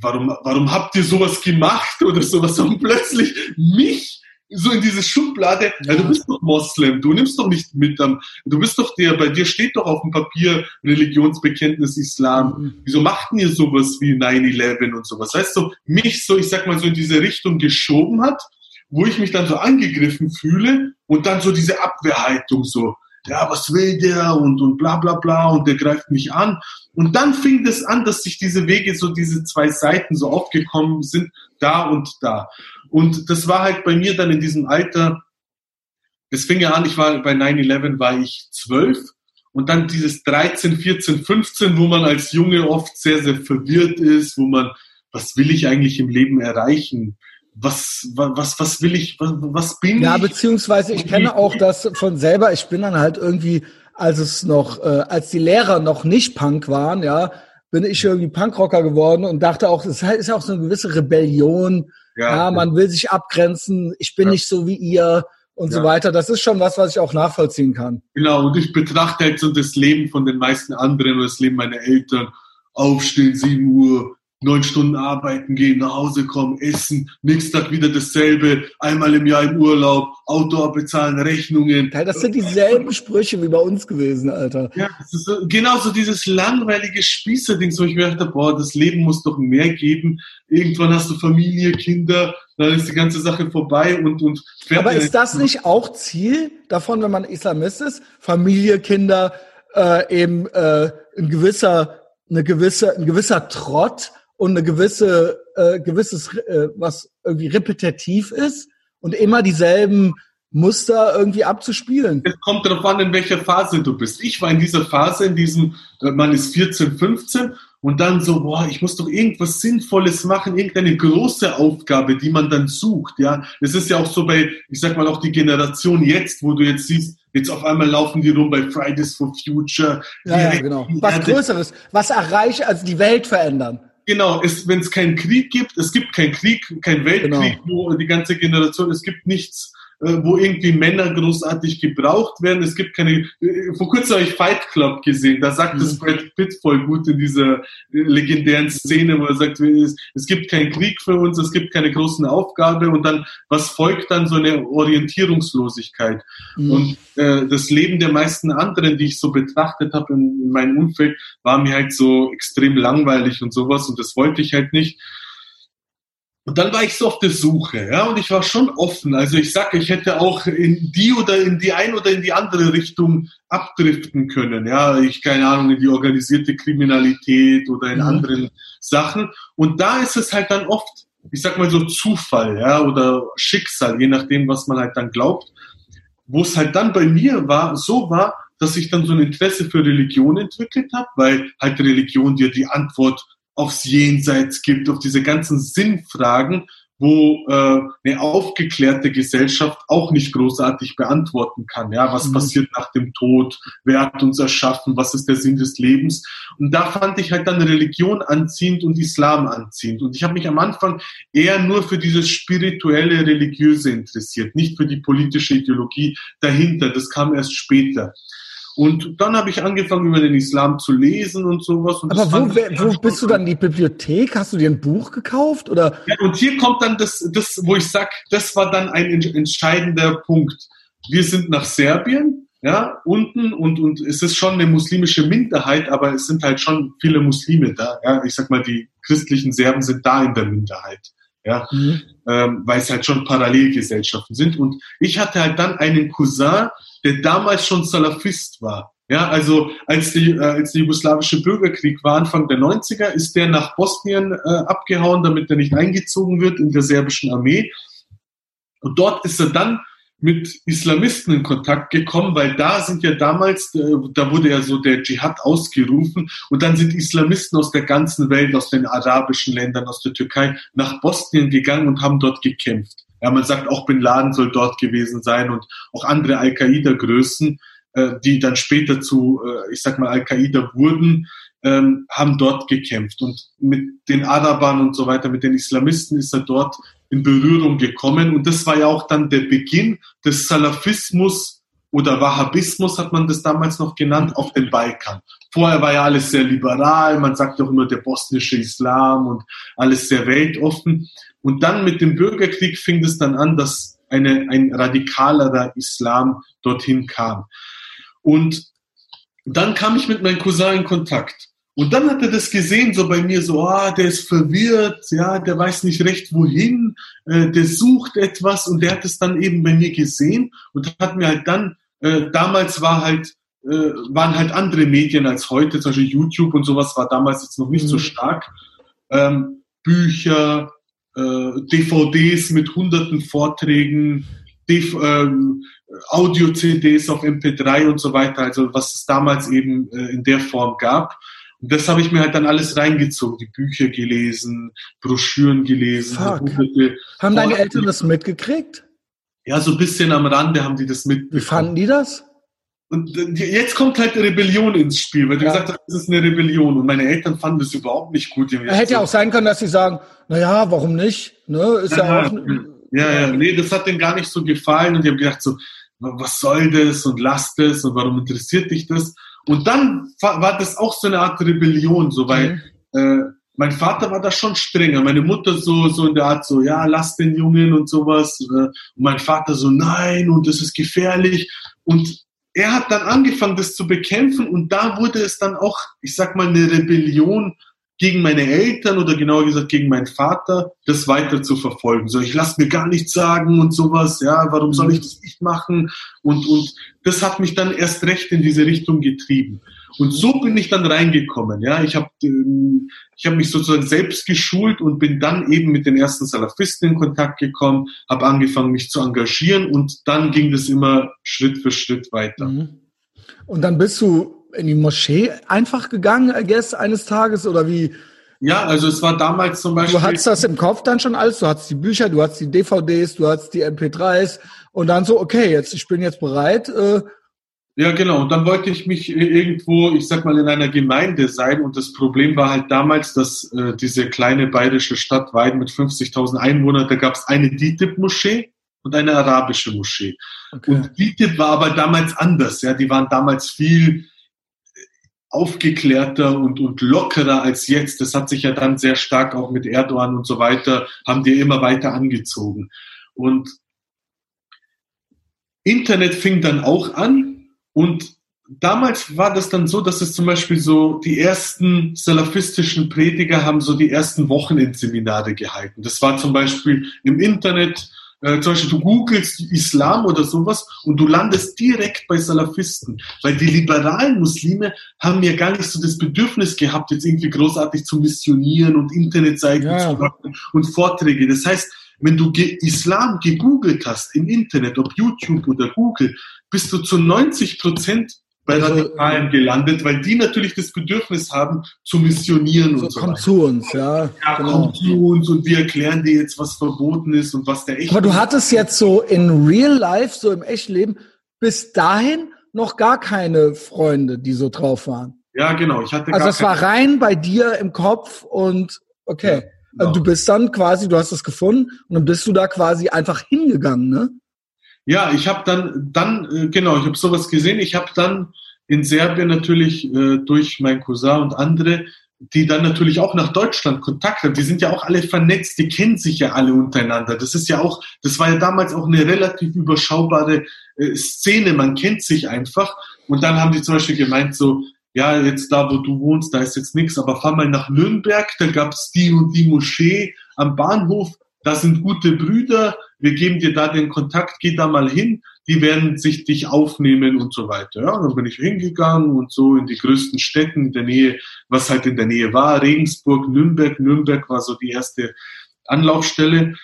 warum, warum habt ihr sowas gemacht oder sowas? Und plötzlich mich so in diese Schublade, ja. ja. du bist doch Moslem, du nimmst doch nicht mit du bist doch der, bei dir steht doch auf dem Papier Religionsbekenntnis Islam. Mhm. Wieso machten ihr sowas wie 9-11 und sowas? Weißt du, mich so, ich sag mal, so in diese Richtung geschoben hat, wo ich mich dann so angegriffen fühle und dann so diese Abwehrhaltung so, ja, was will der und, und bla bla bla und der greift mich an. Und dann fing das an, dass sich diese Wege, so diese zwei Seiten so aufgekommen sind, da und da. Und das war halt bei mir dann in diesem Alter, es fing ja an, ich war bei 9-11 war ich zwölf und dann dieses 13, 14, 15, wo man als Junge oft sehr, sehr verwirrt ist, wo man, was will ich eigentlich im Leben erreichen? Was, was, was will ich, was, was bin ja, ich? Ja, beziehungsweise ich kenne auch das von selber, ich bin dann halt irgendwie, als es noch, äh, als die Lehrer noch nicht Punk waren, ja, bin ich irgendwie Punkrocker geworden und dachte auch, es ist ja auch so eine gewisse Rebellion, ja, ja man will sich abgrenzen, ich bin ja. nicht so wie ihr und ja. so weiter. Das ist schon was, was ich auch nachvollziehen kann. Genau, und ich betrachte halt so das Leben von den meisten anderen oder das Leben meiner Eltern. Aufstehen, 7 Uhr, neun Stunden arbeiten gehen, nach Hause kommen, essen, nächsten Tag wieder dasselbe, einmal im Jahr im Urlaub, Auto abbezahlen, Rechnungen. Das sind dieselben Sprüche wie bei uns gewesen, Alter. Ja, das ist so, genau so dieses langweilige Spießerding, wo ich mir dachte, boah, das Leben muss doch mehr geben. Irgendwann hast du Familie, Kinder, dann ist die ganze Sache vorbei und, und Aber ist das nicht auch Ziel davon, wenn man Islamist ist? Familie, Kinder, äh, eben äh, ein gewisser, eine gewisse, ein gewisser Trott und eine gewisse, äh, gewisses, äh, was irgendwie repetitiv ist und immer dieselben Muster irgendwie abzuspielen. Es kommt darauf an, in welcher Phase du bist. Ich war in dieser Phase, in diesem, man ist 14, 15 und dann so, boah, ich muss doch irgendwas Sinnvolles machen, irgendeine große Aufgabe, die man dann sucht, ja. Es ist ja auch so bei, ich sag mal auch die Generation jetzt, wo du jetzt siehst, jetzt auf einmal laufen die rum bei Fridays for Future. Ja, ja genau. Was Größeres, was erreicht, also die Welt verändern. Genau, wenn es keinen Krieg gibt, es gibt keinen Krieg, kein Weltkrieg, genau. wo die ganze Generation, es gibt nichts, wo irgendwie Männer großartig gebraucht werden. Es gibt keine, äh, vor kurzem habe ich Fight Club gesehen, da sagt mhm. es Brad Pitt voll gut in dieser äh, legendären Szene, wo er sagt, es, es gibt keinen Krieg für uns, es gibt keine großen Aufgabe und dann, was folgt dann so eine Orientierungslosigkeit. Mhm. Und äh, das Leben der meisten anderen, die ich so betrachtet habe in, in meinem Umfeld, war mir halt so extrem langweilig und sowas und das wollte ich halt nicht. Und dann war ich so auf der Suche, ja, und ich war schon offen. Also ich sage, ich hätte auch in die oder in die ein oder in die andere Richtung abdriften können, ja, ich keine Ahnung in die organisierte Kriminalität oder in mhm. anderen Sachen. Und da ist es halt dann oft, ich sag mal so Zufall, ja, oder Schicksal, je nachdem, was man halt dann glaubt, wo es halt dann bei mir war, so war, dass ich dann so ein Interesse für Religion entwickelt habe, weil halt Religion dir die Antwort aufs Jenseits gibt, auf diese ganzen Sinnfragen, wo äh, eine aufgeklärte Gesellschaft auch nicht großartig beantworten kann. Ja, was mhm. passiert nach dem Tod? Wer hat uns erschaffen? Was ist der Sinn des Lebens? Und da fand ich halt dann Religion anziehend und Islam anziehend. Und ich habe mich am Anfang eher nur für dieses spirituelle, religiöse interessiert, nicht für die politische Ideologie dahinter. Das kam erst später. Und dann habe ich angefangen, über den Islam zu lesen und sowas. Und Aber wo, wo bist du dann in die Bibliothek? Hast du dir ein Buch gekauft? Oder? Ja, und hier kommt dann das, das, wo ich sag, das war dann ein entscheidender Punkt. Wir sind nach Serbien, ja, unten und, und es ist schon eine muslimische Minderheit, aber es sind halt schon viele Muslime da. Ja, ich sag mal, die christlichen Serben sind da in der Minderheit. Ja, mhm. ähm, weil es halt schon Parallelgesellschaften sind. Und ich hatte halt dann einen Cousin, der damals schon Salafist war. Ja, also als, die, äh, als der jugoslawische Bürgerkrieg war, Anfang der 90er, ist der nach Bosnien äh, abgehauen, damit er nicht eingezogen wird in der serbischen Armee. Und dort ist er dann mit Islamisten in Kontakt gekommen, weil da sind ja damals, äh, da wurde ja so der Dschihad ausgerufen und dann sind Islamisten aus der ganzen Welt, aus den arabischen Ländern, aus der Türkei nach Bosnien gegangen und haben dort gekämpft. Ja, man sagt auch Bin Laden soll dort gewesen sein und auch andere Al-Qaida-Größen, äh, die dann später zu, äh, ich sag mal, Al-Qaida wurden, ähm, haben dort gekämpft. Und mit den Arabern und so weiter, mit den Islamisten ist er dort in Berührung gekommen. Und das war ja auch dann der Beginn des Salafismus oder Wahhabismus hat man das damals noch genannt, auf dem Balkan. Vorher war ja alles sehr liberal, man sagt auch immer der bosnische Islam und alles sehr weltoffen. Und dann mit dem Bürgerkrieg fing es dann an, dass eine, ein radikalerer Islam dorthin kam. Und dann kam ich mit meinem Cousin in Kontakt. Und dann hat er das gesehen, so bei mir, so, ah, der ist verwirrt, ja, der weiß nicht recht wohin, äh, der sucht etwas und der hat es dann eben bei mir gesehen und hat mir halt dann, äh, damals war halt, äh, waren halt andere Medien als heute, zum Beispiel YouTube und sowas war damals jetzt noch nicht mhm. so stark, ähm, Bücher, äh, DVDs mit hunderten Vorträgen, äh, Audio-CDs auf MP3 und so weiter, also was es damals eben äh, in der Form gab. Und das habe ich mir halt dann alles reingezogen, die Bücher gelesen, Broschüren gelesen. Haben deine Eltern das mitgekriegt? Ja, so ein bisschen am Rande haben die das mitbekommen. Wie fanden die das? Und jetzt kommt halt Rebellion ins Spiel, weil du ja. gesagt hast, das ist eine Rebellion. Und meine Eltern fanden das überhaupt nicht gut. Hätte ja auch sein können, dass sie sagen, na ja, warum nicht? Ne? Ist ja, ja auch, Ja, ja, nee, das hat denen gar nicht so gefallen und die haben gedacht so, was soll das und lass das und warum interessiert dich das? Und dann war das auch so eine Art Rebellion, so weil mhm. äh, mein Vater war da schon strenger, meine Mutter so so in der Art so, ja, lass den Jungen und sowas. Äh, und mein Vater so, nein und das ist gefährlich. Und er hat dann angefangen, das zu bekämpfen und da wurde es dann auch, ich sag mal, eine Rebellion gegen meine Eltern oder genauer gesagt gegen meinen Vater, das weiter zu verfolgen. So, ich lasse mir gar nichts sagen und sowas, ja, warum soll ich das nicht machen? Und, und das hat mich dann erst recht in diese Richtung getrieben. Und so bin ich dann reingekommen, ja. Ich habe ähm, ich hab mich sozusagen selbst geschult und bin dann eben mit den ersten Salafisten in Kontakt gekommen, habe angefangen, mich zu engagieren und dann ging das immer Schritt für Schritt weiter. Mhm. Und dann bist du in die Moschee einfach gegangen, I guess, eines Tages oder wie? Ja, also es war damals zum Beispiel. Du hattest das im Kopf dann schon alles, du hattest die Bücher, du hattest die DVDs, du hattest die MP3s und dann so, okay, jetzt, ich bin jetzt bereit. Äh, ja, genau. Und dann wollte ich mich irgendwo, ich sag mal, in einer Gemeinde sein. Und das Problem war halt damals, dass äh, diese kleine bayerische Stadt Weiden mit 50.000 Einwohnern, da gab es eine DITIB-Moschee und eine arabische Moschee. Okay. Und DITIB war aber damals anders. Ja, die waren damals viel aufgeklärter und, und lockerer als jetzt. Das hat sich ja dann sehr stark auch mit Erdogan und so weiter, haben die immer weiter angezogen. Und Internet fing dann auch an und damals war das dann so, dass es zum Beispiel so die ersten salafistischen Prediger haben so die ersten Wochenendseminare gehalten. Das war zum Beispiel im Internet äh, zum Beispiel du googelst Islam oder sowas und du landest direkt bei Salafisten, weil die liberalen Muslime haben ja gar nicht so das Bedürfnis gehabt, jetzt irgendwie großartig zu missionieren und Internetseiten ja. zu machen und Vorträge. Das heißt, wenn du Islam gegoogelt hast im Internet, ob YouTube oder Google, bist du zu 90 Prozent bei also, Radikalen gelandet, weil die natürlich das Bedürfnis haben, zu missionieren so, und so. Kommt zu uns, ja. Ja, genau. kommt zu uns und wir erklären dir jetzt, was verboten ist und was der echt Aber du hattest jetzt so in real life, so im echten Leben, bis dahin noch gar keine Freunde, die so drauf waren. Ja, genau. Ich hatte also es war rein bei dir im Kopf und okay. Ja, genau. also du bist dann quasi, du hast es gefunden und dann bist du da quasi einfach hingegangen, ne? Ja, ich habe dann, dann äh, genau, ich habe sowas gesehen. Ich habe dann in Serbien natürlich äh, durch meinen Cousin und andere, die dann natürlich auch nach Deutschland Kontakt haben. Die sind ja auch alle vernetzt, die kennen sich ja alle untereinander. Das ist ja auch, das war ja damals auch eine relativ überschaubare äh, Szene. Man kennt sich einfach. Und dann haben die zum Beispiel gemeint so, ja, jetzt da, wo du wohnst, da ist jetzt nichts, aber fahr mal nach Nürnberg, da gab's die und die Moschee am Bahnhof, da sind gute Brüder, wir geben dir da den Kontakt, geh da mal hin, die werden sich dich aufnehmen und so weiter. Ja, und dann bin ich hingegangen und so in die größten Städten in der Nähe, was halt in der Nähe war, Regensburg, Nürnberg. Nürnberg war so die erste Anlaufstelle.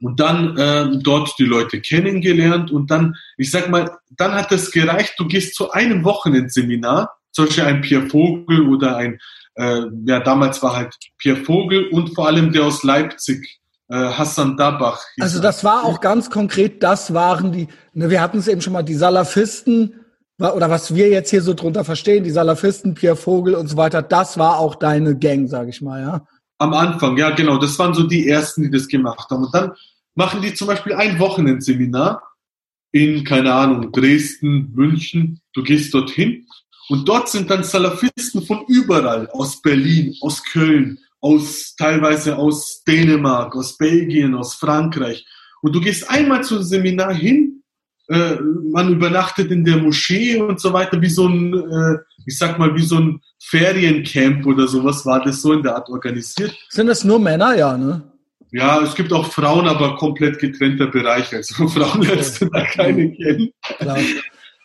Und dann äh, dort die Leute kennengelernt. Und dann, ich sag mal, dann hat es gereicht, du gehst zu einem Wochenendseminar, zum Beispiel ein Pierre Vogel oder ein, äh, ja damals war halt Pierre Vogel und vor allem der aus Leipzig, Hassan Dabach. Also das war auch ganz konkret, das waren die, ne, wir hatten es eben schon mal, die Salafisten, oder was wir jetzt hier so drunter verstehen, die Salafisten, Pierre Vogel und so weiter, das war auch deine Gang, sag ich mal, ja? Am Anfang, ja genau, das waren so die ersten, die das gemacht haben. Und dann machen die zum Beispiel ein Wochenendseminar in, keine Ahnung, Dresden, München. Du gehst dorthin und dort sind dann Salafisten von überall, aus Berlin, aus Köln, aus teilweise aus Dänemark, aus Belgien, aus Frankreich. Und du gehst einmal zum Seminar hin, äh, man übernachtet in der Moschee und so weiter, wie so ein, äh, ich sag mal, wie so ein Feriencamp oder sowas war das so in der Art organisiert. Sind das nur Männer, ja, ne? Ja, es gibt auch Frauen, aber komplett getrennter Bereich. Also Frauen lernst du da keine kennen. Klar.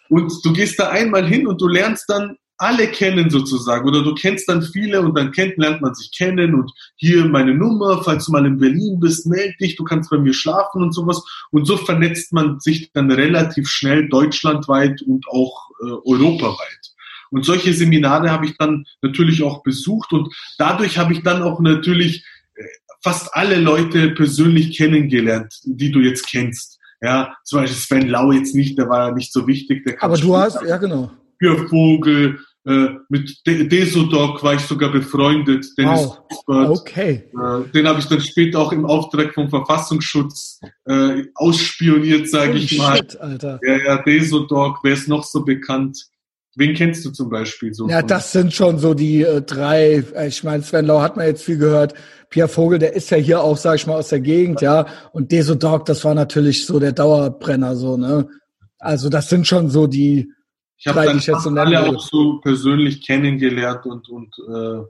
Und du gehst da einmal hin und du lernst dann alle kennen sozusagen oder du kennst dann viele und dann kennt, lernt man sich kennen und hier meine Nummer, falls du mal in Berlin bist, meld dich, du kannst bei mir schlafen und sowas und so vernetzt man sich dann relativ schnell deutschlandweit und auch äh, europaweit. Und solche Seminare habe ich dann natürlich auch besucht und dadurch habe ich dann auch natürlich äh, fast alle Leute persönlich kennengelernt, die du jetzt kennst. Ja, zum Beispiel Sven Lau jetzt nicht, der war ja nicht so wichtig. Aber du hast, ja genau. Für Vogel, Äh, mit De Desodog war ich sogar befreundet. Dennis wow. Okay. Äh, den habe ich dann später auch im Auftrag vom Verfassungsschutz äh, ausspioniert, sage ich mal. Shit, Alter. Ja, ja, Desodog, wer ist noch so bekannt? Wen kennst du zum Beispiel so? Ja, das sind schon so die äh, drei. Äh, ich meine, Sven Lau hat man jetzt viel gehört. Pierre Vogel, der ist ja hier auch, sag ich mal, aus der Gegend, ja. Und Desodog, das war natürlich so der Dauerbrenner, so, ne? Also das sind schon so die ich habe dann ich alle auch so persönlich kennengelernt und und äh,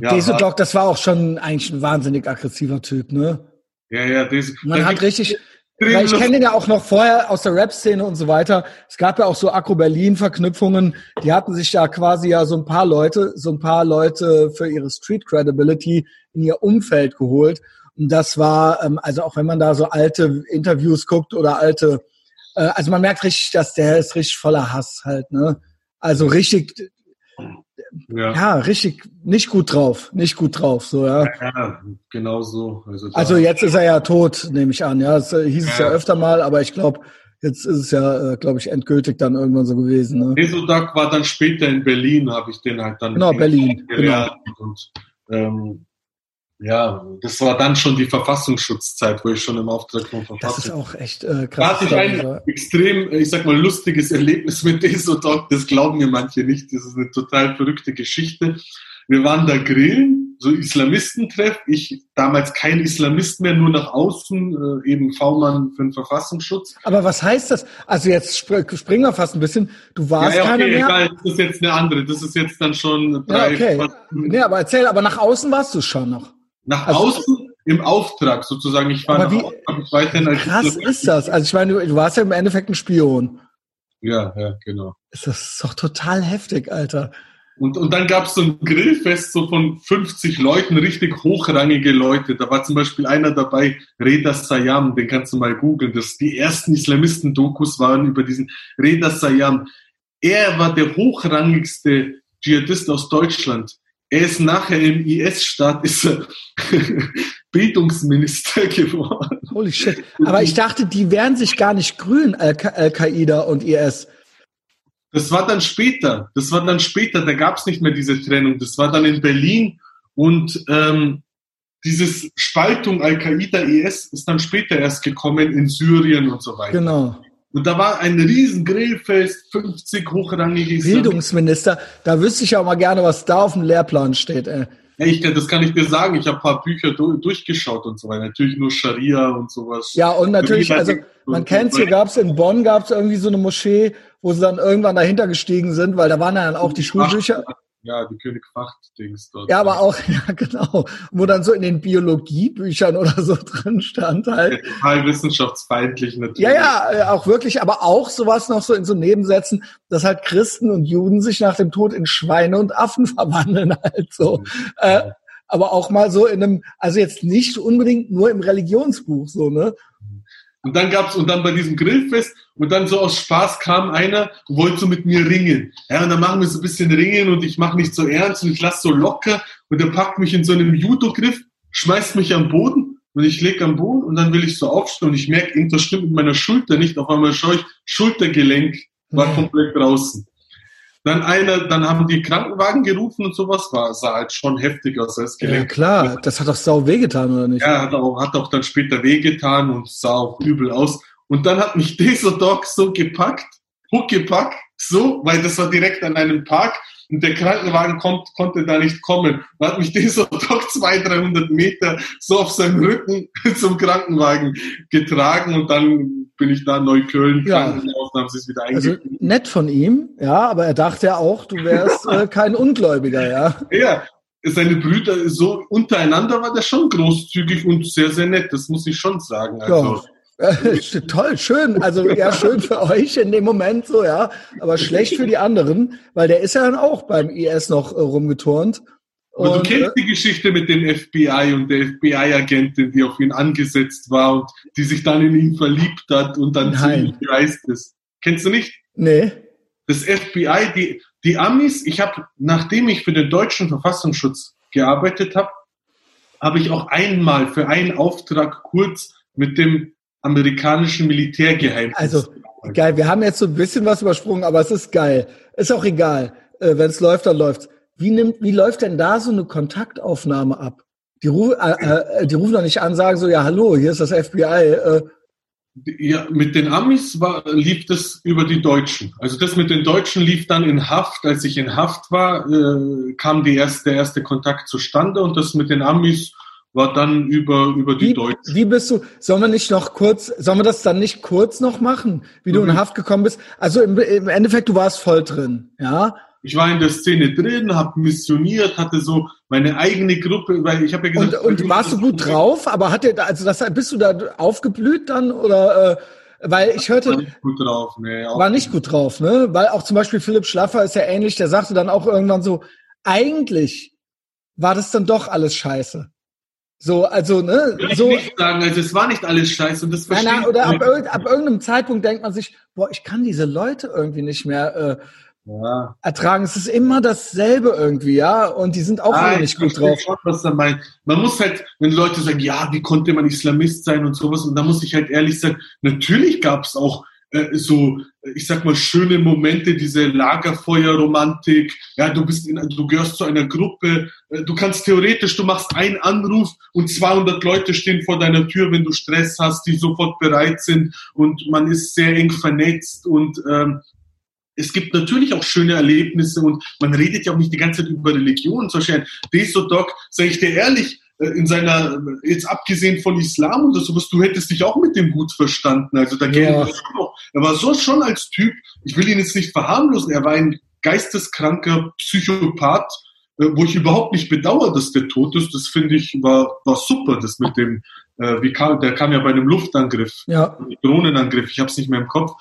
ja, Desodog, das war auch schon eigentlich ein wahnsinnig aggressiver Typ, ne? Ja, ja, Des Man hat richtig, weil ich kenne den ja auch noch vorher aus der Rap-Szene und so weiter. Es gab ja auch so Akro-Berlin-Verknüpfungen. Die hatten sich ja quasi ja so ein paar Leute, so ein paar Leute für ihre Street-Credibility in ihr Umfeld geholt. Und das war, ähm, also auch wenn man da so alte Interviews guckt oder alte, äh, also man merkt richtig, dass der ist richtig voller Hass halt, ne? Also richtig, ja. ja, richtig nicht gut drauf, nicht gut drauf, so ja. Ja, genau so. Also, also jetzt ist er ja tot, nehme ich an. Ja, das äh, hieß ja. es ja öfter mal, aber ich glaube, jetzt ist es ja, äh, glaube ich, endgültig dann irgendwann so gewesen. Ne? Mesodak war dann später in Berlin, habe ich den halt dann. Genau, Berlin. Genau. Und, ähm, ja, das war dann schon die Verfassungsschutzzeit, wo ich schon im Auftrag von Verfassung. Das ist auch echt äh, krass. Da hatte ich ein extrem, ich sag mal, lustiges Erlebnis mit Desodog. Das glauben mir manche nicht. Das ist eine total verrückte Geschichte. Wir waren da grillen, so Islamistentreff. Ich damals kein Islamist mehr, nur nach außen, äh, eben V-Mann für den Verfassungsschutz. Aber was heißt das? Also jetzt spr springen wir fast ein bisschen. Du warst ja, ja, okay, keiner mehr. Egal, das ist jetzt eine andere. Das ist jetzt dann schon drei. Ja, okay. Nee, aber erzähl, aber nach außen warst du schon noch. Nach also, außen im Auftrag sozusagen. Ich war wie, Auftrag weiterhin als krass ist das? Also ich meine, du, du warst ja im Endeffekt ein Spion. Ja, ja, genau. Das ist doch total heftig, Alter. Und, und dann gab es so ein Grillfest so von 50 Leuten, richtig hochrangige Leute. Da war zum Beispiel einer dabei, Reda Sayam, den kannst du mal googeln. Das, die ersten Islamisten-Dokus waren über diesen Reda Sayam. Er war der hochrangigste Dschihadist aus Deutschland. Er ist nachher im IS-Staat, ist er Bildungsminister geworden. Holy shit. Aber ich dachte, die wären sich gar nicht grün, Al-Qaida und IS. Das war dann später. Das war dann später. Da gab es nicht mehr diese Trennung. Das war dann in Berlin und ähm, dieses Spaltung Al-Qaida, IS ist dann später erst gekommen in Syrien und so weiter. Genau. Und da war ein riesen Grillfest, 50 hochrangige Bildungsminister, da wüsste ich auch mal gerne, was da auf dem Lehrplan steht. Ey. Ich, das kann ich dir sagen. Ich habe ein paar Bücher durchgeschaut und so weiter. Natürlich nur Scharia und sowas. Ja, und natürlich, also man kennt es, hier gab es in Bonn, gab es irgendwie so eine Moschee, wo sie dann irgendwann dahinter gestiegen sind, weil da waren dann auch die Schulbücher. Ja, die König Vacht-Dings dort. Ja, aber auch, ja, genau. Wo dann so in den Biologiebüchern oder so drin stand halt. Total wissenschaftsfeindlich natürlich. Ja, ja, äh, auch wirklich, aber auch sowas noch so in so Nebensätzen, dass halt Christen und Juden sich nach dem Tod in Schweine und Affen verwandeln halt so. Ja. Äh, aber auch mal so in einem, also jetzt nicht unbedingt nur im Religionsbuch so, ne? Und dann gab's, und dann bei diesem Grillfest, und dann so aus Spaß kam einer und wollte so mit mir ringen. Ja, und dann machen wir so ein bisschen Ringen und ich mache nicht so ernst und ich lasse so locker und er packt mich in so einem Judo-Griff, schmeißt mich am Boden und ich leg am Boden und dann will ich so aufstehen und ich merke, irgendwas stimmt mit meiner Schulter nicht. Auf einmal schaue ich, Schultergelenk war komplett draußen. Dann einer, dann haben die Krankenwagen gerufen und sowas, war, sah halt schon heftig aus als Gelenk. Ja klar, das hat doch sau wehgetan, oder nicht? Ja, hat auch, hat auch dann später wehgetan und sah auch übel aus. Und dann hat mich dieser Dog so gepackt, huckgepackt, so, weil das war direkt an einem Park und der Krankenwagen kommt, konnte da nicht kommen. Da hat mich dieser Dog 200, 300 Meter so auf seinem Rücken zum Krankenwagen getragen und dann bin ich da in Neukölln, ja. Haben sie es wieder also Nett von ihm, ja, aber er dachte ja auch, du wärst äh, kein Ungläubiger, ja. Ja, seine Brüder so untereinander war der schon großzügig und sehr, sehr nett, das muss ich schon sagen. Also, ja. Toll, schön. Also ja, schön für euch in dem Moment so, ja. Aber schlecht für die anderen, weil der ist ja dann auch beim IS noch äh, rumgeturnt. Und, du kennst äh, die Geschichte mit dem FBI und der FBI-Agentin, die auf ihn angesetzt war und die sich dann in ihn verliebt hat und dann ziemlich gereist ist. Kennst du nicht? Nee. Das FBI, die, die Amis, ich habe, nachdem ich für den deutschen Verfassungsschutz gearbeitet habe, habe ich auch einmal für einen Auftrag kurz mit dem amerikanischen Militärgeheimnis. Also geil, wir haben jetzt so ein bisschen was übersprungen, aber es ist geil. Ist auch egal. äh, wenn es läuft, dann läuft's. Wie nimmt, wie läuft denn da so eine Kontaktaufnahme ab? Die, ruf, äh, äh, die rufen doch nicht an, sagen so, ja, hallo, hier ist das FBI. Äh, ja, mit den Amis war, lief das über die Deutschen. Also das mit den Deutschen lief dann in Haft. Als ich in Haft war, äh, kam die erste, der erste Kontakt zustande und das mit den Amis war dann über, über die wie, Deutschen. Wie bist du, sollen wir nicht noch kurz, sollen wir das dann nicht kurz noch machen, wie mhm. du in mhm. Haft gekommen bist? Also im, im Endeffekt, du warst voll drin, ja? Ich war in der Szene drin, habe missioniert, hatte so meine eigene Gruppe, weil ich habe ja gesagt. Und, und warst du gut drauf? Aber hat dir, also das, bist du da aufgeblüht dann oder? Äh, weil ich hörte. War nicht gut drauf, nee. War nicht gut drauf, ne? Weil auch zum Beispiel Philipp Schlaffer ist ja ähnlich, der sagte dann auch irgendwann so, eigentlich war das dann doch alles scheiße. So, also, ne? Will so, ich nicht sagen, also es war nicht alles scheiße und das verstehe nein, nein, Oder ab, ab, irgendeinem Zeitpunkt denkt man sich, boah, ich kann diese Leute irgendwie nicht mehr äh, ja. ertragen. Es ist immer dasselbe irgendwie, ja. Und die sind auch ah, nicht gut drauf. Schon, was er meint. Man muss halt, wenn Leute sagen, ja, wie konnte man Islamist sein und sowas, und da muss ich halt ehrlich sagen, natürlich gab es auch äh, so, ich sag mal, schöne Momente, diese Lagerfeuerromantik. Ja, du bist in, du gehörst zu einer Gruppe. Äh, du kannst theoretisch, du machst einen Anruf und 200 Leute stehen vor deiner Tür, wenn du Stress hast, die sofort bereit sind und man ist sehr eng vernetzt und ähm, es gibt natürlich auch schöne Erlebnisse und man redet ja auch nicht die ganze Zeit über Religion. Zum Beispiel ein Desodok, sage ich dir ehrlich, äh, in seiner, jetzt abgesehen von Islam oder sowas, du hättest dich auch mit dem gut verstanden. Also da ja. er war so schon als Typ, ich will ihn jetzt nicht verharmlosen, er war ein geisteskranker Psychopath, äh, wo ich überhaupt nicht bedauere, dass der tot ist. Das finde ich war, war super, das mit dem, äh, wie kam, der kam ja bei einem Luftangriff, ja. Drohnenangriff, ich habe es nicht mehr im Kopf.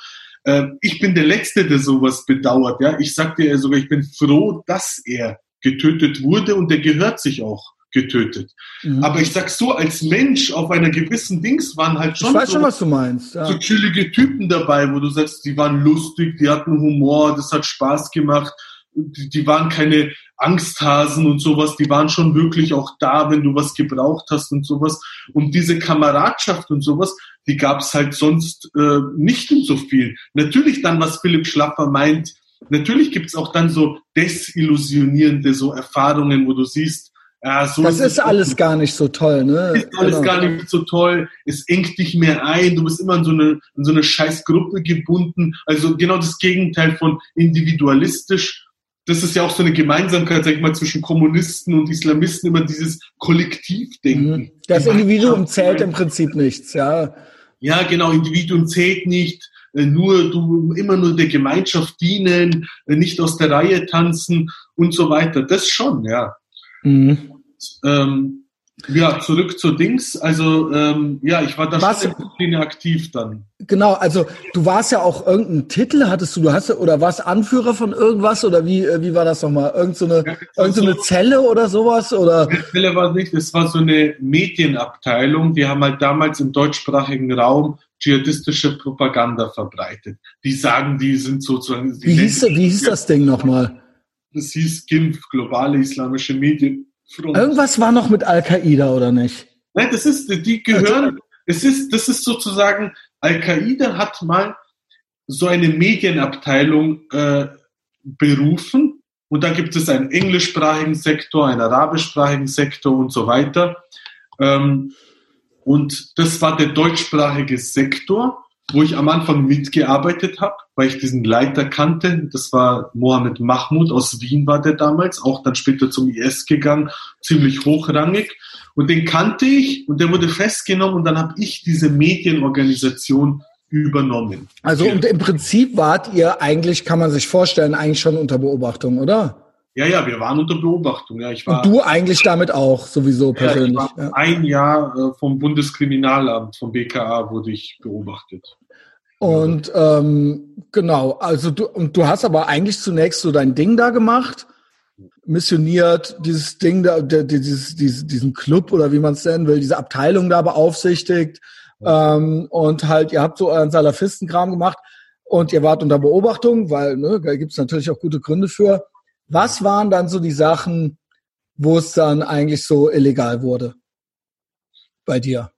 Äh, ich bin der Letzte, der sowas bedauert. Ja, ich sagte ja sogar, ich bin froh, dass er getötet wurde und der gehört sich auch getötet. Mhm. Aber ich sag so, als Mensch auf einer gewissen Dings waren halt schon, ich weiß so, schon was du meinst. Ja. so chillige Typen dabei, wo du sagst, die waren lustig, die hatten Humor, das hat Spaß gemacht die, waren keine Angsthasen und sowas, die waren schon wirklich auch da, wenn du was gebraucht hast und sowas. Und diese Kameradschaft und sowas, die gab's halt sonst äh, nicht in so viel. Natürlich dann, was Philipp Schlapper meint, natürlich gibt's auch dann so desillusionierende so Erfahrungen, wo du siehst, ja, so das ist, ist alles gar nicht so toll, ne? Ist alles genau. gar nicht so toll. Es engt dich mehr ein. Du bist immer in so eine, in so eine scheiß Gruppe gebunden. Also genau das Gegenteil von individualistisch das ist ja auch so eine Gemeinsamkeit, sag ich mal, zwischen Kommunisten und Islamisten, immer dieses Kollektivdenken. Mhm. Das Individuum zählt im Prinzip nichts, ja. Ja, genau, Individuum zählt nicht, äh, nur du immer nur der Gemeinschaft dienen, äh, nicht aus der Reihe tanzen und so weiter. Das schon, ja. Mhm. Ähm, ja, zurück zu Dings. Also ähm, ja, ich war da Was, schon in der aktiv dann. Genau, also du warst ja auch irgendeinen Titel hattest du, du hast oder warst Anführer von irgendwas oder wie äh, wie war das nochmal? Irgend so eine ja, irgend so eine Zelle oder sowas oder? Zelle war nicht, es war so eine Medienabteilung. Die haben halt damals im deutschsprachigen Raum dschihadistische Propaganda verbreitet. Die sagen, die sind sozusagen. Wie hieß, wie hieß das Ding nochmal? Das hieß GIMF, globale islamische Medien. Irgendwas war noch mit Al-Qaida, oder nicht? Nein, das ist, die gehören, es ist, das ist sozusagen, Al-Qaida hat mal so eine Medienabteilung äh, berufen und da gibt es einen englischsprachigen Sektor, einen arabischsprachigen Sektor und so weiter. Ähm, und das war der deutschsprachige Sektor wo ich am Anfang mitgearbeitet habe, weil ich diesen Leiter kannte. Das war Mohammed Mahmoud aus Wien war der damals, auch dann später zum IS gegangen, ziemlich hochrangig. Und den kannte ich und der wurde festgenommen und dann habe ich diese Medienorganisation übernommen. Also und im Prinzip wart ihr eigentlich, kann man sich vorstellen, eigentlich schon unter Beobachtung, oder? Ja, ja, wir waren unter Beobachtung. Ja, ich war, und du eigentlich damit auch sowieso persönlich. Ja, ja. Ein Jahr äh, vom Bundeskriminalamt, vom BKA, wurde ich beobachtet. Und ähm, genau, also du, und du hast aber eigentlich zunächst so dein Ding da gemacht, missioniert, dieses Ding da, dieses, dieses, diesen Club oder wie man es nennen will, diese Abteilung da beaufsichtigt ähm, und halt, ihr habt so euren Salafistenkram gemacht und ihr wart unter Beobachtung, weil ne, da gibt es natürlich auch gute Gründe für. Was waren dann so die Sachen, wo es dann eigentlich so illegal wurde bei dir?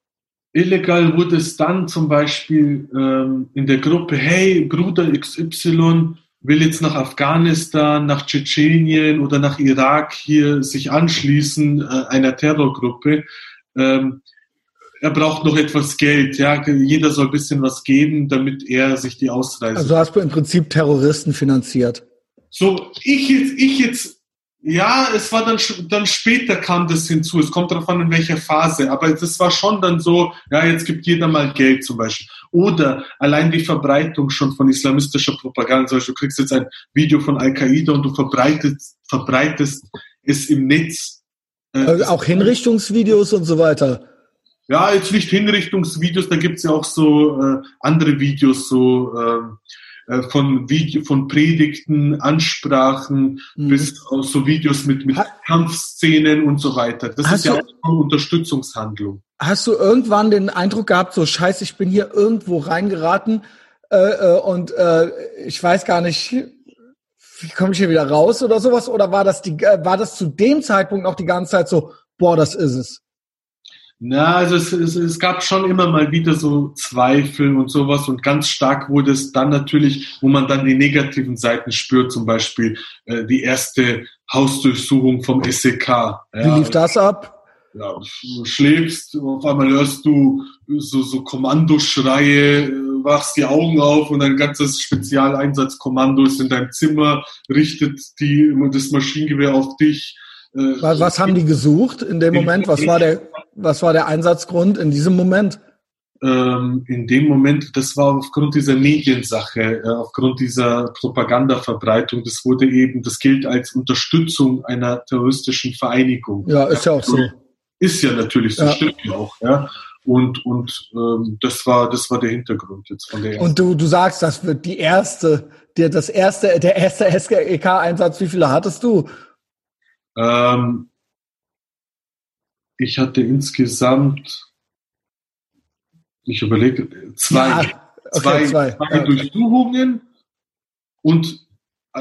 Illegal wurde es dann zum Beispiel ähm, in der Gruppe, hey, Bruder XY, will jetzt nach Afghanistan, nach Tschetschenien oder nach Irak hier sich anschließen äh, einer Terrorgruppe. Ähm, er braucht noch etwas Geld. Ja, jeder soll ein bisschen was geben, damit er sich die Ausreise. Also hast du im Prinzip Terroristen finanziert. So, ich jetzt, ich jetzt, ja, es war dann, dann später kam das hinzu. Es kommt darauf an, in welcher Phase. Aber das war schon dann so, ja, jetzt gibt jeder mal Geld zum Beispiel. Oder allein die Verbreitung schon von islamistischer Propaganda. Zum Beispiel, du kriegst jetzt ein Video von Al-Qaida und du verbreitest, verbreitest es im Netz. Äh, also auch Hinrichtungsvideos und so weiter. Ja, jetzt nicht Hinrichtungsvideos, da gibt's ja auch so äh, andere Videos, so äh, von Video, von Predigten, Ansprachen mhm. bis auch so Videos mit, mit ha Kampfszenen und so weiter. Das ist ja auch eine Unterstützungshandlung. Hast du irgendwann den Eindruck gehabt, so scheiße, ich bin hier irgendwo reingeraten äh, äh, und äh, ich weiß gar nicht, wie komme ich hier wieder raus oder sowas? Oder war das die, äh, war das zu dem Zeitpunkt noch die ganze Zeit so, boah, das ist es? Na, also es, es, es gab schon immer mal wieder so Zweifel und sowas und ganz stark wurde es dann natürlich, wo man dann die negativen Seiten spürt, zum Beispiel äh, die erste Hausdurchsuchung vom SEK. Ja. Wie lief das ab? Ja, du schläfst, auf einmal hörst du so, so Kommandoschreie, äh, wachst die Augen auf und ein ganzes Spezialeinsatzkommando ist in deinem Zimmer, richtet die, das Maschinengewehr auf dich. Äh, was, was haben die gesucht in dem Moment? Was war der, was war der Einsatzgrund in diesem Moment? Ähm, in dem Moment, das war aufgrund dieser Mediensache, äh, aufgrund dieser Propagandaverbreitung, das wurde eben, das gilt als Unterstützung einer terroristischen Vereinigung. Ja, ist ja auch so. Ist ja natürlich so, ja. stimmt ja auch, ja. Und, und ähm, das war das war der Hintergrund jetzt von der ersten. Und du, du sagst, das wird die erste, der das erste, der erste SGEK-Einsatz, wie viele hattest du? Ähm, ich hatte insgesamt, ich überlege, zwei, ja, okay, zwei, zwei, zwei Durchsuchungen und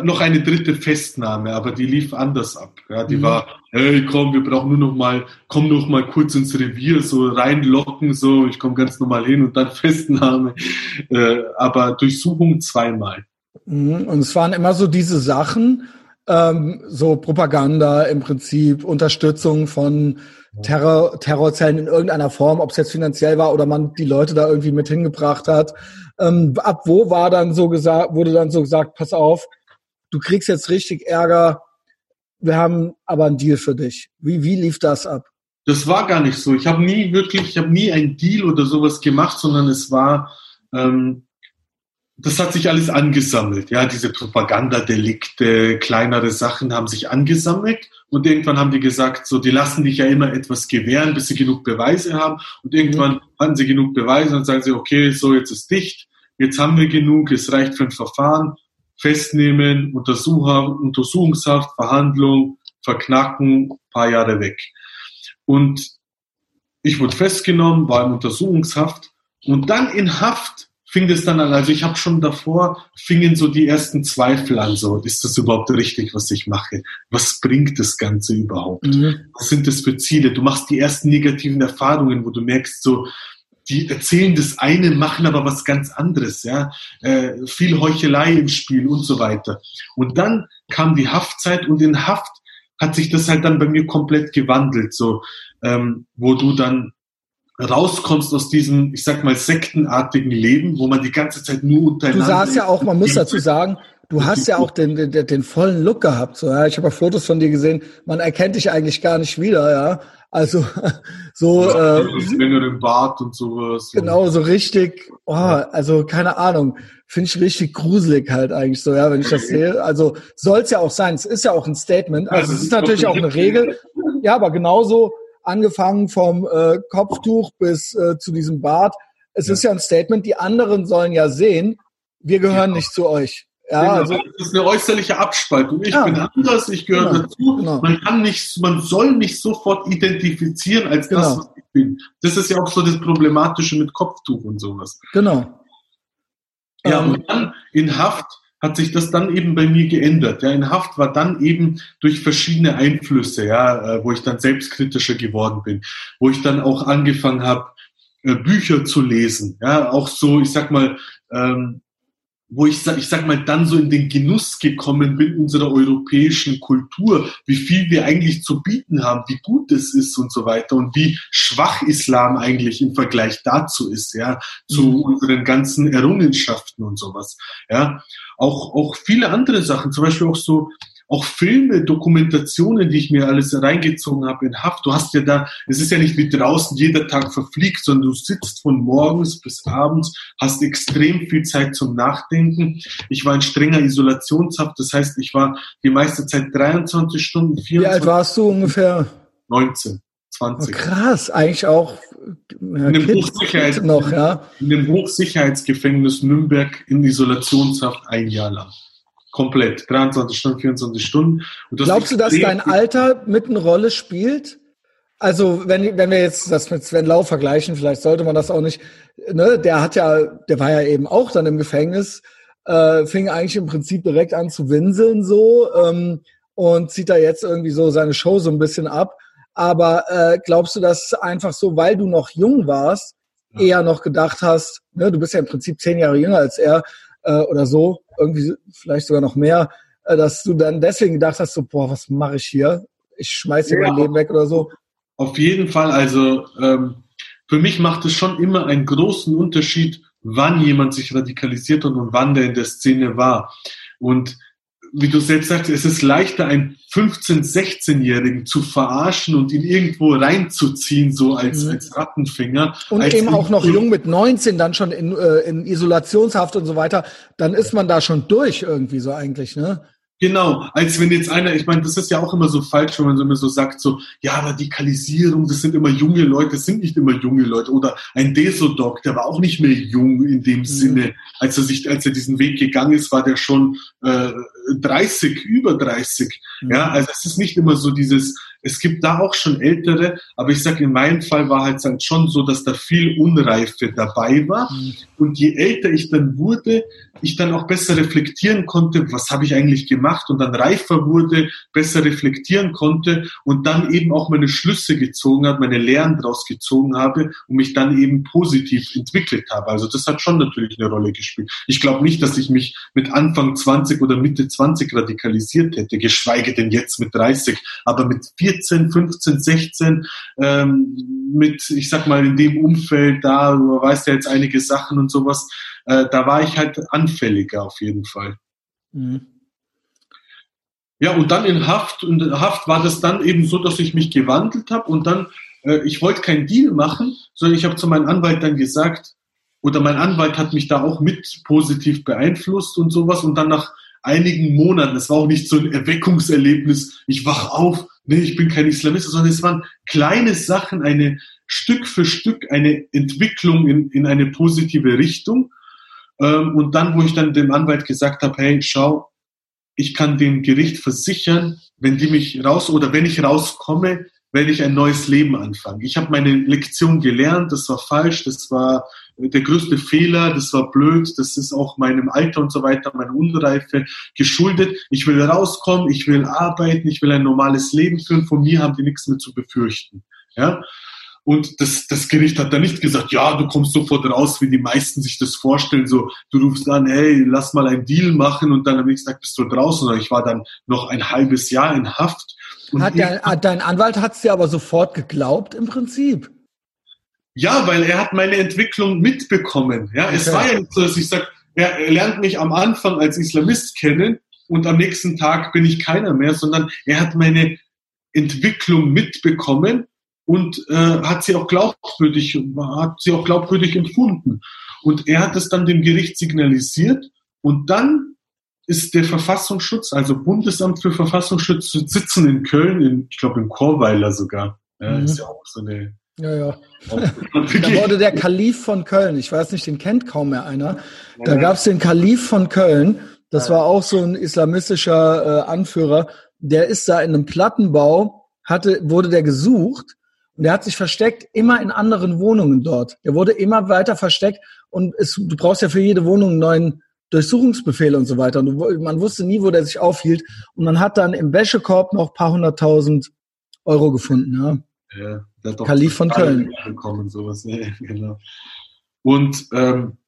noch eine dritte Festnahme, aber die lief anders ab. Ja, die mhm. war, hey, komm, wir brauchen nur noch mal, komm noch mal kurz ins Revier, so reinlocken, so, ich komme ganz normal hin und dann Festnahme. Äh, aber Durchsuchung zweimal. Mhm. Und es waren immer so diese Sachen, ähm, so Propaganda im Prinzip, Unterstützung von Terror, Terrorzellen in irgendeiner Form, ob es jetzt finanziell war oder man die Leute da irgendwie mit hingebracht hat. Ähm, ab wo war dann so gesagt, wurde dann so gesagt, pass auf, du kriegst jetzt richtig Ärger, wir haben aber einen Deal für dich. Wie, wie lief das ab? Das war gar nicht so. Ich habe nie wirklich, ich habe nie einen Deal oder sowas gemacht, sondern es war, ähm, das hat sich alles angesammelt. Ja, diese Propagandadelikte, kleinere Sachen haben sich angesammelt und irgendwann haben die gesagt, so, die lassen dich ja immer etwas gewähren, bis sie genug Beweise haben und irgendwann mhm. hatten sie genug Beweise und sagen sie, okay, so, jetzt ist dicht, jetzt haben wir genug, es reicht für ein Verfahren, festnehmen, Untersucher, Untersuchungshaft, Verhandlung, verknacken, paar Jahre weg. Und ich wurde festgenommen, war in Untersuchungshaft und dann in Haft fing das dann an, also ich habe schon davor, fingen so die ersten Zweifel an, so ist das überhaupt richtig, was ich mache? Was bringt das Ganze überhaupt? Mhm. Was sind das für Ziele? Du machst die ersten negativen Erfahrungen, wo du merkst, so, die erzählen das eine, machen aber was ganz anderes, ja, äh, viel Heuchelei im Spiel und so weiter. Und dann kam die Haftzeit und in Haft hat sich das halt dann bei mir komplett gewandelt, so, ähm, wo du dann rauskommst aus diesem, ich sag mal, sektenartigen Leben, wo man die ganze Zeit nur untereinander... Du sahst ja auch, man muss dazu sagen, du hast ja auch den, den, den vollen Look gehabt. So, ja. Ich habe ja Fotos von dir gesehen, man erkennt dich eigentlich gar nicht wieder, ja. Also so ja, äh, längeren Bart und sowas. Genau, so richtig, oh, also keine Ahnung, finde ich richtig gruselig halt eigentlich so, ja, wenn ich das sehe. Also soll es ja auch sein, es ist ja auch ein Statement. Also es ist natürlich auch eine Regel. Ja, aber genauso angefangen vom äh, Kopftuch bis äh, zu diesem Bart. Es ja. ist ja ein Statement, die anderen sollen ja sehen, wir gehören ja. nicht zu euch. Ja, genau. also, das ist eine äußerliche Abspaltung. Ich ja. bin anders, ich gehöre genau. dazu. Genau. Man kann nicht, man soll nicht sofort identifizieren als das, genau. was ich bin. Das ist ja auch so das Problematische mit Kopftuch und sowas. Genau. Ja, ähm, und dann in Haft hat sich das dann eben bei mir geändert. Ja, in Haft war dann eben durch verschiedene Einflüsse, ja, äh, wo ich dann selbstkritischer geworden bin, wo ich dann auch angefangen habe, äh, Bücher zu lesen, ja, auch so, ich sag mal, ähm, wo ich sag, ich sag mal, dann so in den Genuss gekommen bin unserer europäischen Kultur, wie viel wir eigentlich zu bieten haben, wie gut es ist und so weiter und wie schwach Islam eigentlich im Vergleich dazu ist, ja, zu mhm. unseren ganzen Errungenschaften und sowas, ja. Auch, auch viele andere Sachen, zum Beispiel auch so, auch Filme, Dokumentationen, die ich mir alles reingezogen habe in Haft. Du hast ja da, es ist ja nicht wie draußen jeder Tag verfliegt, sondern du sitzt von morgens bis abends, hast extrem viel Zeit zum Nachdenken. Ich war in strenger Isolationshaft, das heißt, ich war die meiste Zeit 23 Stunden, 24 Wie alt warst du ungefähr? 19. 20. Oh, krass, eigentlich auch ja, in, dem noch, ja? in dem Hochsicherheitsgefängnis Nürnberg in Isolationshaft ein Jahr lang. Komplett. 23 Stunden, 24 Stunden. Glaubst du, dass dein Alter mit eine Rolle spielt? Also, wenn, wenn wir jetzt das mit Sven Lau vergleichen, vielleicht sollte man das auch nicht, ne, der hat ja, der war ja eben auch dann im Gefängnis, äh, fing eigentlich im Prinzip direkt an zu winseln so ähm, und zieht da jetzt irgendwie so seine Show so ein bisschen ab. Aber äh, glaubst du, dass einfach so, weil du noch jung warst, ja. eher noch gedacht hast, ne, du bist ja im Prinzip zehn Jahre jünger als er äh, oder so, irgendwie vielleicht sogar noch mehr, äh, dass du dann deswegen gedacht hast, so, boah, was mache ich hier? Ich schmeiß hier ja, mein Leben weg oder so. Auf jeden Fall, also ähm, für mich macht es schon immer einen großen Unterschied, wann jemand sich radikalisiert und, und wann der in der Szene war. Und wie du selbst sagst, es ist leichter, einen 15-, 16-Jährigen zu verarschen und ihn irgendwo reinzuziehen, so als, mhm. als Rattenfinger. Und als eben auch noch jung mit 19, dann schon in, äh, in Isolationshaft und so weiter, dann ist man da schon durch irgendwie so eigentlich, ne? Genau, als wenn jetzt einer, ich meine, das ist ja auch immer so falsch, wenn man so immer so sagt, so, ja, Radikalisierung, das sind immer junge Leute, das sind nicht immer junge Leute. Oder ein Desodog, der war auch nicht mehr jung in dem mhm. Sinne. Als er sich, als er diesen Weg gegangen ist, war der schon äh, 30, über 30. Mhm. Ja, also es ist nicht immer so dieses, es gibt da auch schon ältere, aber ich sage, in meinem Fall war halt dann schon so, dass da viel Unreife dabei war. Mhm. Und je älter ich dann wurde, ich dann auch besser reflektieren konnte, was habe ich eigentlich gemacht und dann reifer wurde, besser reflektieren konnte und dann eben auch meine Schlüsse gezogen hat, meine Lehren daraus gezogen habe und mich dann eben positiv entwickelt habe. Also das hat schon natürlich eine Rolle gespielt. Ich glaube nicht, dass ich mich mit Anfang 20 oder Mitte 20 radikalisiert hätte, geschweige denn jetzt mit 30, aber mit 14, 15, 16, ähm, mit, ich sag mal, in dem Umfeld da, du weißt ja jetzt einige Sachen und sowas, äh, da war ich halt anfälliger auf jeden Fall. Mhm. Ja, und dann in Haft, und in Haft war das dann eben so, dass ich mich gewandelt habe und dann, äh, ich wollte keinen Deal machen, sondern ich habe zu meinem Anwalt dann gesagt, oder mein Anwalt hat mich da auch mit positiv beeinflusst und sowas und dann nach einigen Monaten, es war auch nicht so ein Erweckungserlebnis, ich wach auf, nee, ich bin kein Islamist, sondern es waren kleine Sachen, eine Stück für Stück eine Entwicklung in, in eine positive Richtung. Ähm, und dann, wo ich dann dem Anwalt gesagt habe, hey, schau, ich kann dem Gericht versichern, wenn die mich raus oder wenn ich rauskomme, werde ich ein neues Leben anfangen. Ich habe meine Lektion gelernt, das war falsch, das war der größte Fehler, das war blöd, das ist auch meinem Alter und so weiter, meine Unreife geschuldet. Ich will rauskommen, ich will arbeiten, ich will ein normales Leben führen, von mir haben die nichts mehr zu befürchten. Ja? Und das, das Gericht hat da nicht gesagt, ja, du kommst sofort raus, wie die meisten sich das vorstellen. So, du rufst an, hey, lass mal einen Deal machen und dann am nächsten Tag bist du draußen. Ich war dann noch ein halbes Jahr in Haft. Hat der, dein Anwalt hat es dir aber sofort geglaubt im Prinzip? Ja, weil er hat meine Entwicklung mitbekommen. Ja, okay. es war ja nicht so, dass ich sage, er, er lernt mich am Anfang als Islamist kennen und am nächsten Tag bin ich keiner mehr, sondern er hat meine Entwicklung mitbekommen und äh, hat sie auch glaubwürdig, hat sie auch glaubwürdig empfunden. Und er hat es dann dem Gericht signalisiert und dann ist der Verfassungsschutz, also Bundesamt für Verfassungsschutz, sitzen in Köln, in, ich glaube in Chorweiler sogar. Ja, mhm. Ist ja auch so eine. Ja, ja. da wurde der Kalif von Köln, ich weiß nicht, den kennt kaum mehr einer. Da gab es den Kalif von Köln, das war auch so ein islamistischer äh, Anführer, der ist da in einem Plattenbau, hatte, wurde der gesucht und der hat sich versteckt, immer in anderen Wohnungen dort. Der wurde immer weiter versteckt und es, du brauchst ja für jede Wohnung einen neuen Durchsuchungsbefehl und so weiter. Und man wusste nie, wo der sich aufhielt. Und man hat dann im Wäschekorb noch paar hunderttausend Euro gefunden. Ja, ja der hat doch Kalif von Köln. Bekommen, sowas. Ja, genau. Und ähm,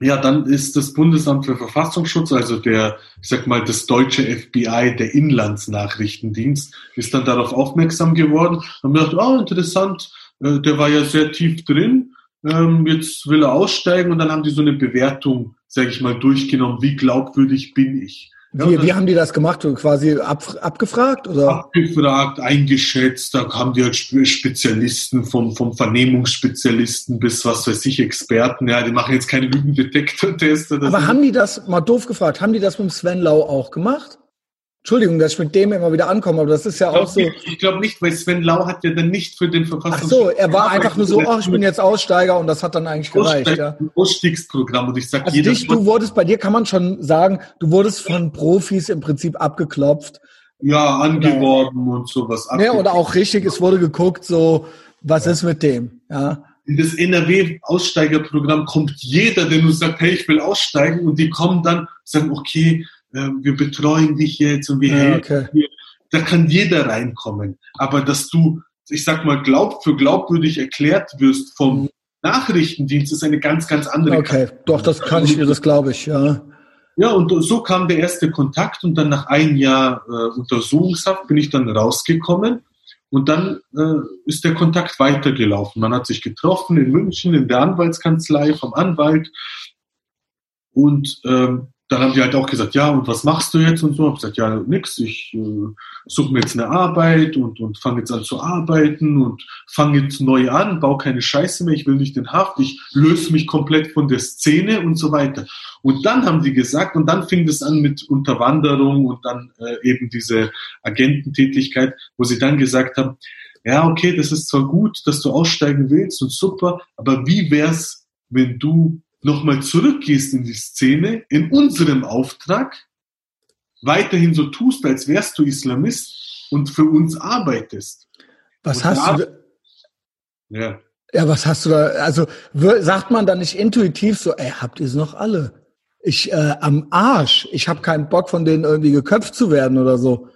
ja, dann ist das Bundesamt für Verfassungsschutz, also der, ich sag mal, das deutsche FBI, der Inlandsnachrichtendienst, ist dann darauf aufmerksam geworden und mir gedacht, oh, interessant, äh, der war ja sehr tief drin, ähm, jetzt will er aussteigen und dann haben die so eine Bewertung, sage ich mal, durchgenommen, wie glaubwürdig bin ich. Ja, wie, wie haben die das gemacht? Quasi ab, abgefragt? Oder? Abgefragt, eingeschätzt. Da haben die halt Spezialisten, vom, vom Vernehmungsspezialisten bis was weiß ich, Experten. Ja, die machen jetzt keine Lügendetektor-Teste. Aber haben die das, mal doof gefragt, haben die das mit Sven Lau auch gemacht? Entschuldigung, dass ich mit dem immer wieder ankomme, aber das ist ja auch so. Ich glaube nicht, weil Sven Lau hat ja dann nicht für den Verfassungs... Ach so, er war einfach nur so, ach, ich bin jetzt Aussteiger und das hat dann eigentlich gereicht. Ja. Ausstiegsprogramm und ich sag also jeder... Dich, du wurdest, bei dir kann man schon sagen, du wurdest von Profis im Prinzip abgeklopft. Ja, angeworben ja. und sowas. Ja, und auch richtig, es wurde geguckt, so, was ja. ist mit dem, ja. In das NRW-Aussteigerprogramm kommt jeder, der nur sagt, hey, ich will aussteigen und die kommen dann, sagen, okay, äh, wir betreuen dich jetzt und wir ja, helfen okay. dir. Da kann jeder reinkommen. Aber dass du, ich sag mal, glaub für glaubwürdig erklärt wirst vom mhm. Nachrichtendienst, ist eine ganz, ganz andere. Okay, Karte. doch, das kann ich dir, das glaube ich, ja. Ja, und so kam der erste Kontakt und dann nach einem Jahr äh, Untersuchungshaft bin ich dann rausgekommen und dann äh, ist der Kontakt weitergelaufen. Man hat sich getroffen in München in der Anwaltskanzlei vom Anwalt und ähm, dann haben die halt auch gesagt, ja, und was machst du jetzt und so? Ich habe gesagt, ja, nix, ich äh, suche mir jetzt eine Arbeit und, und fange jetzt an zu arbeiten und fange jetzt neu an, baue keine Scheiße mehr, ich will nicht in Haft, ich löse mich komplett von der Szene und so weiter. Und dann haben die gesagt, und dann fing das an mit Unterwanderung und dann äh, eben diese Agententätigkeit, wo sie dann gesagt haben, ja, okay, das ist zwar gut, dass du aussteigen willst und super, aber wie wär's, wenn du nochmal zurückgehst in die Szene, in unserem Auftrag, weiterhin so tust, als wärst du Islamist und für uns arbeitest. Was und hast da, du? Ja. Ja, was hast du da? Also sagt man dann nicht intuitiv so, ey, habt ihr es noch alle? Ich äh, am Arsch. Ich habe keinen Bock, von denen irgendwie geköpft zu werden oder so.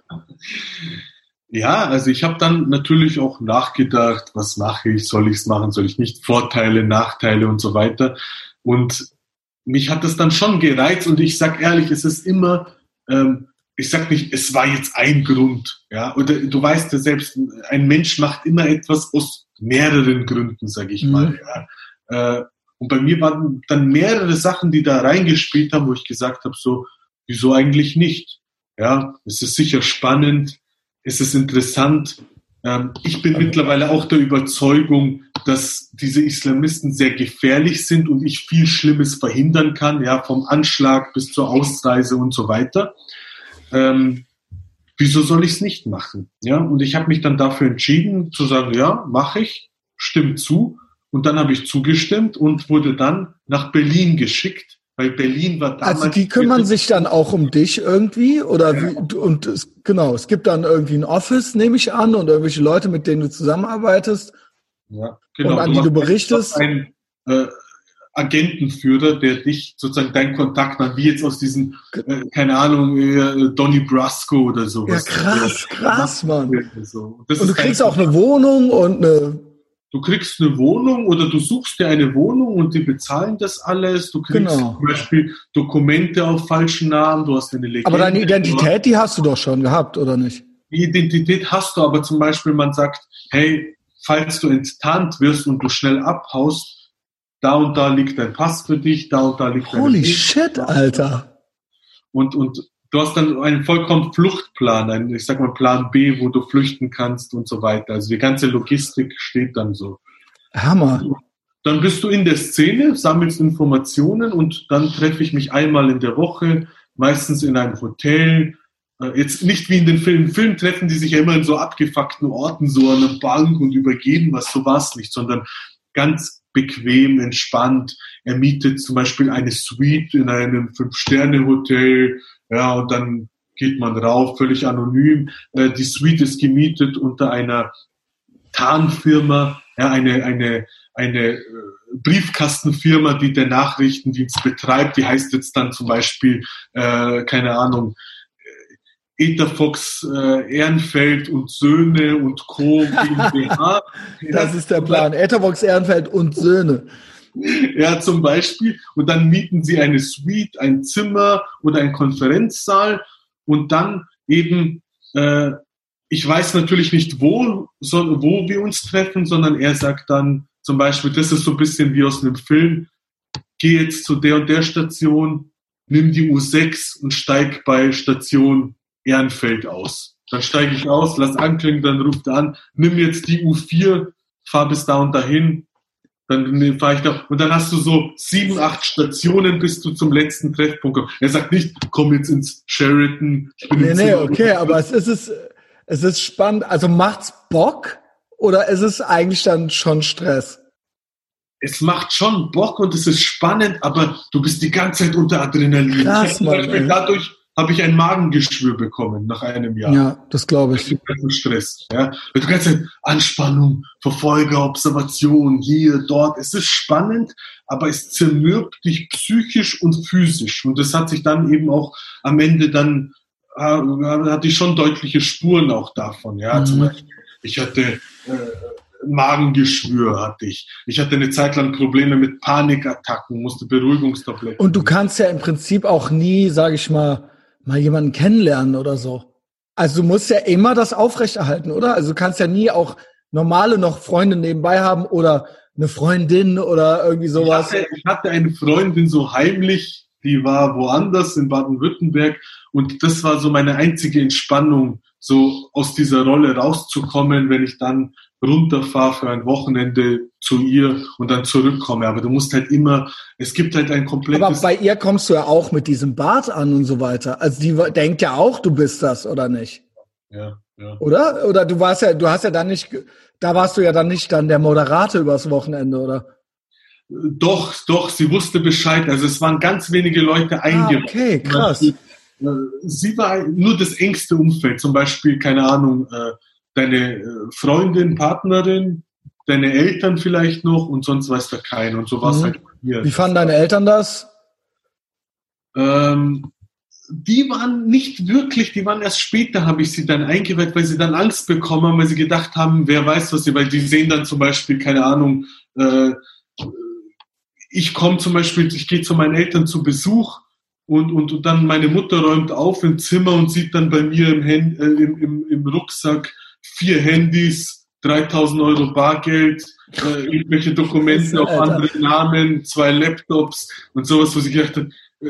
Ja, also ich habe dann natürlich auch nachgedacht, was mache ich, soll ich es machen, soll ich nicht, Vorteile, Nachteile und so weiter. Und mich hat das dann schon gereizt und ich sag ehrlich, es ist immer, ähm, ich sag nicht, es war jetzt ein Grund, ja, oder du weißt ja selbst, ein Mensch macht immer etwas aus mehreren Gründen, sag ich mhm. mal, ja. Äh, und bei mir waren dann mehrere Sachen, die da reingespielt haben, wo ich gesagt habe, so, wieso eigentlich nicht? Ja, es ist sicher spannend, es ist interessant, ich bin mittlerweile auch der Überzeugung, dass diese Islamisten sehr gefährlich sind und ich viel Schlimmes verhindern kann, ja, vom Anschlag bis zur Ausreise und so weiter. Ähm, wieso soll ich es nicht machen? Ja, und ich habe mich dann dafür entschieden zu sagen, ja, mache ich, stimmt zu. Und dann habe ich zugestimmt und wurde dann nach Berlin geschickt weil Berlin war damals. Also die kümmern sich dann auch um dich irgendwie oder ja. wie, und es, genau, es gibt dann irgendwie ein Office, nehme ich an, und irgendwelche Leute, mit denen du zusammenarbeitest. Ja, genau. Und an du die du berichtest. Ein äh, Agentenführer, der dich sozusagen dein Kontakt hat, wie jetzt aus diesem, äh, keine Ahnung, äh, Donny Brasco oder sowas. Ja, krass, krass, Mann. So. und du kriegst auch eine Wohnung und eine du kriegst eine Wohnung oder du suchst dir eine Wohnung und die bezahlen das alles. Du kriegst genau. zum Beispiel Dokumente auf falschen Namen, du hast eine Legende. Aber deine Identität, die hast du doch schon gehabt, oder nicht? Die Identität hast du, aber zum Beispiel man sagt, hey, falls du enttarnt wirst und du schnell abhaust, da und da liegt dein Pass für dich, da und da liegt dein Holy shit, Alter. Und, und du hast dann einen vollkommen Fluchtplan, einen, ich sag mal Plan B, wo du flüchten kannst und so weiter. Also die ganze Logistik steht dann so. Hammer. Dann bist du in der Szene, sammelst Informationen und dann treffe ich mich einmal in der Woche, meistens in einem Hotel. Äh, jetzt nicht wie in den Filmen. Film treffen die sich ja immer in so abgefuckten Orten, so an der Bank und übergeben was, so war es nicht, sondern ganz bequem, entspannt. Er mietet zum Beispiel eine Suite in einem Fünf-Sterne-Hotel ja, und dann geht man rauf, völlig anonym. Äh, die Suite ist gemietet unter einer Tarnfirma, ja, eine, eine, eine äh, Briefkastenfirma, die der Nachrichtendienst betreibt. Die heißt jetzt dann zum Beispiel, äh, keine Ahnung, äh, Etherfox äh, Ehrenfeld und Söhne und Co. GmbH. das ist der Plan. Etherfox Ehrenfeld und Söhne. Ja, zum Beispiel. Und dann mieten sie eine Suite, ein Zimmer oder einen Konferenzsaal und dann eben, äh, ich weiß natürlich nicht, wo, so, wo wir uns treffen, sondern er sagt dann zum Beispiel, das ist so ein bisschen wie aus einem Film, geh jetzt zu der und der Station, nimm die U6 und steig bei Station Ehrenfeld aus. Dann steige ich aus, lass anklingen, dann ruft er an, nimm jetzt die U4, fahr bis da und dahin, dann fahre ich da und dann hast du so sieben, acht Stationen, bis du zum letzten Treffpunkt kommst. Er sagt nicht, komm jetzt ins Sheraton. Ich bin nee, nee, okay, aber es ist, es ist spannend. Also macht's Bock oder ist es eigentlich dann schon Stress? Es macht schon Bock und es ist spannend, aber du bist die ganze Zeit unter Adrenalin. Krass, Mann, dadurch habe ich ein Magengeschwür bekommen nach einem Jahr. Ja, das glaube ich. Stress. Ja, du kannst Anspannung, Verfolger, Observation, hier, dort. Es ist spannend, aber es zermürbt dich psychisch und physisch. Und das hat sich dann eben auch am Ende dann, äh, hatte ich schon deutliche Spuren auch davon. Ja, mhm. zum Beispiel, ich hatte äh, Magengeschwür hatte ich. Ich hatte eine Zeit lang Probleme mit Panikattacken, musste Beruhigungstabletten. Und du kannst ja im Prinzip auch nie, sage ich mal, mal jemanden kennenlernen oder so. Also du musst ja immer das aufrechterhalten, oder? Also du kannst ja nie auch normale noch Freunde nebenbei haben oder eine Freundin oder irgendwie sowas. Ich hatte, ich hatte eine Freundin so heimlich, die war woanders in Baden-Württemberg und das war so meine einzige Entspannung, so aus dieser Rolle rauszukommen, wenn ich dann runterfahre für ein Wochenende zu ihr und dann zurückkomme. Aber du musst halt immer, es gibt halt ein komplettes... Aber bei ihr kommst du ja auch mit diesem Bart an und so weiter. Also die denkt ja auch, du bist das, oder nicht? Ja, ja. Oder? Oder du warst ja, du hast ja dann nicht, da warst du ja dann nicht dann der Moderator übers Wochenende, oder? Doch, doch, sie wusste Bescheid. Also es waren ganz wenige Leute eingeweiht. Ah, okay, krass. Äh, sie war nur das engste Umfeld, zum Beispiel, keine Ahnung, äh, deine äh, Freundin, Partnerin, deine Eltern vielleicht noch und sonst weiß da keiner. Und so war es mhm. halt hier. Wie fanden deine Eltern das? Ähm, die waren nicht wirklich, die waren erst später, habe ich sie dann eingeweiht, weil sie dann Angst bekommen haben, weil sie gedacht haben, wer weiß was sie, weil die sehen dann zum Beispiel, keine Ahnung, äh, ich komme zum Beispiel, ich gehe zu meinen Eltern zu Besuch und, und, und dann meine Mutter räumt auf im Zimmer und sieht dann bei mir im, Hand, äh, im, im, im Rucksack vier Handys, 3000 Euro Bargeld, äh, irgendwelche Dokumente auf andere Namen, zwei Laptops und sowas, wo sie gedacht hat,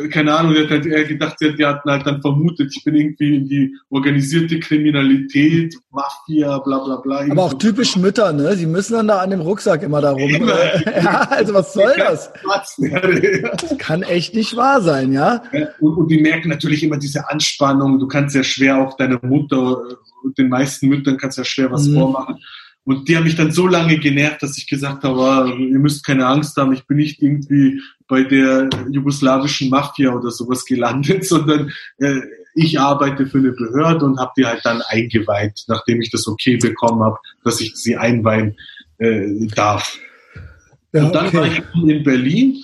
keine Ahnung, die hat halt gedacht, die, hatten halt dann vermutet, ich bin irgendwie in die organisierte Kriminalität, Mafia, bla bla bla. Aber auch typisch Mütter, ne? Die müssen dann da an dem Rucksack immer darum. Immer. ja, also was soll das? Das kann echt nicht wahr sein, ja? Und, und die merken natürlich immer diese Anspannung. Du kannst ja schwer auch deine Mutter und den meisten Müttern kannst ja schwer was mhm. vormachen. Und die haben mich dann so lange genervt, dass ich gesagt habe, ah, ihr müsst keine Angst haben, ich bin nicht irgendwie bei der jugoslawischen Mafia oder sowas gelandet, sondern äh, ich arbeite für eine Behörde und habe die halt dann eingeweiht, nachdem ich das okay bekommen habe, dass ich sie einweihen äh, darf. Ja, und dann okay. war ich in Berlin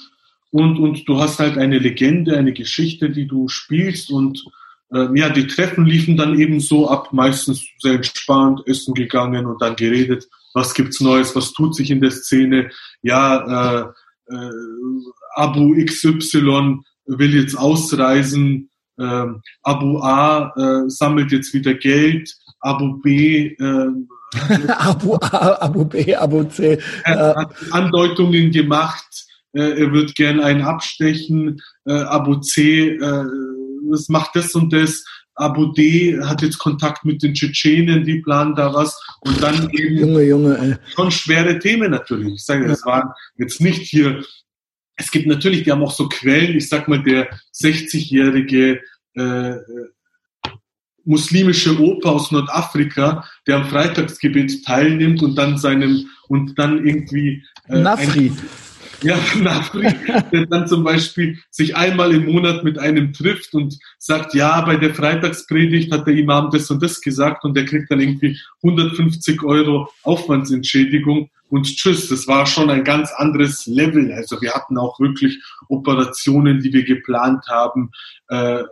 und, und du hast halt eine Legende, eine Geschichte, die du spielst und ja, die Treffen liefen dann eben so ab, meistens sehr entspannt, essen gegangen und dann geredet, was gibt's Neues, was tut sich in der Szene. Ja, äh, äh, Abu XY will jetzt ausreisen, äh, Abu A äh, sammelt jetzt wieder Geld, Abu B äh, Abu A, Abu B, Abu C. Er hat Andeutungen gemacht, äh, er wird gern einen abstechen, äh, Abu C äh, es macht das und das. Abu D hat jetzt Kontakt mit den Tschetschenen, die planen da was. Und dann eben Junge, Junge, schon schwere Themen natürlich. Ich sage, das waren jetzt nicht hier. Es gibt natürlich, die haben auch so Quellen. Ich sag mal, der 60-jährige äh, muslimische Opa aus Nordafrika, der am Freitagsgebet teilnimmt und dann seinem und dann irgendwie äh, Nafri. Ein, ja, Nafri, der dann zum Beispiel sich einmal im Monat mit einem trifft und sagt, ja, bei der Freitagspredigt hat der Imam das und das gesagt und der kriegt dann irgendwie 150 Euro Aufwandsentschädigung und tschüss. Das war schon ein ganz anderes Level. Also wir hatten auch wirklich Operationen, die wir geplant haben. Äh,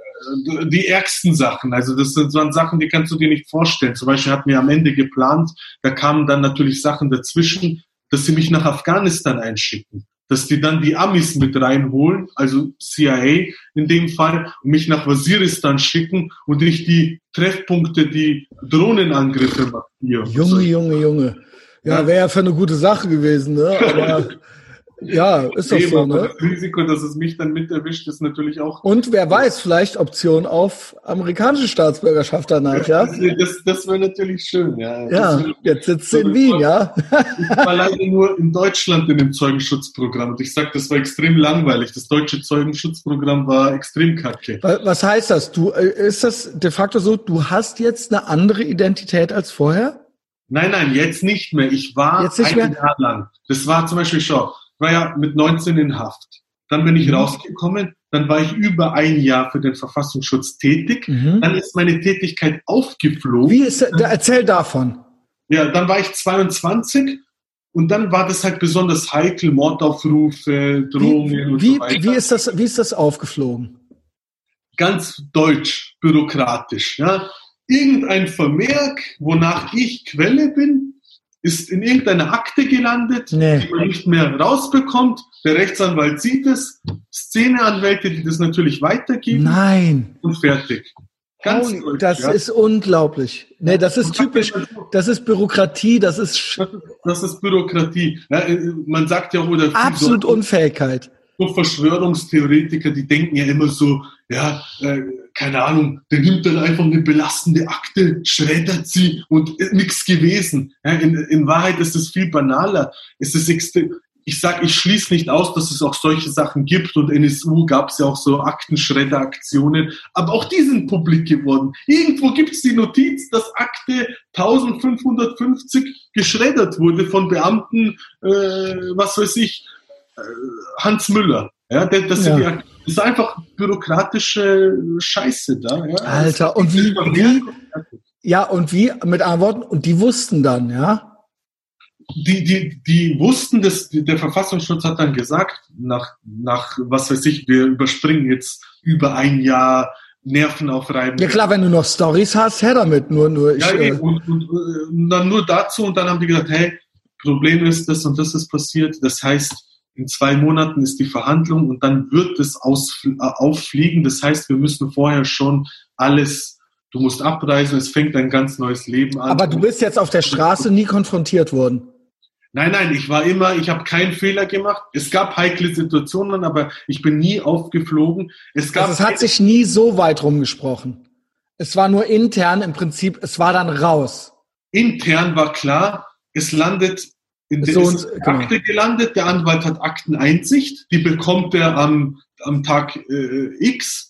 die ärgsten Sachen, also das sind so Sachen, die kannst du dir nicht vorstellen. Zum Beispiel hatten wir am Ende geplant, da kamen dann natürlich Sachen dazwischen, dass sie mich nach Afghanistan einschicken. Dass die dann die Amis mit reinholen, also CIA in dem Fall, und mich nach Waziristan schicken und ich die Treffpunkte, die Drohnenangriffe markiere. Junge, Junge, Junge. Ja, wäre ja für eine gute Sache gewesen, ne? Aber ja, ist doch so, ne? Das Risiko, dass es mich dann mit erwischt, ist natürlich auch. Und wer weiß, vielleicht Option auf amerikanische Staatsbürgerschaft danach, ja? Das, das, das wäre natürlich schön, ja. Ja, jetzt sitzt du in Wien, ja? Ich war leider nur in Deutschland in dem Zeugenschutzprogramm und ich sag, das war extrem langweilig. Das deutsche Zeugenschutzprogramm war extrem kacke. Was heißt das? Du, äh, ist das de facto so, du hast jetzt eine andere Identität als vorher? Nein, nein, jetzt nicht mehr. Ich war jetzt nicht ein mehr? Jahr lang. Das war zum Beispiel schon war ja mit 19 in Haft. Dann bin ich mhm. rausgekommen, dann war ich über ein Jahr für den Verfassungsschutz tätig. Mhm. Dann ist meine Tätigkeit aufgeflogen. Wie ist, da, erzähl davon. Ja, dann war ich 22 und dann war das halt besonders heikel, Mordaufrufe, Drohungen wie, und so weiter. Wie ist das, wie ist das aufgeflogen? Ganz deutsch, bürokratisch, ja. Irgendein Vermerk, wonach ich Quelle bin, ist in irgendeiner Akte gelandet, nee. die man nicht mehr rausbekommt. Der Rechtsanwalt sieht es, Szeneanwälte, die das natürlich weitergeben. Nein. Und fertig. Ganz oh, deutsch, das ja. ist unglaublich. Nee, das ist typisch. Das ist Bürokratie, das ist. Das ist Bürokratie. Ja, äh, man sagt ja oder. Absolut so, Unfähigkeit. So Verschwörungstheoretiker, die denken ja immer so, ja, äh, keine Ahnung, der nimmt dann einfach eine belastende Akte, schreddert sie und äh, nichts gewesen. Ja, in, in, Wahrheit ist es viel banaler. Es ist extrem, ich sage, ich schließe nicht aus, dass es auch solche Sachen gibt und NSU gab es ja auch so Aktenschredderaktionen, aber auch die sind publik geworden. Irgendwo gibt es die Notiz, dass Akte 1550 geschreddert wurde von Beamten, äh, was weiß ich, Hans Müller. Ja, das, ja. Die, das, ist einfach bürokratische Scheiße da. Ja. Alter, und wie, wie, ja, und wie, mit anderen Worten, und die wussten dann, ja? Die, die, die wussten, dass der Verfassungsschutz hat dann gesagt, nach, nach, was weiß ich, wir überspringen jetzt über ein Jahr Nerven aufreiben. Ja klar, wenn du noch Stories hast, her damit, nur, nur ich. Ja, äh, und, und, und dann nur dazu und dann haben die gesagt, hey, Problem ist, das und das ist passiert. Das heißt, in zwei Monaten ist die Verhandlung und dann wird es äh, auffliegen. Das heißt, wir müssen vorher schon alles, du musst abreisen, es fängt ein ganz neues Leben an. Aber du bist jetzt auf der Straße nie konfrontiert worden. Nein, nein, ich war immer, ich habe keinen Fehler gemacht. Es gab heikle Situationen, aber ich bin nie aufgeflogen. Es gab also es hat sich nie so weit rumgesprochen. Es war nur intern im Prinzip, es war dann raus. Intern war klar, es landet in der so ist genau. Akte gelandet, der Anwalt hat Akteneinsicht, die bekommt er am, am Tag äh, X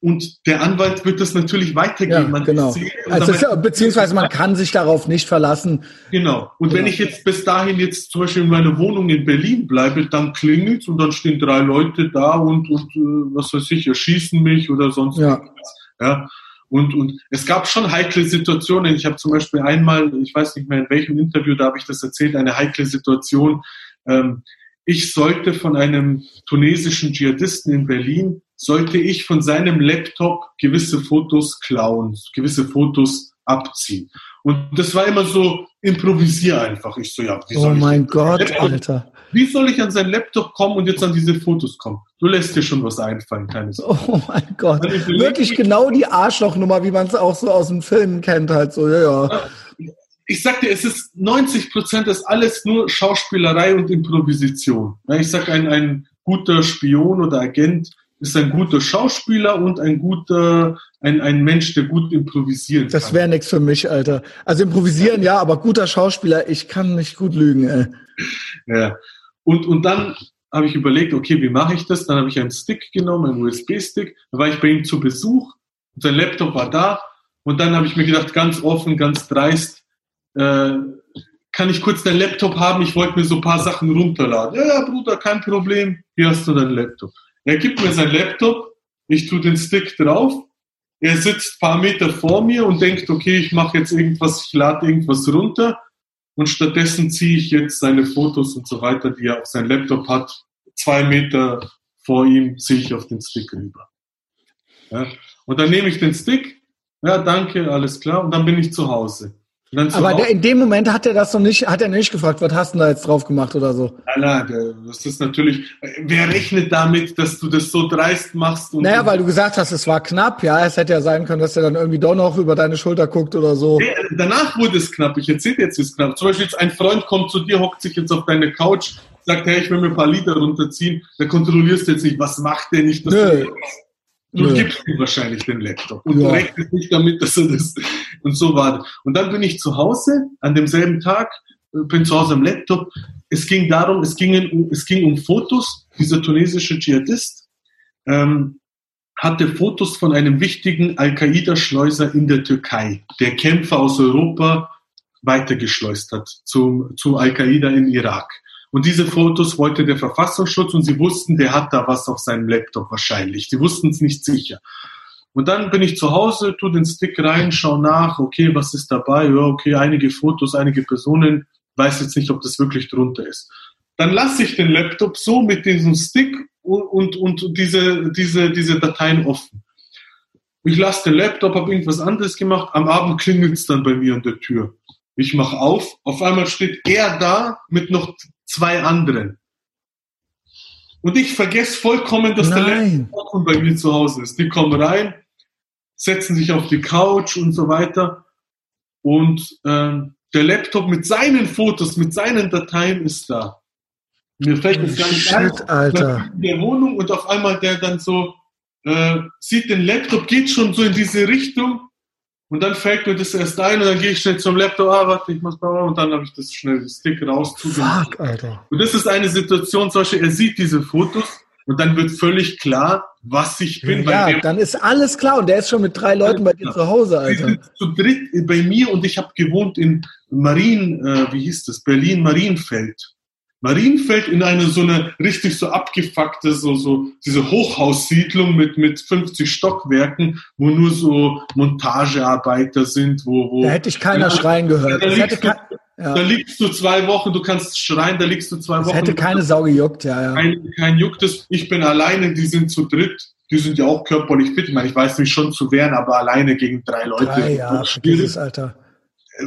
und der Anwalt wird das natürlich weitergeben. Ja, man genau. Also ist, beziehungsweise man kann sich darauf nicht verlassen. Genau. Und genau. wenn ich jetzt bis dahin jetzt zum Beispiel in meiner Wohnung in Berlin bleibe, dann klingelt und dann stehen drei Leute da und, und äh, was weiß ich, erschießen mich oder sonst ja. was. Ja. Und, und es gab schon heikle Situationen. Ich habe zum Beispiel einmal, ich weiß nicht mehr in welchem Interview, da habe ich das erzählt, eine heikle Situation. Ähm, ich sollte von einem tunesischen Dschihadisten in Berlin, sollte ich von seinem Laptop gewisse Fotos klauen, gewisse Fotos abziehen. Und das war immer so, improvisier einfach. Ich so, ja, wie soll Oh mein Gott, Laptop, Alter. Wie soll ich an sein Laptop kommen und jetzt an diese Fotos kommen? Du lässt dir schon was einfallen, kleines. Oh mein Gott. Wirklich genau die Arschlochnummer, wie man es auch so aus dem Film kennt, halt so, ja, ja. Ich sag dir, es ist 90 Prozent ist alles nur Schauspielerei und Improvisation. Ich sag, ein, ein guter Spion oder Agent ist ein guter Schauspieler und ein guter, ein, ein Mensch, der gut improvisieren kann. Das wäre nichts für mich, Alter. Also improvisieren ja, aber guter Schauspieler, ich kann nicht gut lügen, ey. Ja. Und, und dann habe ich überlegt, okay, wie mache ich das? Dann habe ich einen Stick genommen, einen USB-Stick. Dann war ich bei ihm zu Besuch. Sein Laptop war da. Und dann habe ich mir gedacht, ganz offen, ganz dreist, äh, kann ich kurz deinen Laptop haben? Ich wollte mir so ein paar Sachen runterladen. Ja, Bruder, kein Problem. Hier hast du deinen Laptop. Er gibt mir sein Laptop, ich tue den Stick drauf, er sitzt paar Meter vor mir und denkt, okay, ich mache jetzt irgendwas, ich lade irgendwas runter und stattdessen ziehe ich jetzt seine Fotos und so weiter, die er auf sein Laptop hat, zwei Meter vor ihm ziehe ich auf den Stick rüber. Ja, und dann nehme ich den Stick, ja, danke, alles klar, und dann bin ich zu Hause. Aber der, in dem Moment hat er das noch nicht, hat er nicht gefragt, was hast du da jetzt drauf gemacht oder so? Ja, das ist natürlich, wer rechnet damit, dass du das so dreist machst? Und naja, weil du gesagt hast, es war knapp, ja, es hätte ja sein können, dass er dann irgendwie doch noch über deine Schulter guckt oder so. Nee, danach wurde es knapp, ich erzähle jetzt, wie es knapp. Zum Beispiel jetzt ein Freund kommt zu dir, hockt sich jetzt auf deine Couch, sagt, hey, ich will mir ein paar Lieder runterziehen, da kontrollierst du jetzt nicht, was macht der nicht, dass Nö. du Du ja. gibst ihm wahrscheinlich den Laptop und ja. du rechnest nicht damit, dass er das und so war. Und dann bin ich zu Hause an demselben Tag, äh, bin zu Hause am Laptop. Es ging darum, es ging, um, es ging um Fotos. Dieser tunesische Dschihadist ähm, hatte Fotos von einem wichtigen Al-Qaida-Schleuser in der Türkei, der Kämpfer aus Europa weitergeschleust hat zum, zu Al-Qaida in Irak. Und diese Fotos wollte der Verfassungsschutz und sie wussten, der hat da was auf seinem Laptop wahrscheinlich. Sie wussten es nicht sicher. Und dann bin ich zu Hause, tu den Stick rein, schau nach, okay, was ist dabei? Ja, okay, einige Fotos, einige Personen, weiß jetzt nicht, ob das wirklich drunter ist. Dann lasse ich den Laptop so mit diesem Stick und, und, und diese, diese, diese Dateien offen. Ich lasse den Laptop, habe irgendwas anderes gemacht, am Abend klingelt es dann bei mir an der Tür. Ich mache auf, auf einmal steht er da mit noch zwei anderen. Und ich vergesse vollkommen, dass Nein. der Laptop bei mir zu Hause ist. Die kommen rein, setzen sich auf die Couch und so weiter. Und ähm, der Laptop mit seinen Fotos, mit seinen Dateien ist da. Mir fällt das gar nicht Shit, ein. Alter. In der Wohnung und auf einmal der dann so äh, sieht den Laptop, geht schon so in diese Richtung und dann fällt mir das erst ein und dann gehe ich schnell zum Laptop, ah, warte, ich muss mal, und dann habe ich das schnell, das Stick raus. Fuck, Alter. Und das ist eine Situation, zum Beispiel, er sieht diese Fotos und dann wird völlig klar, was ich bin. Ja, dann ist alles klar und der ist schon mit drei Leuten bei dir zu Hause, Alter. Die sind zu dritt bei mir und ich habe gewohnt in Marien, äh, wie hieß das, Berlin-Marienfeld. Marienfeld in eine so eine richtig so abgefuckte, so, so, diese Hochhaussiedlung mit, mit 50 Stockwerken, wo nur so Montagearbeiter sind, wo, wo. Da hätte ich keiner ja, schreien gehört. Da liegst, du, ja. da liegst, du, zwei Wochen, du kannst schreien, da liegst du zwei das Wochen. hätte keine Sau gejuckt, ja, ja. Kein, kein juckt Ich bin alleine, die sind zu dritt. Die sind ja auch körperlich fit. Ich meine, ich weiß nicht schon zu wehren, aber alleine gegen drei Leute. Drei, ja, dieses Alter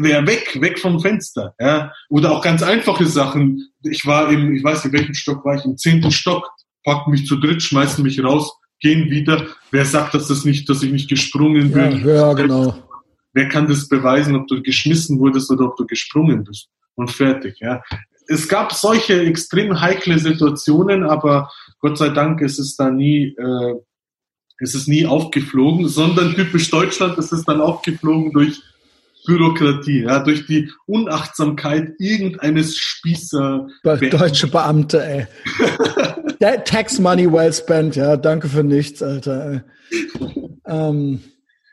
wäre weg, weg vom Fenster. Ja? Oder auch ganz einfache Sachen. Ich war im, ich weiß nicht, welchen Stock war ich, im zehnten Stock, packen mich zu dritt, schmeißen mich raus, gehen wieder. Wer sagt, dass das nicht, dass ich nicht gesprungen bin? Ja, ja genau. Wer kann das beweisen, ob du geschmissen wurdest oder ob du gesprungen bist? Und fertig, ja. Es gab solche extrem heikle Situationen, aber Gott sei Dank ist es da nie, äh, ist es nie aufgeflogen, sondern typisch Deutschland ist es dann aufgeflogen durch Bürokratie, ja, durch die Unachtsamkeit irgendeines Spießer. Deutsche Beamte, ey. Tax money well spent, ja, danke für nichts, Alter. Ähm,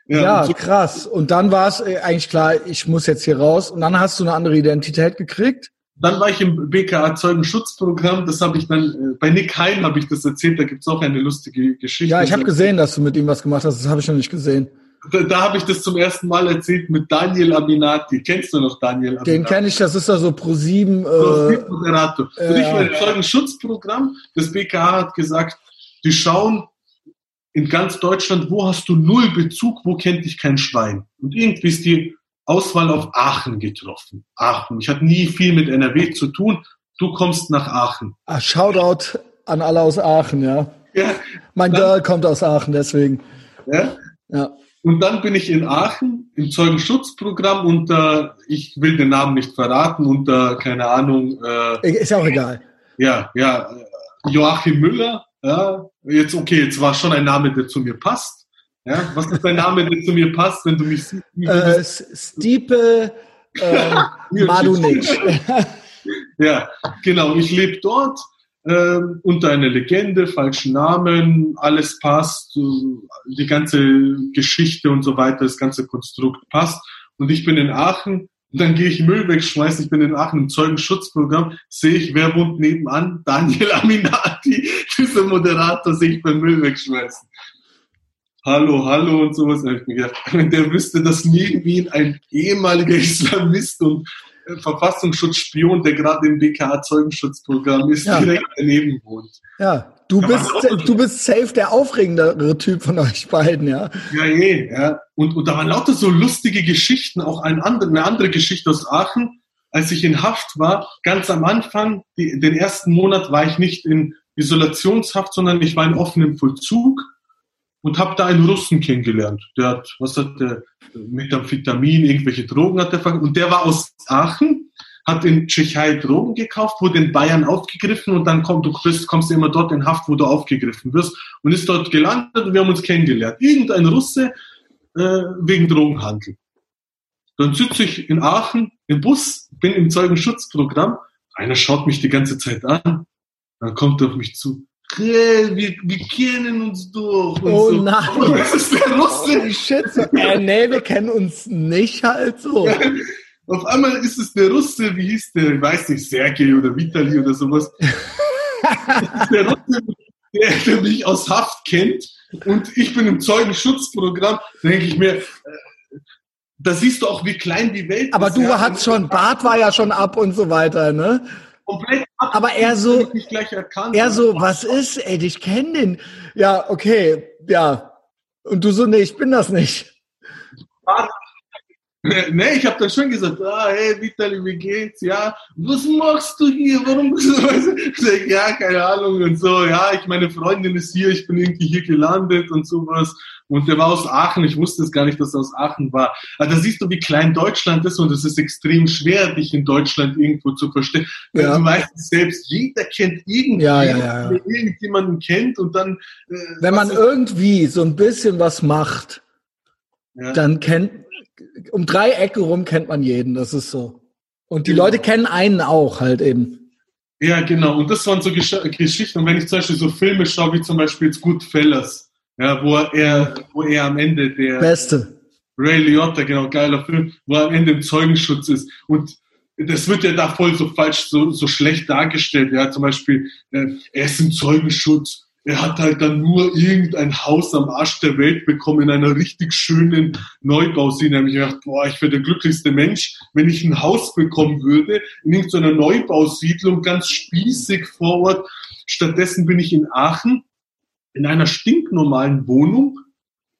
ja, ja so krass. Und dann war es äh, eigentlich klar, ich muss jetzt hier raus. Und dann hast du eine andere Identität gekriegt? Dann war ich im BKA Zeugenschutzprogramm, das habe ich dann, äh, bei Nick Heim habe ich das erzählt, da gibt's auch eine lustige Geschichte. Ja, ich habe gesehen, dass du mit ihm was gemacht hast, das habe ich noch nicht gesehen da, da habe ich das zum ersten Mal erzählt mit Daniel Aminati. Kennst du noch Daniel Aminati? Den kenne ich, das ist da so ProSieben. Äh, ProSieben Moderator. Äh, und ich war im Zeugenschutzprogramm. Das BKA hat gesagt, die schauen in ganz Deutschland, wo hast du null Bezug, wo kennt dich kein Schwein. Und irgendwie ist die Auswahl auf Aachen getroffen. Aachen. Ich hatte nie viel mit NRW zu tun. Du kommst nach Aachen. Ah, Shoutout an alle aus Aachen, ja. ja mein dann, Girl kommt aus Aachen, deswegen. Ja? Ja. Und dann bin ich in Aachen im Zeugenschutzprogramm unter, ich will den Namen nicht verraten, unter, keine Ahnung. Äh, Ist auch egal. Ja, ja, Joachim Müller. Ja, jetzt, okay, jetzt war schon ein Name, der zu mir passt. Ja, was ist ein Name, der zu mir passt, wenn du mich siehst? Äh, Stiepe äh, Madunic. ja, genau. Ich lebe dort äh, unter einer Legende, falschen Namen, alles passt, die ganze Geschichte und so weiter, das ganze Konstrukt passt. Und ich bin in Aachen und dann gehe ich Müll wegschmeißen. Ich bin in Aachen im Zeugenschutzprogramm, sehe ich, wer wohnt nebenan? Daniel Aminati, dieser Moderator, sehe ich beim Müll wegschmeißen. Hallo, hallo und sowas. Da wenn der wüsste, dass neben ihm ein ehemaliger Islamist und Verfassungsschutzspion, der gerade im BKA-Zeugenschutzprogramm ist, ja. direkt daneben wohnt. Ja, du bist, du bist safe der aufregendere Typ von euch beiden, ja. Ja, je, ja. Und, und da waren lauter so lustige Geschichten, auch ein andere, eine andere Geschichte aus Aachen. Als ich in Haft war, ganz am Anfang, die, den ersten Monat war ich nicht in Isolationshaft, sondern ich war in offenem Vollzug und habe da einen Russen kennengelernt. Der hat, was hat der, Methamphetamin, irgendwelche Drogen hat er und der war aus Aachen, hat in Tschechei Drogen gekauft, wurde in Bayern aufgegriffen und dann komm, du bist, kommst du immer dort in Haft, wo du aufgegriffen wirst und ist dort gelandet und wir haben uns kennengelernt. Irgendein Russe äh, wegen Drogenhandel. Dann sitze ich in Aachen im Bus, bin im Zeugenschutzprogramm, einer schaut mich die ganze Zeit an, dann kommt er auf mich zu hey, wir, wir kennen uns doch. oh so. nein. Oh, das ist der Russe. Oh, shit. Äh, nee, wir kennen uns nicht halt so. Auf einmal ist es der Russe, wie hieß der, ich weiß nicht, Sergei oder Vitali oder sowas. der Russe, der, der mich aus Haft kennt und ich bin im Zeugenschutzprogramm, denke ich mir, äh, da siehst du auch, wie klein die Welt Aber ist. Aber du hattest schon, Bart war ja schon ab und so weiter, ne? Komplett ab. Aber er so, er so, was ist, ey, ich kenne den. Ja, okay, ja. Und du so, nee, ich bin das nicht. Nee, ich habe dann schon gesagt, ah, hey, Vitali, wie geht's? Ja, was machst du hier? Warum bist du? Ich sag, ja, keine Ahnung und so. Ja, ich meine Freundin ist hier, ich bin irgendwie hier gelandet und sowas. Und der war aus Aachen. Ich wusste es gar nicht, dass er aus Aachen war. Also da siehst du, wie klein Deutschland ist und es ist extrem schwer, dich in Deutschland irgendwo zu verstehen. Ja. Du weißt selbst, jeder kennt irgendwie, ja, ja, irgendjemanden kennt und dann. Äh, Wenn man irgendwie so ein bisschen was macht, dann kennt um drei Ecke rum kennt man jeden, das ist so. Und die genau. Leute kennen einen auch halt eben. Ja, genau. Und das waren so Gesch Geschichten. Und wenn ich zum Beispiel so Filme schaue, wie zum Beispiel jetzt Goodfellas, ja, wo er, wo er am Ende der Beste. Ray Liotta, genau, geiler Film, wo er am Ende im Zeugenschutz ist. Und das wird ja da voll so falsch, so, so schlecht dargestellt. Ja, zum Beispiel, äh, er ist im Zeugenschutz er hat halt dann nur irgendein Haus am Arsch der Welt bekommen in einer richtig schönen Neubauszene. Da habe ich gedacht, boah, ich wäre der glücklichste Mensch, wenn ich ein Haus bekommen würde in irgendeiner Neubausiedlung, ganz spießig vor Ort. Stattdessen bin ich in Aachen in einer stinknormalen Wohnung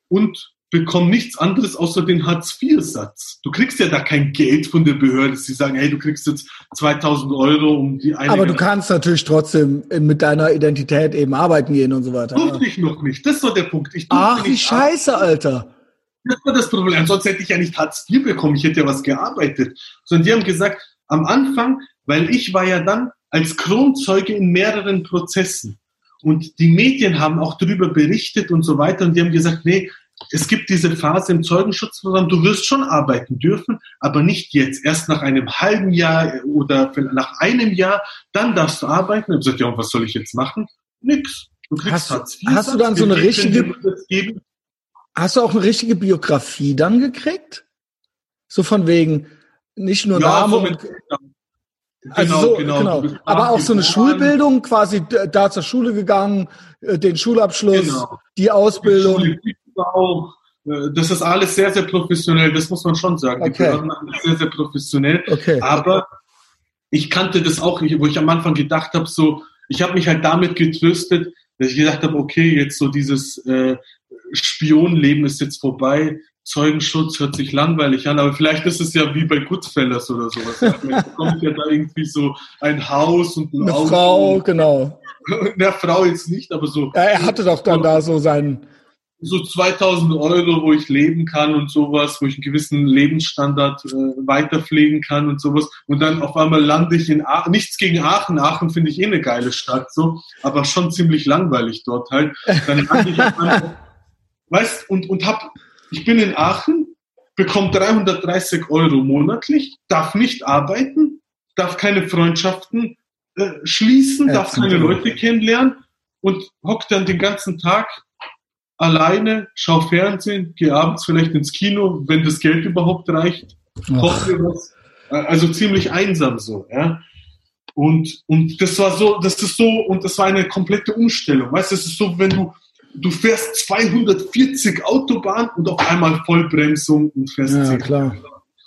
und bekommen nichts anderes außer den Hartz-IV-Satz. Du kriegst ja da kein Geld von der Behörde. Sie sagen, hey, du kriegst jetzt 2000 Euro um die eine. Aber du kannst natürlich trotzdem mit deiner Identität eben arbeiten gehen und so weiter. Durfte ich noch nicht. Das war der Punkt. Ach, wie scheiße, Alter. Das war das Problem. Sonst hätte ich ja nicht Hartz IV bekommen. Ich hätte ja was gearbeitet. Sondern die haben gesagt, am Anfang, weil ich war ja dann als Kronzeuge in mehreren Prozessen. Und die Medien haben auch darüber berichtet und so weiter. Und die haben gesagt, nee, es gibt diese Phase im Zeugenschutzprogramm, du wirst schon arbeiten dürfen, aber nicht jetzt. Erst nach einem halben Jahr oder nach einem Jahr, dann darfst du arbeiten. Ich habe gesagt, ja, und was soll ich jetzt machen? Nix. Du kriegst hast, hast du dann so eine richtige, hast du auch eine richtige Biografie dann gekriegt? So von wegen, nicht nur ja, Name und, also genau, so, genau. genau. Aber auch so eine Schulbildung, quasi da zur Schule gegangen, äh, den Schulabschluss, genau. die Ausbildung auch. Äh, das ist alles sehr, sehr professionell, das muss man schon sagen. Okay. Die sehr, sehr professionell. Okay. Aber ich kannte das auch nicht, wo ich am Anfang gedacht habe, so, ich habe mich halt damit getröstet, dass ich gedacht habe, okay, jetzt so dieses äh, Spionleben ist jetzt vorbei, Zeugenschutz hört sich langweilig an, aber vielleicht ist es ja wie bei Goodfellas oder sowas. Vielleicht kommt ja da irgendwie so ein Haus und ein Eine Auto. Frau, genau. Der Frau jetzt nicht, aber so. Ja, er hatte doch dann da so seinen so 2000 Euro, wo ich leben kann und sowas, wo ich einen gewissen Lebensstandard äh, weiterpflegen kann und sowas. Und dann auf einmal lande ich in Aachen. Nichts gegen Aachen. Aachen finde ich eh eine geile Stadt, so, aber schon ziemlich langweilig dort halt. Dann lande ich auf einmal, weißt, und, und hab, ich bin in Aachen, bekomme 330 Euro monatlich, darf nicht arbeiten, darf keine Freundschaften äh, schließen, darf keine Leute kennenlernen und hockt dann den ganzen Tag alleine, schau Fernsehen, geh abends vielleicht ins Kino, wenn das Geld überhaupt reicht, koch dir was. Also ziemlich einsam so, ja. Und, und das war so, das ist so, und das war eine komplette Umstellung. Weißt du, es ist so, wenn du, du fährst 240 Autobahn und auf einmal Vollbremsung und fährst ja, klar.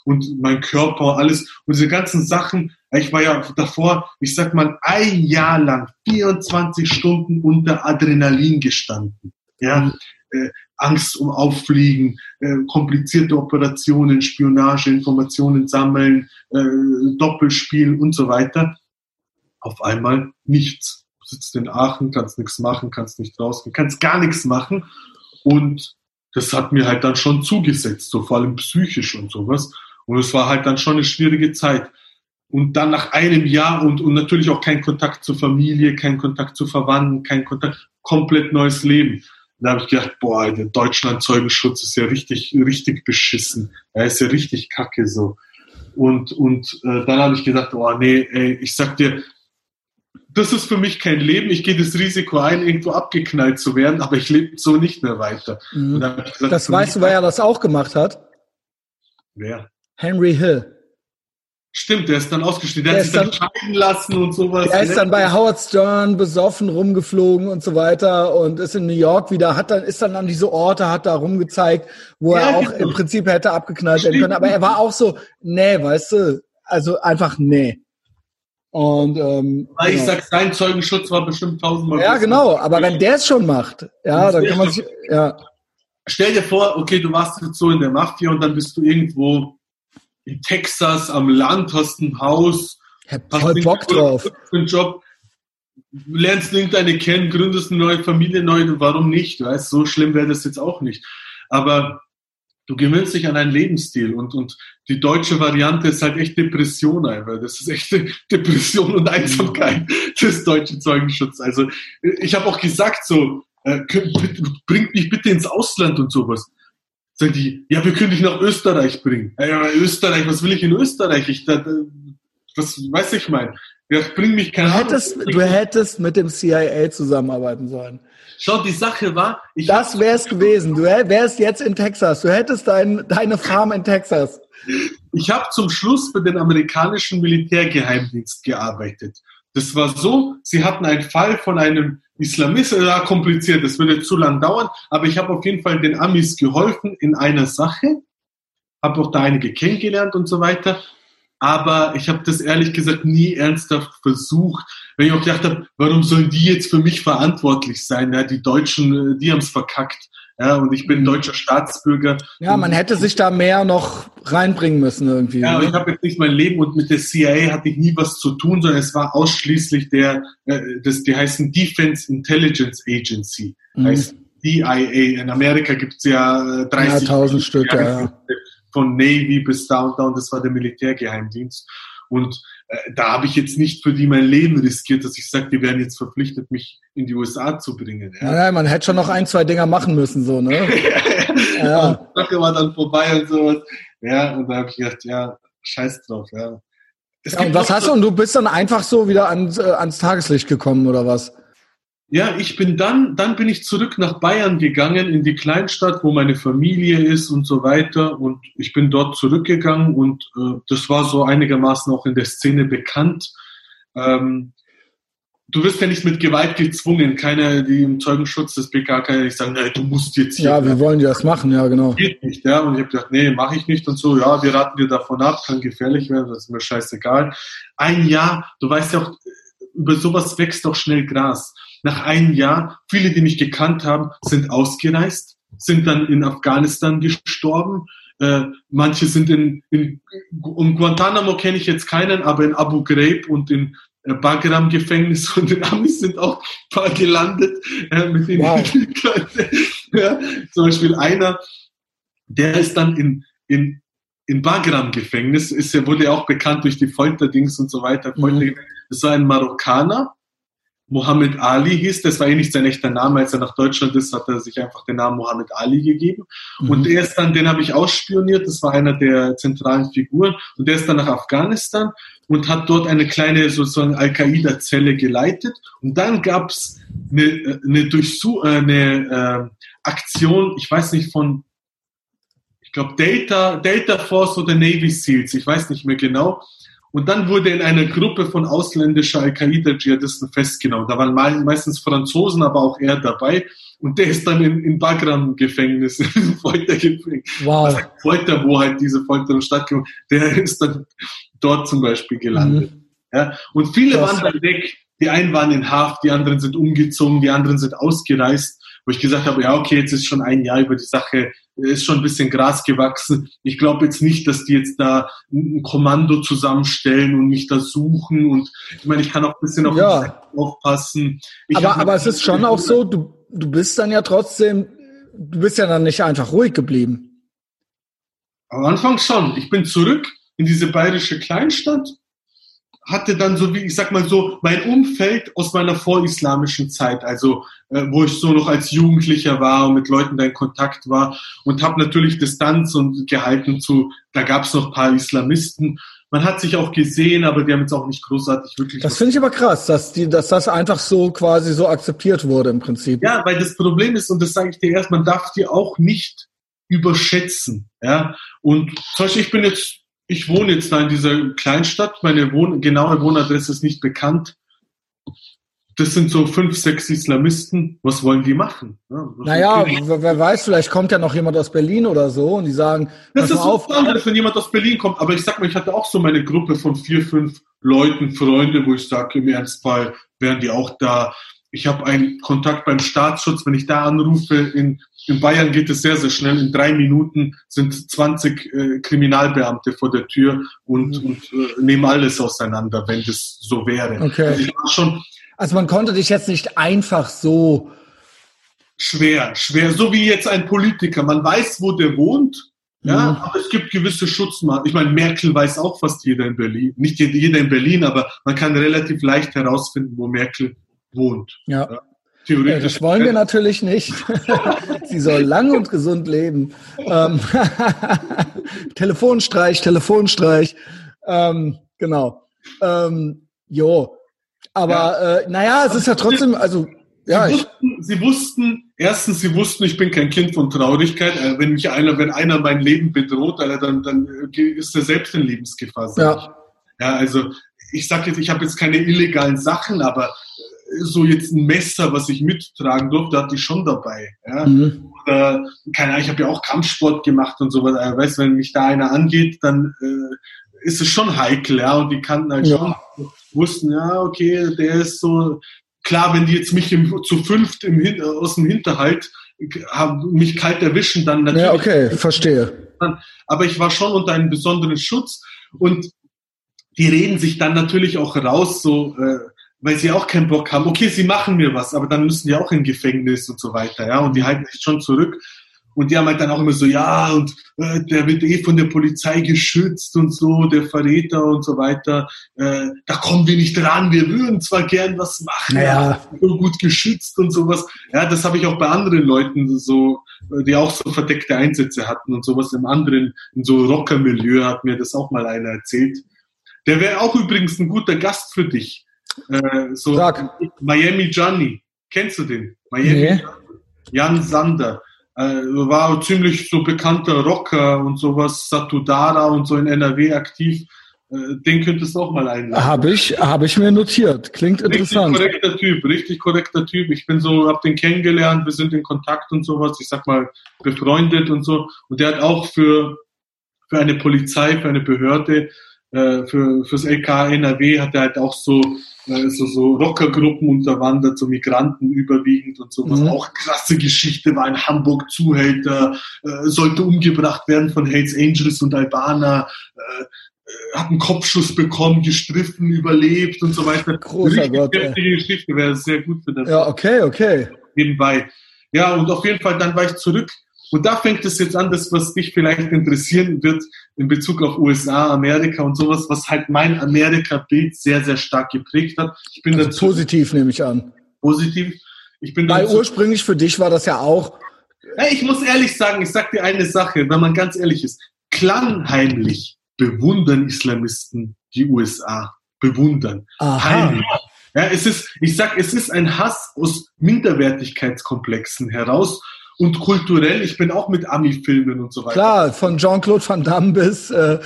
und mein Körper, alles, und diese ganzen Sachen, Ich war ja davor, ich sag mal, ein Jahr lang 24 Stunden unter Adrenalin gestanden. Ja, äh, Angst um Auffliegen, äh, komplizierte Operationen, Spionage, Informationen sammeln, äh, Doppelspiel und so weiter. Auf einmal nichts. Sitzt in Aachen, kannst nichts machen, kannst nicht rausgehen, kannst gar nichts machen. Und das hat mir halt dann schon zugesetzt, so vor allem psychisch und sowas. Und es war halt dann schon eine schwierige Zeit. Und dann nach einem Jahr und, und natürlich auch kein Kontakt zur Familie, kein Kontakt zu Verwandten, kein Kontakt, komplett neues Leben. Da habe ich gedacht, boah, der Deutschland-Zeugenschutz ist ja richtig, richtig beschissen. Er ist ja richtig kacke so. Und, und äh, dann habe ich gedacht, oh nee, ey, ich sag dir, das ist für mich kein Leben. Ich gehe das Risiko ein, irgendwo abgeknallt zu werden, aber ich lebe so nicht mehr weiter. Mhm. Gesagt, das weißt du, wer ja das auch gemacht hat? Wer? Henry Hill. Stimmt, der ist dann ausgestiegen. Der, der hat sich dann scheiden lassen und sowas. Er ist dann bei Howard Stern besoffen rumgeflogen und so weiter und ist in New York wieder, hat dann, ist dann an diese Orte, hat da rumgezeigt, wo ja, er auch genau. im Prinzip hätte abgeknallt werden können. Aber er war auch so, nee, weißt du, also einfach nee. Und, ähm, Weil ich genau. sag, sein Zeugenschutz war bestimmt tausendmal. Ja, genau, aber wenn der es schon macht, ja, dann kann man sich, ja. Stell dir vor, okay, du warst jetzt so in der Mafia und dann bist du irgendwo in Texas am Land, hast ein Haus, hab voll Bock drauf. Einen Job, lernst irgendeine kennen, gründest eine neue Familie neu, warum nicht? Weißt, so schlimm wäre das jetzt auch nicht. Aber du gewöhnst dich an einen Lebensstil und, und die deutsche Variante ist halt echt Depression einfach. Das ist echt Depression und Einsamkeit des deutschen Zeugenschutzes. Also ich habe auch gesagt so, äh, bringt mich bitte ins Ausland und sowas. Sagen die, ja, wir können dich nach Österreich bringen. Ja, Österreich, was will ich in Österreich? Ich, da, was weiß ich mein? Ja, bring mich keine Ahnung. Hättest, du hättest mit dem CIA zusammenarbeiten sollen. Schau, die Sache war, ich das wär's gewesen. Du wärst jetzt in Texas. Du hättest dein, deine Farm in Texas. Ich habe zum Schluss für den amerikanischen Militärgeheimdienst gearbeitet. Das war so, sie hatten einen Fall von einem Islamisten, ja, kompliziert, das würde zu lang dauern, aber ich habe auf jeden Fall den Amis geholfen in einer Sache, habe auch da einige kennengelernt und so weiter, aber ich habe das ehrlich gesagt nie ernsthaft versucht, weil ich auch gedacht habe, warum sollen die jetzt für mich verantwortlich sein? Ja, die Deutschen, äh, die haben's verkackt. Ja, und ich bin mhm. deutscher Staatsbürger. Ja, man hätte sich da mehr noch reinbringen müssen irgendwie. Ja, aber ich habe jetzt nicht mein Leben und mit der CIA hatte ich nie was zu tun, sondern es war ausschließlich der, äh, das, die heißen Defense Intelligence Agency, mhm. heißt DIA. In Amerika gibt's ja 30 ja, Stück, ja. Von Navy bis und das war der Militärgeheimdienst. Und äh, da habe ich jetzt nicht für die mein Leben riskiert, dass ich sage, die werden jetzt verpflichtet, mich in die USA zu bringen. Ja, ja man hätte schon noch ein, zwei Dinger machen müssen, so, ne? ja. Und die Sache war dann vorbei und sowas. Ja, und da habe ich gedacht, ja, scheiß drauf, ja. ja und was hast du? Und du bist dann einfach so wieder ans, äh, ans Tageslicht gekommen, oder was? Ja, ich bin dann, dann bin ich zurück nach Bayern gegangen, in die Kleinstadt, wo meine Familie ist und so weiter. Und ich bin dort zurückgegangen und äh, das war so einigermaßen auch in der Szene bekannt. Ähm, du wirst ja nicht mit Gewalt gezwungen. Keiner, die im Zeugenschutz des BK kann ja nicht sagen, nee, du musst jetzt hier. Ja, wir wollen dir das machen, ja, genau. Geht nicht, ja. Und ich habe gedacht, nee, mache ich nicht und so. Ja, wir raten dir davon ab, kann gefährlich werden, das ist mir scheißegal. Ein Jahr, du weißt ja auch, über sowas wächst doch schnell Gras. Nach einem Jahr, viele, die mich gekannt haben, sind ausgereist, sind dann in Afghanistan gestorben. Äh, manche sind in, in um Guantanamo kenne ich jetzt keinen, aber in Abu Ghraib und in äh, Bagram Gefängnis und in Amis sind auch ein paar gelandet, äh, mit denen wow. ja, zum Beispiel einer, der ist dann in, in, in Bagram Gefängnis, ist ja, wurde ja auch bekannt durch die Folterdings und so weiter. Mhm. Das war ein Marokkaner, Muhammad Ali hieß, das war eh nicht sein echter Name, als er nach Deutschland ist, hat er sich einfach den Namen Muhammad Ali gegeben. Mhm. Und der ist dann, den habe ich ausspioniert, das war einer der zentralen Figuren, und der ist dann nach Afghanistan und hat dort eine kleine sozusagen Al-Qaida-Zelle geleitet. Und dann gab's eine, eine, Durchsuch eine äh, Aktion, ich weiß nicht von, ich glaube Delta, Delta Force oder Navy Seals, ich weiß nicht mehr genau und dann wurde in einer Gruppe von ausländischer Al-Qaida-Dschihadisten festgenommen. Da waren meistens Franzosen, aber auch er dabei. Und der ist dann in, in Bagram-Gefängnis, im Foltergefängnis. Wow. Also Folter, wo halt diese Folterung stattgefunden Der ist dann dort zum Beispiel gelandet. Mhm. Ja? Und viele Krass. waren dann weg. Die einen waren in Haft, die anderen sind umgezogen, die anderen sind ausgereist, wo ich gesagt habe, ja, okay, jetzt ist schon ein Jahr über die Sache, ist schon ein bisschen Gras gewachsen. Ich glaube jetzt nicht, dass die jetzt da ein Kommando zusammenstellen und mich da suchen und ich meine, ich kann auch ein bisschen auf ja. aufpassen. Ich aber aber es ist schon auch so, du, du bist dann ja trotzdem, du bist ja dann nicht einfach ruhig geblieben. Am Anfang schon. Ich bin zurück in diese bayerische Kleinstadt hatte dann so wie, ich sag mal so, mein Umfeld aus meiner vorislamischen Zeit, also äh, wo ich so noch als Jugendlicher war und mit Leuten da in Kontakt war und habe natürlich Distanz und gehalten zu, da gab es noch paar Islamisten. Man hat sich auch gesehen, aber die haben jetzt auch nicht großartig wirklich. Das finde ich aber krass, dass die, dass das einfach so quasi so akzeptiert wurde im Prinzip. Ja, weil das Problem ist, und das sage ich dir erst, man darf die auch nicht überschätzen. Ja, und zum Beispiel, ich bin jetzt ich wohne jetzt da in dieser Kleinstadt. Meine Wohn genaue Wohnadresse ist nicht bekannt. Das sind so fünf, sechs Islamisten. Was wollen die machen? Ja, naja, wer weiß, vielleicht kommt ja noch jemand aus Berlin oder so und die sagen, das ist so anders, wenn jemand aus Berlin kommt. Aber ich sag mal, ich hatte auch so meine Gruppe von vier, fünf Leuten, Freunde, wo ich sage, im Ernstfall wären die auch da. Ich habe einen Kontakt beim Staatsschutz. Wenn ich da anrufe in in Bayern geht es sehr, sehr schnell. In drei Minuten sind 20 äh, Kriminalbeamte vor der Tür und, mhm. und äh, nehmen alles auseinander, wenn das so wäre. Okay. Also, schon also man konnte dich jetzt nicht einfach so schwer, schwer, so wie jetzt ein Politiker. Man weiß, wo der wohnt. Ja, mhm. aber es gibt gewisse Schutzmaßnahmen. Ich meine, Merkel weiß auch fast jeder in Berlin. Nicht jeder in Berlin, aber man kann relativ leicht herausfinden, wo Merkel wohnt. ja. ja. Theoretisch. das wollen wir natürlich nicht. Sie soll lang und gesund leben. Ähm, Telefonstreich, Telefonstreich. Ähm, genau. Ähm, jo. Aber ja. äh, naja, es ist ja trotzdem, also ja. Sie wussten, sie wussten, erstens, sie wussten, ich bin kein Kind von Traurigkeit. Äh, wenn mich einer, wenn einer mein Leben bedroht, dann, dann ist er selbst in Lebensgefahr. Ja. ja, also ich sage jetzt, ich habe jetzt keine illegalen Sachen, aber so jetzt ein Messer, was ich mittragen durfte, hatte ich schon dabei. Ja? Mhm. Oder, keine Ahnung, ich habe ja auch Kampfsport gemacht und sowas. Also, weißt, wenn mich da einer angeht, dann äh, ist es schon heikel, ja. Und die kannten halt ja. schon, wussten, ja, okay, der ist so, klar, wenn die jetzt mich im, zu fünft im, aus dem Hinterhalt haben, mich kalt erwischen, dann natürlich. Ja, okay, verstehe. Aber ich war schon unter einem besonderen Schutz und die reden sich dann natürlich auch raus, so, äh, weil sie auch keinen Bock haben. Okay, sie machen mir was, aber dann müssen die auch in Gefängnis und so weiter, ja. Und die halten sich schon zurück. Und die haben halt dann auch immer so, ja, und äh, der wird eh von der Polizei geschützt und so, der Verräter und so weiter. Äh, da kommen wir nicht ran. Wir würden zwar gern was machen, ja. so gut geschützt und sowas. Ja, das habe ich auch bei anderen Leuten so, die auch so verdeckte Einsätze hatten und sowas im anderen, in so Rockermilieu hat mir das auch mal einer erzählt. Der wäre auch übrigens ein guter Gast für dich. Äh, so Sag. Miami Johnny. Kennst du den? Miami nee. Jan Sander. Äh, war ziemlich so bekannter Rocker und sowas, Satudara und so in NRW aktiv. Äh, den könntest du auch mal einladen. Habe ich, hab ich mir notiert. Klingt richtig interessant. Richtig korrekter Typ, richtig korrekter Typ. Ich bin so, hab den kennengelernt, wir sind in Kontakt und sowas. Ich sag mal, befreundet und so. Und der hat auch für, für eine Polizei, für eine Behörde, äh, für, fürs LK NRW hat er halt auch so so, so Rockergruppen unterwandert, so Migranten überwiegend und sowas. Mhm. Auch krasse Geschichte, war in Hamburg Zuhälter, äh, sollte umgebracht werden von Hells Angels und Albaner, äh, äh, hat einen Kopfschuss bekommen, gestriffen, überlebt und so weiter. Großer Richtig Gott. Geschichte, wäre sehr gut für das. Ja, okay, okay. Nebenbei. Ja, und auf jeden Fall, dann war ich zurück und da fängt es jetzt an, das, was dich vielleicht interessieren wird in Bezug auf USA, Amerika und sowas, was halt mein Amerika-Bild sehr, sehr stark geprägt hat. Ich bin also dazu, positiv, nehme ich an. Positiv. Ich bin Weil dazu, ursprünglich für dich war das ja auch. Ich muss ehrlich sagen, ich sag dir eine Sache, wenn man ganz ehrlich ist. Klangheimlich bewundern Islamisten die USA. Bewundern. Aha. Heimlich. Ja, es ist, ich sag, es ist ein Hass aus Minderwertigkeitskomplexen heraus und kulturell, ich bin auch mit Ami-Filmen und so weiter. Klar, von Jean-Claude Van Damme bis äh,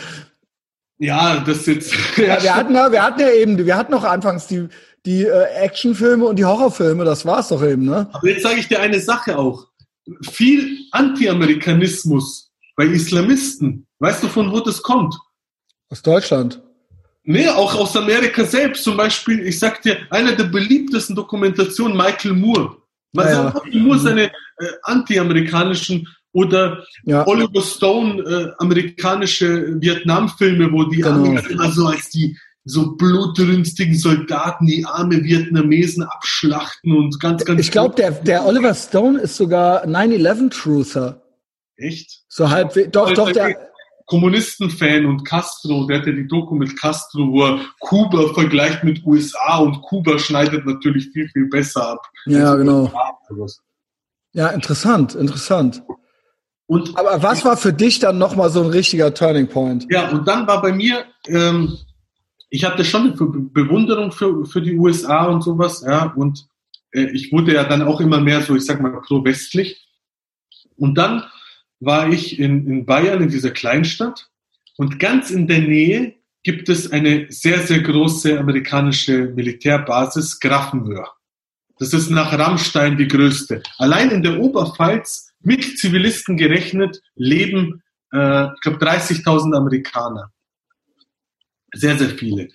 ja, das jetzt. ja, wir hatten ja, wir hatten ja eben, wir hatten noch anfangs die die äh, Actionfilme und die Horrorfilme, das war's doch eben, ne? Aber jetzt sage ich dir eine Sache auch. Viel Anti-Amerikanismus bei Islamisten. Weißt du, von wo das kommt? Aus Deutschland. Nee, auch aus Amerika selbst. Zum Beispiel, ich sag dir, einer der beliebtesten Dokumentationen, Michael Moore. Man ja, sagt, Michael Moore seine äh, anti-amerikanischen oder ja. Oliver Stone äh, amerikanische Vietnam-Filme, wo die genau. Amis immer so als die so blutrünstigen Soldaten die arme Vietnamesen abschlachten und ganz, ganz. Ich glaube, der, der Oliver Stone ist sogar 9-11-Truther. Echt? So halb, doch, doch, der. Kommunisten-Fan und Castro, der hat ja die Doku mit Castro, wo er Kuba vergleicht mit USA und Kuba schneidet natürlich viel, viel besser ab. Ja, genau. Ja, interessant, interessant. Und Aber was war für dich dann nochmal so ein richtiger Turning Point? Ja, und dann war bei mir, ähm, ich hatte schon eine Bewunderung für, für die USA und sowas, ja, und äh, ich wurde ja dann auch immer mehr so, ich sag mal, pro-westlich. Und dann war ich in, in Bayern, in dieser Kleinstadt, und ganz in der Nähe gibt es eine sehr, sehr große amerikanische Militärbasis, Grafenwöhr. Das ist nach Rammstein die größte. Allein in der Oberpfalz, mit Zivilisten gerechnet, leben, äh, ich glaube, 30.000 Amerikaner. Sehr, sehr viele.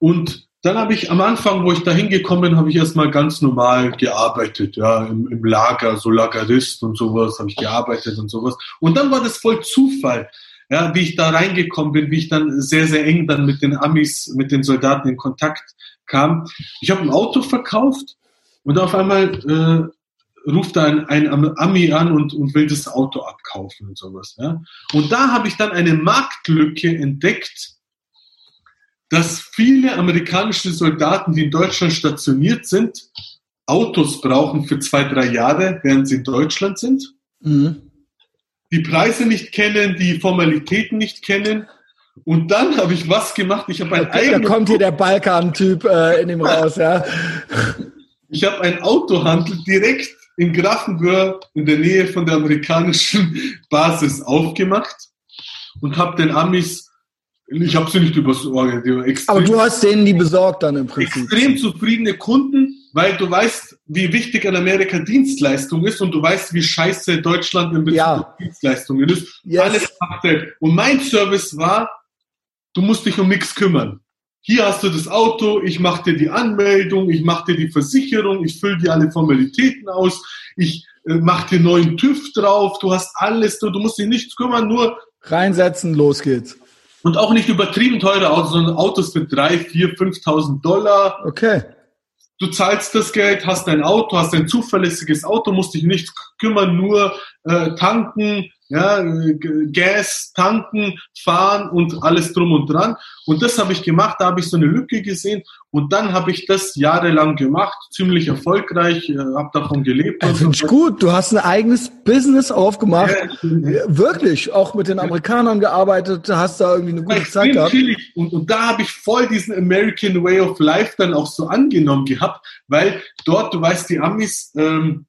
Und dann habe ich am Anfang, wo ich da hingekommen bin, habe ich erstmal ganz normal gearbeitet, ja, im, im Lager, so Lagerist und sowas, habe ich gearbeitet und sowas. Und dann war das voll Zufall, ja, wie ich da reingekommen bin, wie ich dann sehr, sehr eng dann mit den Amis, mit den Soldaten in Kontakt kam. Ich habe ein Auto verkauft und auf einmal äh, ruft da ein, ein Ami an und, und will das Auto abkaufen und sowas. Ja. Und da habe ich dann eine Marktlücke entdeckt, dass viele amerikanische Soldaten, die in Deutschland stationiert sind, Autos brauchen für zwei, drei Jahre, während sie in Deutschland sind. Mhm. Die Preise nicht kennen, die Formalitäten nicht kennen. Und dann habe ich was gemacht. Ich habe ein okay, Da kommt hier der Balkan-Typ äh, in dem raus, ja. Ich habe ein Autohandel direkt in Grafenwöhr in der Nähe von der amerikanischen Basis aufgemacht und habe den Amis ich habe sie nicht übers Ohr. Aber du hast denen die besorgt dann im Prinzip. Extrem zufriedene Kunden, weil du weißt, wie wichtig in Amerika Dienstleistung ist und du weißt, wie scheiße Deutschland in Bezug ja. auf Dienstleistungen ist. Yes. Alles machte. Und mein Service war, du musst dich um nichts kümmern. Hier hast du das Auto, ich mache dir die Anmeldung, ich mache dir die Versicherung, ich fülle dir alle Formalitäten aus, ich äh, mache dir neuen TÜV drauf, du hast alles, du, du musst dich nichts kümmern, nur reinsetzen, los geht's. Und auch nicht übertrieben teure Autos, sondern Autos für 3, 4, 5.000 Dollar. Okay. Du zahlst das Geld, hast ein Auto, hast ein zuverlässiges Auto, musst dich nicht kümmern, nur äh, tanken, ja, Gas tanken, fahren und alles drum und dran. Und das habe ich gemacht, da habe ich so eine Lücke gesehen und dann habe ich das jahrelang gemacht, ziemlich erfolgreich, äh, habe davon gelebt. Ja, Finde ich gut, du hast ein eigenes Business aufgemacht, ja, wirklich, auch mit den Amerikanern gearbeitet, hast da irgendwie eine gute Zeit gehabt. Und, und da habe ich voll diesen American Way of Life dann auch so angenommen gehabt, weil dort, du weißt, die Amis, ähm,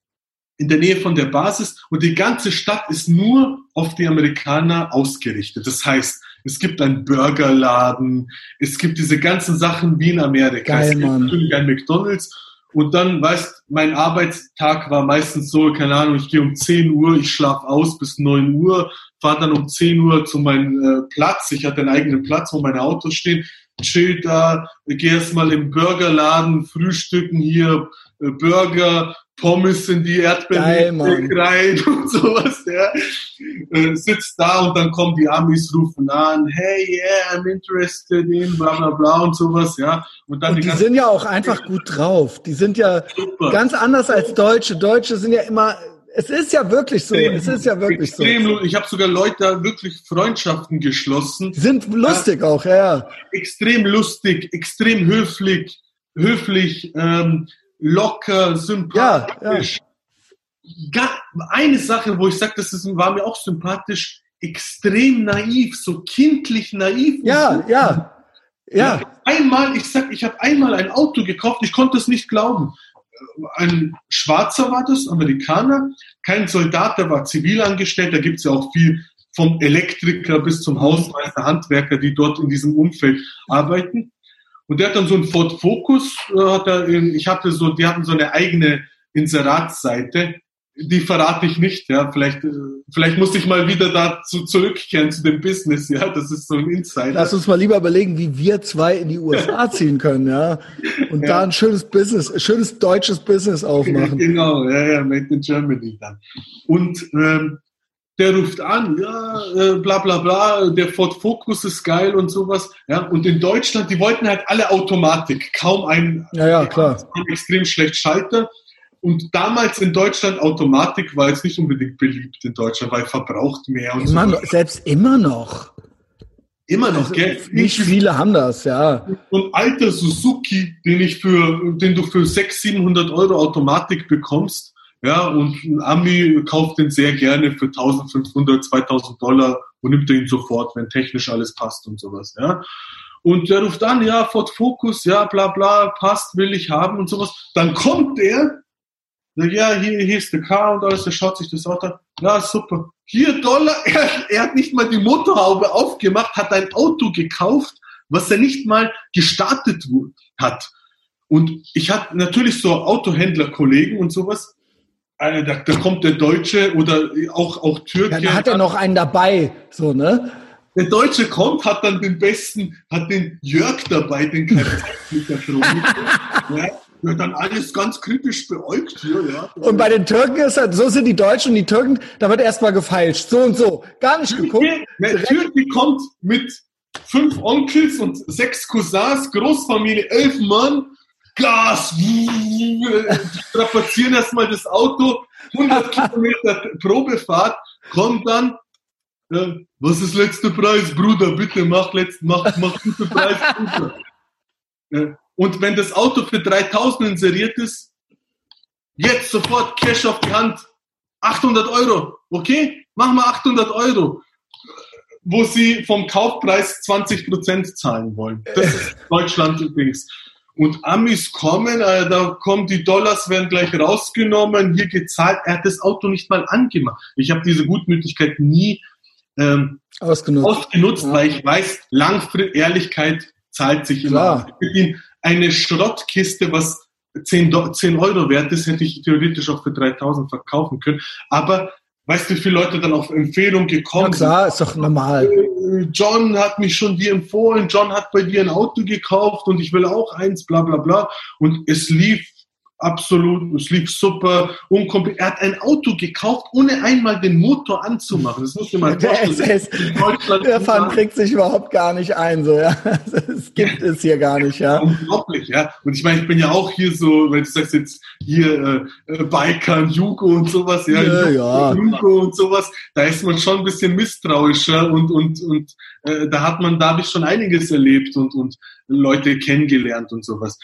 in der Nähe von der Basis und die ganze Stadt ist nur auf die Amerikaner ausgerichtet. Das heißt, es gibt einen Burgerladen, es gibt diese ganzen Sachen wie in Amerika. Geil, es gibt natürlich ein McDonalds und dann, weißt, mein Arbeitstag war meistens so, keine Ahnung, ich gehe um 10 Uhr, ich schlafe aus bis 9 Uhr, fahre dann um 10 Uhr zu meinem äh, Platz. Ich hatte einen eigenen Platz, wo meine Autos stehen, chill da, gehe erstmal im Burgerladen, frühstücken hier, äh, Burger, Pommes in die Erdbeeren rein und sowas, ja. Äh, sitzt da und dann kommen die Amis, rufen an, hey, yeah, I'm interested in bla bla bla und sowas, ja. Und, dann und die, die sind ja auch einfach gut drauf. Die sind ja super. ganz anders als Deutsche. Deutsche sind ja immer, es ist ja wirklich so, es ist ja wirklich extrem, so. Ich habe sogar Leute wirklich Freundschaften geschlossen. Die sind lustig ja, auch, ja. Extrem lustig, extrem höflich, höflich, ähm, locker, sympathisch. Ja, ja. Eine Sache, wo ich sage, das ist, war mir auch sympathisch, extrem naiv, so kindlich naiv. Ja, so. ja, ja. Einmal, ich sag, ich habe einmal ein Auto gekauft, ich konnte es nicht glauben. Ein Schwarzer war das, Amerikaner, kein Soldat, der war zivilangestellt, da gibt es ja auch viel vom Elektriker bis zum Hausmeister, Handwerker, die dort in diesem Umfeld arbeiten. Und der hat dann so ein Ford Focus, äh, hat er in, ich hatte so, die hatten so eine eigene Inseratsseite. die verrate ich nicht, ja. Vielleicht, äh, vielleicht muss ich mal wieder dazu zurückkehren zu dem Business, ja. Das ist so ein Insider. Lass uns mal lieber überlegen, wie wir zwei in die USA ziehen können, ja. Und ja. da ein schönes Business, ein schönes deutsches Business aufmachen. Genau, ja, ja, made in Germany dann. Und ähm, der ruft an, ja, äh, bla bla bla, der Ford Focus ist geil und sowas. Ja, und in Deutschland, die wollten halt alle Automatik, kaum ein, ja, ja, klar. extrem schlecht Schalter. Und damals in Deutschland Automatik war jetzt nicht unbedingt beliebt in Deutschland, weil verbraucht mehr und immer so. Noch, selbst immer noch. Immer noch, also, gell? Nicht viele haben das, ja. Und alter Suzuki, den ich für, den du für 600, 700 Euro Automatik bekommst, ja, und ein Ami kauft den sehr gerne für 1500, 2000 Dollar und nimmt ihn sofort, wenn technisch alles passt und sowas, ja. Und der ruft an, ja, Ford Focus, ja, bla, bla, passt, will ich haben und sowas. Dann kommt der Sag, ja, hier, hier ist der Car und alles, der schaut sich das Auto an. Ja, super. Hier Dollar, er, er hat nicht mal die Motorhaube aufgemacht, hat ein Auto gekauft, was er nicht mal gestartet hat. Und ich hatte natürlich so Autohändler-Kollegen und sowas. Da, da kommt der Deutsche oder auch, auch Türke. Ja, da hat er noch einen dabei, so, ne? Der Deutsche kommt, hat dann den besten, hat den Jörg dabei, den kfz ja, ja, dann alles ganz kritisch beäugt hier, ja. Und bei den Türken ist das, so sind die Deutschen und die Türken, da wird erstmal gefeilscht, so und so. Gar nicht geguckt. Der Türke kommt mit fünf Onkels und sechs Cousins, Großfamilie, elf Mann, Gas, strapazieren erstmal das Auto, 100 Kilometer Probefahrt, kommt dann, ja, was ist letzter Preis, Bruder, bitte mach letzten, mach, mach guten Preis, Bruder. Ja, und wenn das Auto für 3000 inseriert ist, jetzt sofort Cash auf die Hand. 800 Euro. Okay? Machen wir 800 Euro. Wo sie vom Kaufpreis 20 Prozent zahlen wollen. Das ist Deutschland übrigens. Und Amis kommen, äh, da kommen die Dollars, werden gleich rausgenommen, hier gezahlt. Er hat das Auto nicht mal angemacht. Ich habe diese Gutmütigkeit nie ähm, ausgenutzt, ausgenutzt ja. weil ich weiß, langfristig Ehrlichkeit zahlt sich immer. Eine Schrottkiste, was 10, 10 Euro wert ist, hätte ich theoretisch auch für 3000 verkaufen können. Aber weißt du, wie viele Leute dann auf Empfehlung gekommen sind? Ja, klar, ist doch normal. Äh, John hat mich schon dir empfohlen, John hat bei dir ein Auto gekauft und ich will auch eins, bla bla bla. Und es lief absolut, es lief super, unkompliziert. Er hat ein Auto gekauft, ohne einmal den Motor anzumachen. Das muss ich mal vorstellen. Der Fan kriegt sich überhaupt gar nicht ein, so, ja. Das gibt es hier gar nicht, ja. Unglaublich, ja. Und ich meine, ich bin ja auch hier so, wenn du sagst jetzt hier äh, äh Biker, Jugo und sowas, ja, ja, ja. Jugo und sowas, da ist man schon ein bisschen misstrauischer und, und, und äh, da hat man, da habe ich schon einiges erlebt und, und Leute kennengelernt und sowas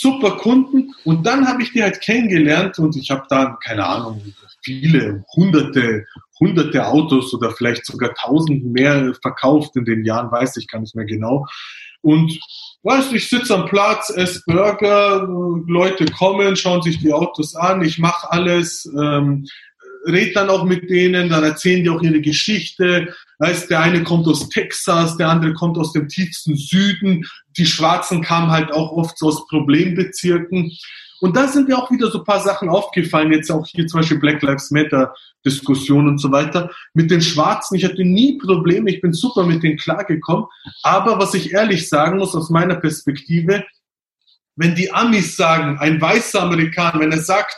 super Kunden und dann habe ich die halt kennengelernt und ich habe da, keine Ahnung, viele, hunderte, hunderte Autos oder vielleicht sogar tausend mehr verkauft in den Jahren, weiß ich gar nicht mehr genau. Und weißt du, ich sitze am Platz, esse Burger, Leute kommen, schauen sich die Autos an, ich mache alles, ähm, red dann auch mit denen, dann erzählen die auch ihre Geschichte. Weißt, der eine kommt aus Texas, der andere kommt aus dem tiefsten Süden. Die Schwarzen kamen halt auch oft so aus Problembezirken. Und da sind mir auch wieder so ein paar Sachen aufgefallen, jetzt auch hier zum Beispiel Black Lives Matter Diskussion und so weiter. Mit den Schwarzen, ich hatte nie Probleme, ich bin super mit denen klargekommen. Aber was ich ehrlich sagen muss aus meiner Perspektive, wenn die Amis sagen, ein weißer Amerikaner, wenn er sagt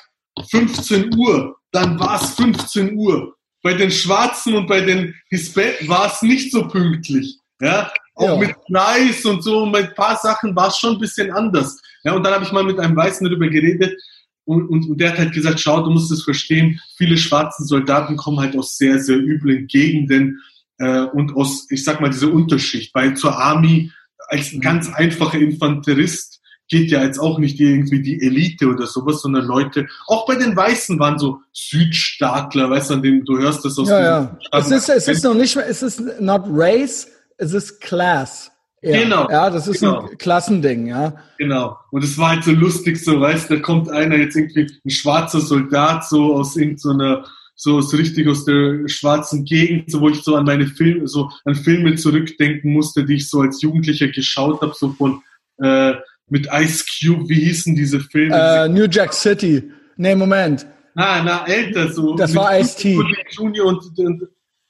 15 Uhr, dann war es 15 Uhr. Bei den Schwarzen und bei den Hispanics war es nicht so pünktlich. Ja, auch ja. mit Preis und so, mit ein paar Sachen war es schon ein bisschen anders. Ja, und dann habe ich mal mit einem Weißen darüber geredet und, und, und der hat halt gesagt, schau, du musst es verstehen, viele schwarze Soldaten kommen halt aus sehr, sehr üblen Gegenden äh, und aus, ich sag mal, dieser Unterschicht, weil zur Army als mhm. ganz einfacher Infanterist geht ja jetzt auch nicht irgendwie die Elite oder sowas, sondern Leute, auch bei den Weißen waren so Südstaatler, weißt du, an dem du hörst das aus Ja, ja. Es ist, es ist noch nicht mehr, es ist not race, es ist class. Ja, genau. Ja, das ist genau. ein Klassending, ja. Genau. Und es war halt so lustig, so, weißt du, da kommt einer jetzt irgendwie, ein schwarzer Soldat, so aus irgendeiner, so, so richtig aus der schwarzen Gegend, so wo ich so an meine Filme, so an Filme zurückdenken musste, die ich so als Jugendlicher geschaut habe, so von äh, mit Ice Cube, wie hießen diese Filme? Uh, New Jack City. Nee, Moment. na, na, älter so. Das war Ice-T. Junior und, und,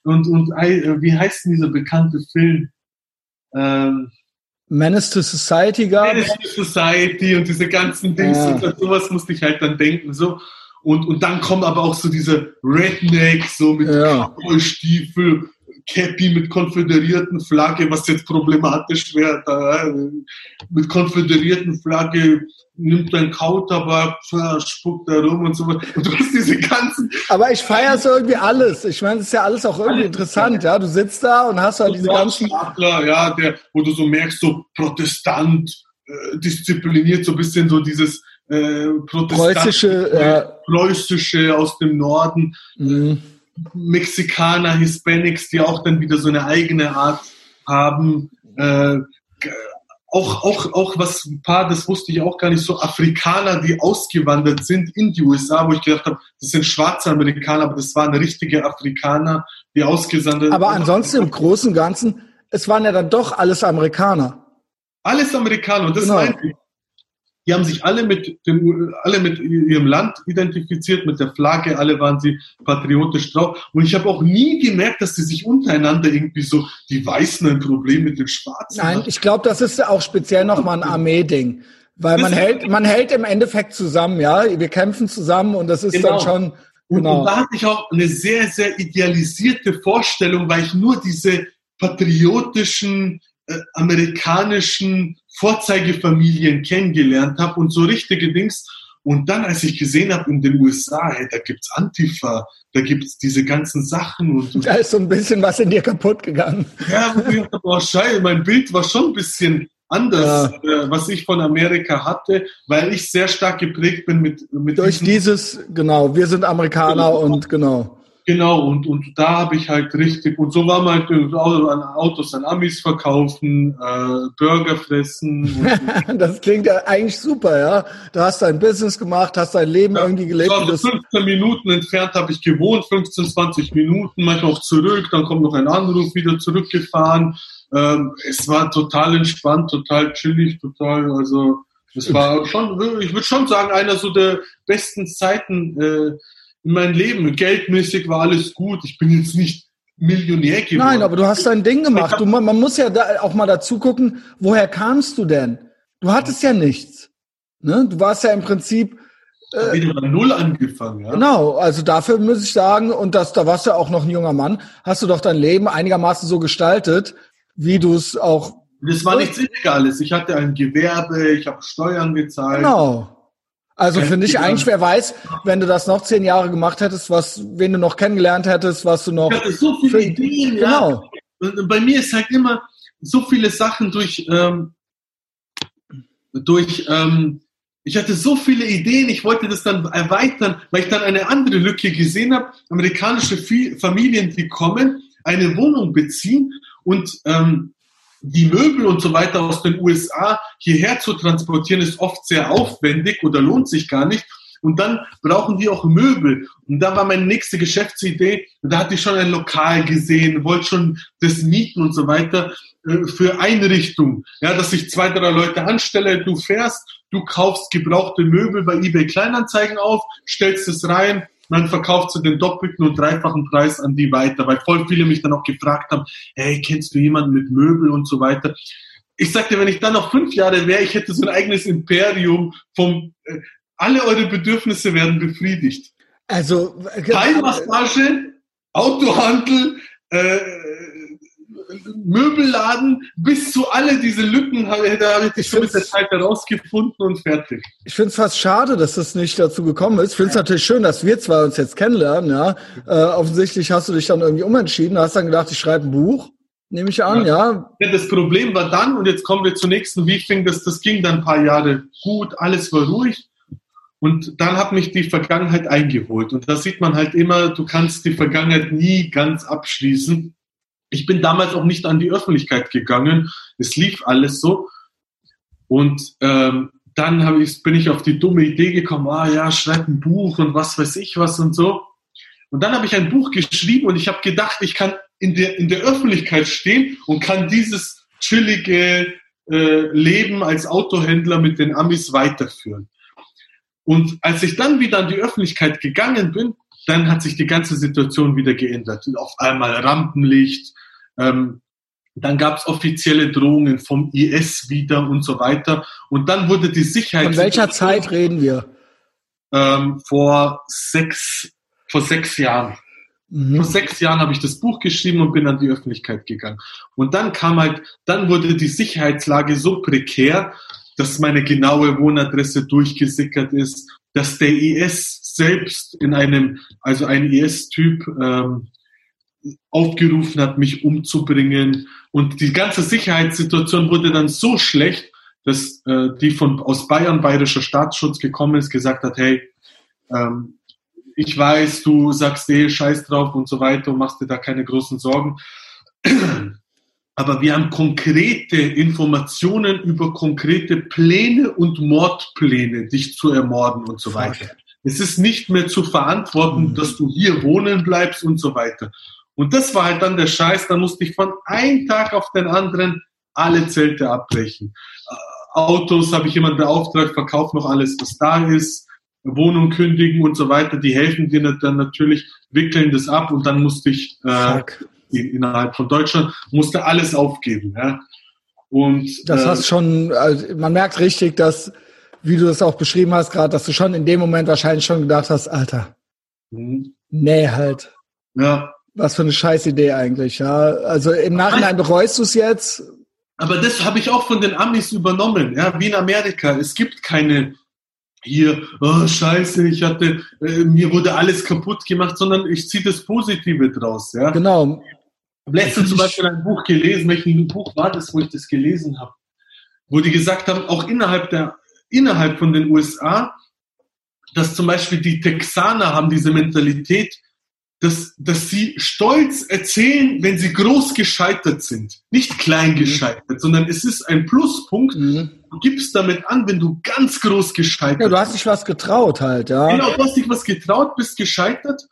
und, und, äh, wie heißt denn dieser bekannte Film? Ähm, Menace to Society gab. Menace to Society und diese ganzen Dings ja. und sowas musste ich halt dann denken, so. Und, und dann kommen aber auch so diese Rednecks, so mit ja. Cowboy-Stiefel, Cappy mit konföderierten Flagge, was jetzt problematisch wäre, mit konföderierten Flagge nimmt dein Kautabak, spuckt da rum und so weiter. Du hast diese ganzen. Aber ich feiere so irgendwie alles. Ich meine, es ist ja alles auch irgendwie interessant, ja. Du sitzt da und hast halt diese ganzen. Adler, ja, der, wo du so merkst, so Protestant, äh, diszipliniert, so ein bisschen so dieses äh, preußische, ja. preußische aus dem Norden. Mhm. Mexikaner, Hispanics, die auch dann wieder so eine eigene Art haben. Äh, auch, auch, auch was ein paar, das wusste ich auch gar nicht, so Afrikaner, die ausgewandert sind in die USA, wo ich gedacht habe, das sind schwarze Amerikaner, aber das waren richtige Afrikaner, die ausgewandert sind. Aber ansonsten im Großen und Ganzen, es waren ja dann doch alles Amerikaner. Alles Amerikaner, und das genau. meinte ich. Die haben sich alle mit, dem, alle mit ihrem Land identifiziert, mit der Flagge, alle waren sie patriotisch drauf. Und ich habe auch nie gemerkt, dass sie sich untereinander irgendwie so, die Weißen ein Problem mit den Schwarzen Nein, haben. ich glaube, das ist auch speziell nochmal ein Armee-Ding. Weil man hält, man hält im Endeffekt zusammen, ja. Wir kämpfen zusammen und das ist genau. dann schon. Genau. Und, und da hatte ich auch eine sehr, sehr idealisierte Vorstellung, weil ich nur diese patriotischen äh, amerikanischen Vorzeigefamilien kennengelernt habe und so richtige Dings. Und dann, als ich gesehen habe in den USA, hey, da gibt's Antifa, da gibt's diese ganzen Sachen und da ist so ein bisschen was in dir kaputt gegangen. Ja, und oh Scheiße, mein Bild war schon ein bisschen anders, ja. äh, was ich von Amerika hatte, weil ich sehr stark geprägt bin mit, mit durch dieses genau, wir sind Amerikaner genau. und genau. Genau, und, und da habe ich halt richtig, und so war man halt Autos an Amis verkaufen, äh, Burger fressen. das klingt ja eigentlich super, ja. Du hast dein Business gemacht, hast dein Leben ja, irgendwie gelebt. Also 15 Minuten entfernt habe ich gewohnt, 15, 20 Minuten, manchmal auch zurück, dann kommt noch ein Anruf, wieder zurückgefahren. Ähm, es war total entspannt, total chillig, total, also es war schon, ich würde schon sagen, einer so der besten Zeiten, äh, in meinem Leben. Geldmäßig war alles gut. Ich bin jetzt nicht Millionär geworden. Nein, aber du hast dein Ding gemacht. Du, man muss ja da auch mal dazu gucken, woher kamst du denn? Du hattest ja nichts. Ne? Du warst ja im Prinzip äh, wieder bei Null angefangen, ja. Genau, also dafür muss ich sagen, und das, da warst du ja auch noch ein junger Mann, hast du doch dein Leben einigermaßen so gestaltet, wie du es auch. Das war nichts Illegales. Ich hatte ein Gewerbe, ich habe Steuern gezahlt. Genau. Also finde ich eigentlich, wer weiß, wenn du das noch zehn Jahre gemacht hättest, was, wen du noch kennengelernt hättest, was du noch. Ich hatte so viele Ideen, genau. ja. Bei mir ist halt immer so viele Sachen durch, ähm, durch, ähm, ich hatte so viele Ideen, ich wollte das dann erweitern, weil ich dann eine andere Lücke gesehen habe. Amerikanische Familien, die kommen, eine Wohnung beziehen und ähm, die Möbel und so weiter aus den USA hierher zu transportieren, ist oft sehr aufwendig oder lohnt sich gar nicht. Und dann brauchen die auch Möbel. Und da war meine nächste Geschäftsidee, da hatte ich schon ein Lokal gesehen, wollte schon das mieten und so weiter äh, für Einrichtung. Ja, dass ich zwei, drei Leute anstelle, du fährst, du kaufst gebrauchte Möbel bei eBay Kleinanzeigen auf, stellst es rein, man verkauft zu den doppelten und dreifachen Preis an die weiter, weil voll viele mich dann auch gefragt haben, hey, kennst du jemanden mit Möbel und so weiter. Ich sagte, wenn ich dann noch fünf Jahre wäre, ich hätte so ein eigenes Imperium vom, äh, alle eure Bedürfnisse werden befriedigt. Also, äh, Teilmassage, Autohandel, äh, Möbelladen bis zu alle diese Lücken habe, da habe ich schon mit der Zeit herausgefunden und fertig. Ich finde es fast schade, dass das nicht dazu gekommen ist. Ich finde es natürlich schön, dass wir zwei uns jetzt kennenlernen. Ja, äh, offensichtlich hast du dich dann irgendwie umentschieden, hast dann gedacht, ich schreibe ein Buch. Nehme ich an, ja. ja. Das Problem war dann, und jetzt kommen wir zur nächsten Briefing, dass das ging dann ein paar Jahre gut, alles war ruhig. Und dann hat mich die Vergangenheit eingeholt. Und da sieht man halt immer, du kannst die Vergangenheit nie ganz abschließen. Ich bin damals auch nicht an die Öffentlichkeit gegangen. Es lief alles so. Und ähm, dann ich, bin ich auf die dumme Idee gekommen, ah ja, schreib ein Buch und was weiß ich was und so. Und dann habe ich ein Buch geschrieben und ich habe gedacht, ich kann in der, in der Öffentlichkeit stehen und kann dieses chillige äh, Leben als Autohändler mit den Amis weiterführen. Und als ich dann wieder an die Öffentlichkeit gegangen bin, dann hat sich die ganze Situation wieder geändert. Auf einmal Rampenlicht, ähm, dann gab es offizielle Drohungen vom IS wieder und so weiter. Und dann wurde die Sicherheit. Von welcher Zeit reden wir? Ähm, vor sechs, vor sechs Jahren. Mhm. Vor sechs Jahren habe ich das Buch geschrieben und bin an die Öffentlichkeit gegangen. Und dann kam halt, dann wurde die Sicherheitslage so prekär, dass meine genaue Wohnadresse durchgesickert ist, dass der IS selbst in einem, also ein IS-Typ ähm, aufgerufen hat, mich umzubringen. Und die ganze Sicherheitssituation wurde dann so schlecht, dass äh, die von aus Bayern, bayerischer Staatsschutz gekommen ist, gesagt hat, hey, ähm, ich weiß, du sagst eh Scheiß drauf und so weiter und machst dir da keine großen Sorgen. Aber wir haben konkrete Informationen über konkrete Pläne und Mordpläne, dich zu ermorden und so weiter. Es ist nicht mehr zu verantworten, mhm. dass du hier wohnen bleibst und so weiter. Und das war halt dann der Scheiß, da musste ich von einem Tag auf den anderen alle Zelte abbrechen. Äh, Autos habe ich jemand beauftragt, verkauf noch alles, was da ist, Wohnung kündigen und so weiter. Die helfen dir dann natürlich, wickeln das ab und dann musste ich äh, innerhalb von Deutschland, musste alles aufgeben. Ja. Und, das äh, hast schon, also man merkt richtig, dass, wie du das auch beschrieben hast gerade, dass du schon in dem Moment wahrscheinlich schon gedacht hast, Alter, mhm. nee halt. Ja, was für eine Scheißidee eigentlich, ja. Also im Nachhinein bereust du es jetzt. Aber das habe ich auch von den Amis übernommen, ja, wie in Amerika. Es gibt keine hier, oh Scheiße, ich hatte, äh, mir wurde alles kaputt gemacht, sondern ich ziehe das Positive draus, ja. Genau. Ich habe letztens zum Beispiel ein Buch gelesen, welches Buch war das, wo ich das gelesen habe? Wo die gesagt haben, auch innerhalb der, innerhalb von den USA, dass zum Beispiel die Texaner haben diese Mentalität, dass, dass sie stolz erzählen, wenn sie groß gescheitert sind. Nicht klein mhm. gescheitert, sondern es ist ein Pluspunkt. Mhm. Du gibst damit an, wenn du ganz groß gescheitert bist. Ja, du hast dich was getraut halt, ja. Genau, du hast dich was getraut, bist gescheitert.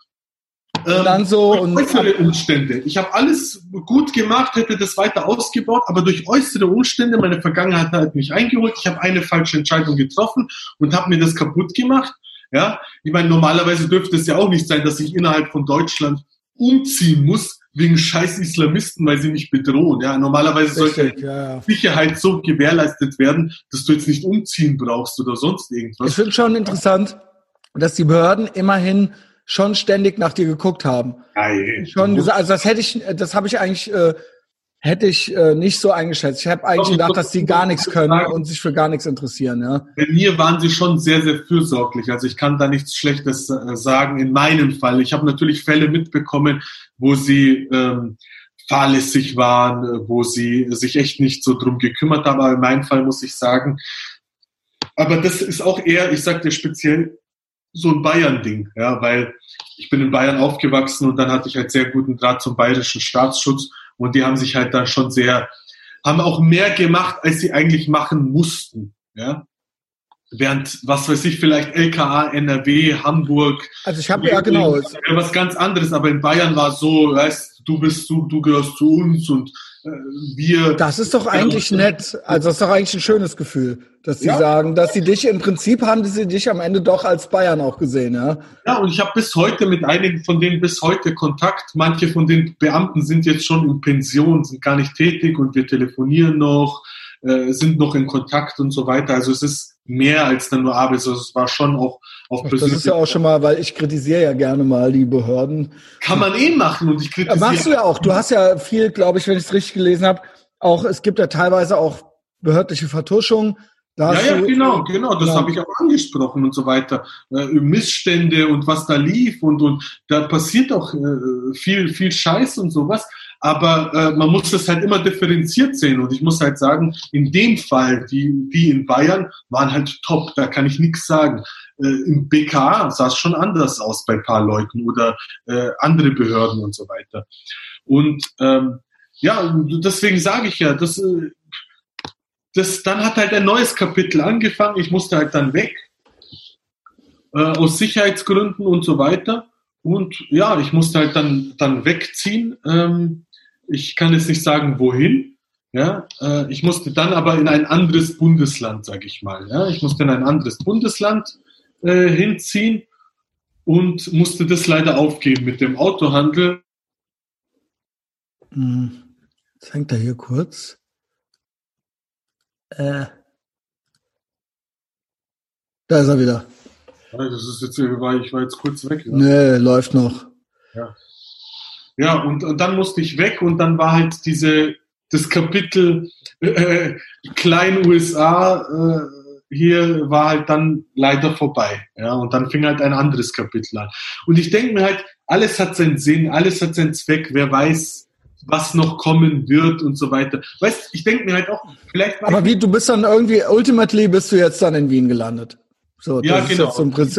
Und ähm, dann so und äußere Umstände. Ich habe alles gut gemacht, hätte das weiter ausgebaut, aber durch äußere Umstände, meine Vergangenheit hat mich eingeholt. Ich habe eine falsche Entscheidung getroffen und habe mir das kaputt gemacht. Ja, ich meine, normalerweise dürfte es ja auch nicht sein, dass ich innerhalb von Deutschland umziehen muss wegen scheiß Islamisten, weil sie mich bedrohen. Ja, normalerweise sollte ja. Sicherheit so gewährleistet werden, dass du jetzt nicht umziehen brauchst oder sonst irgendwas. Ich finde schon interessant, dass die Behörden immerhin schon ständig nach dir geguckt haben. Ja, schon, also das hätte ich, das habe ich eigentlich äh, hätte ich äh, nicht so eingeschätzt. Ich habe eigentlich gedacht, dass die gar nichts können und sich für gar nichts interessieren. Ja. Bei mir waren sie schon sehr, sehr fürsorglich. Also ich kann da nichts Schlechtes äh, sagen in meinem Fall. Ich habe natürlich Fälle mitbekommen, wo sie ähm, fahrlässig waren, wo sie sich echt nicht so drum gekümmert haben. Aber in meinem Fall muss ich sagen, aber das ist auch eher, ich sag dir speziell, so ein Bayern-Ding, ja, weil ich bin in Bayern aufgewachsen und dann hatte ich halt sehr guten Draht zum bayerischen Staatsschutz und die haben sich halt dann schon sehr, haben auch mehr gemacht, als sie eigentlich machen mussten. Ja? Während, was weiß ich, vielleicht LKA, NRW, Hamburg. Also ich habe ja genau. Was ganz anderes, aber in Bayern war so, weißt du bist du, du gehörst zu uns und wir. Das ist doch eigentlich ja, nett. Also das ist doch eigentlich ein schönes Gefühl, dass sie ja. sagen, dass sie dich im Prinzip haben sie dich am Ende doch als Bayern auch gesehen, ja. Ja, und ich habe bis heute mit einigen von denen bis heute Kontakt. Manche von den Beamten sind jetzt schon in Pension, sind gar nicht tätig und wir telefonieren noch, äh, sind noch in Kontakt und so weiter. Also es ist mehr als dann nur Arbeit. Also es war schon auch auf Das ist ja auch schon mal, weil ich kritisiere ja gerne mal die Behörden. Kann man eh machen und ich kritisiere. Machst du ja auch. Du hast ja viel, glaube ich, wenn ich es richtig gelesen habe, auch es gibt ja teilweise auch behördliche Vertuschung. ja, ja, genau, genau, das ja. habe ich auch angesprochen und so weiter. Äh, Missstände und was da lief und, und da passiert auch äh, viel, viel Scheiß und sowas aber äh, man muss das halt immer differenziert sehen und ich muss halt sagen, in dem Fall, die, die in Bayern waren halt top, da kann ich nichts sagen. Äh, Im BKA sah es schon anders aus bei paar Leuten oder äh, andere Behörden und so weiter. Und ähm, ja, deswegen sage ich ja, das, äh, das, dann hat halt ein neues Kapitel angefangen, ich musste halt dann weg, äh, aus Sicherheitsgründen und so weiter. Und ja, ich musste halt dann, dann wegziehen. Ähm, ich kann jetzt nicht sagen, wohin. Ja, äh, ich musste dann aber in ein anderes Bundesland, sage ich mal. Ja, ich musste in ein anderes Bundesland äh, hinziehen und musste das leider aufgeben mit dem Autohandel. Hm. Jetzt hängt er hier kurz. Äh. Da ist er wieder. Das ist jetzt, ich war jetzt kurz weg. Ja. Nee, läuft noch. Ja, ja und, und dann musste ich weg und dann war halt diese, das Kapitel äh, Klein USA äh, hier war halt dann leider vorbei. Ja, und dann fing halt ein anderes Kapitel an. Und ich denke mir halt, alles hat seinen Sinn, alles hat seinen Zweck, wer weiß, was noch kommen wird und so weiter. Weißt, ich denke mir halt auch, vielleicht. Aber wie, du bist dann irgendwie, ultimately bist du jetzt dann in Wien gelandet. So, ja, genau. So das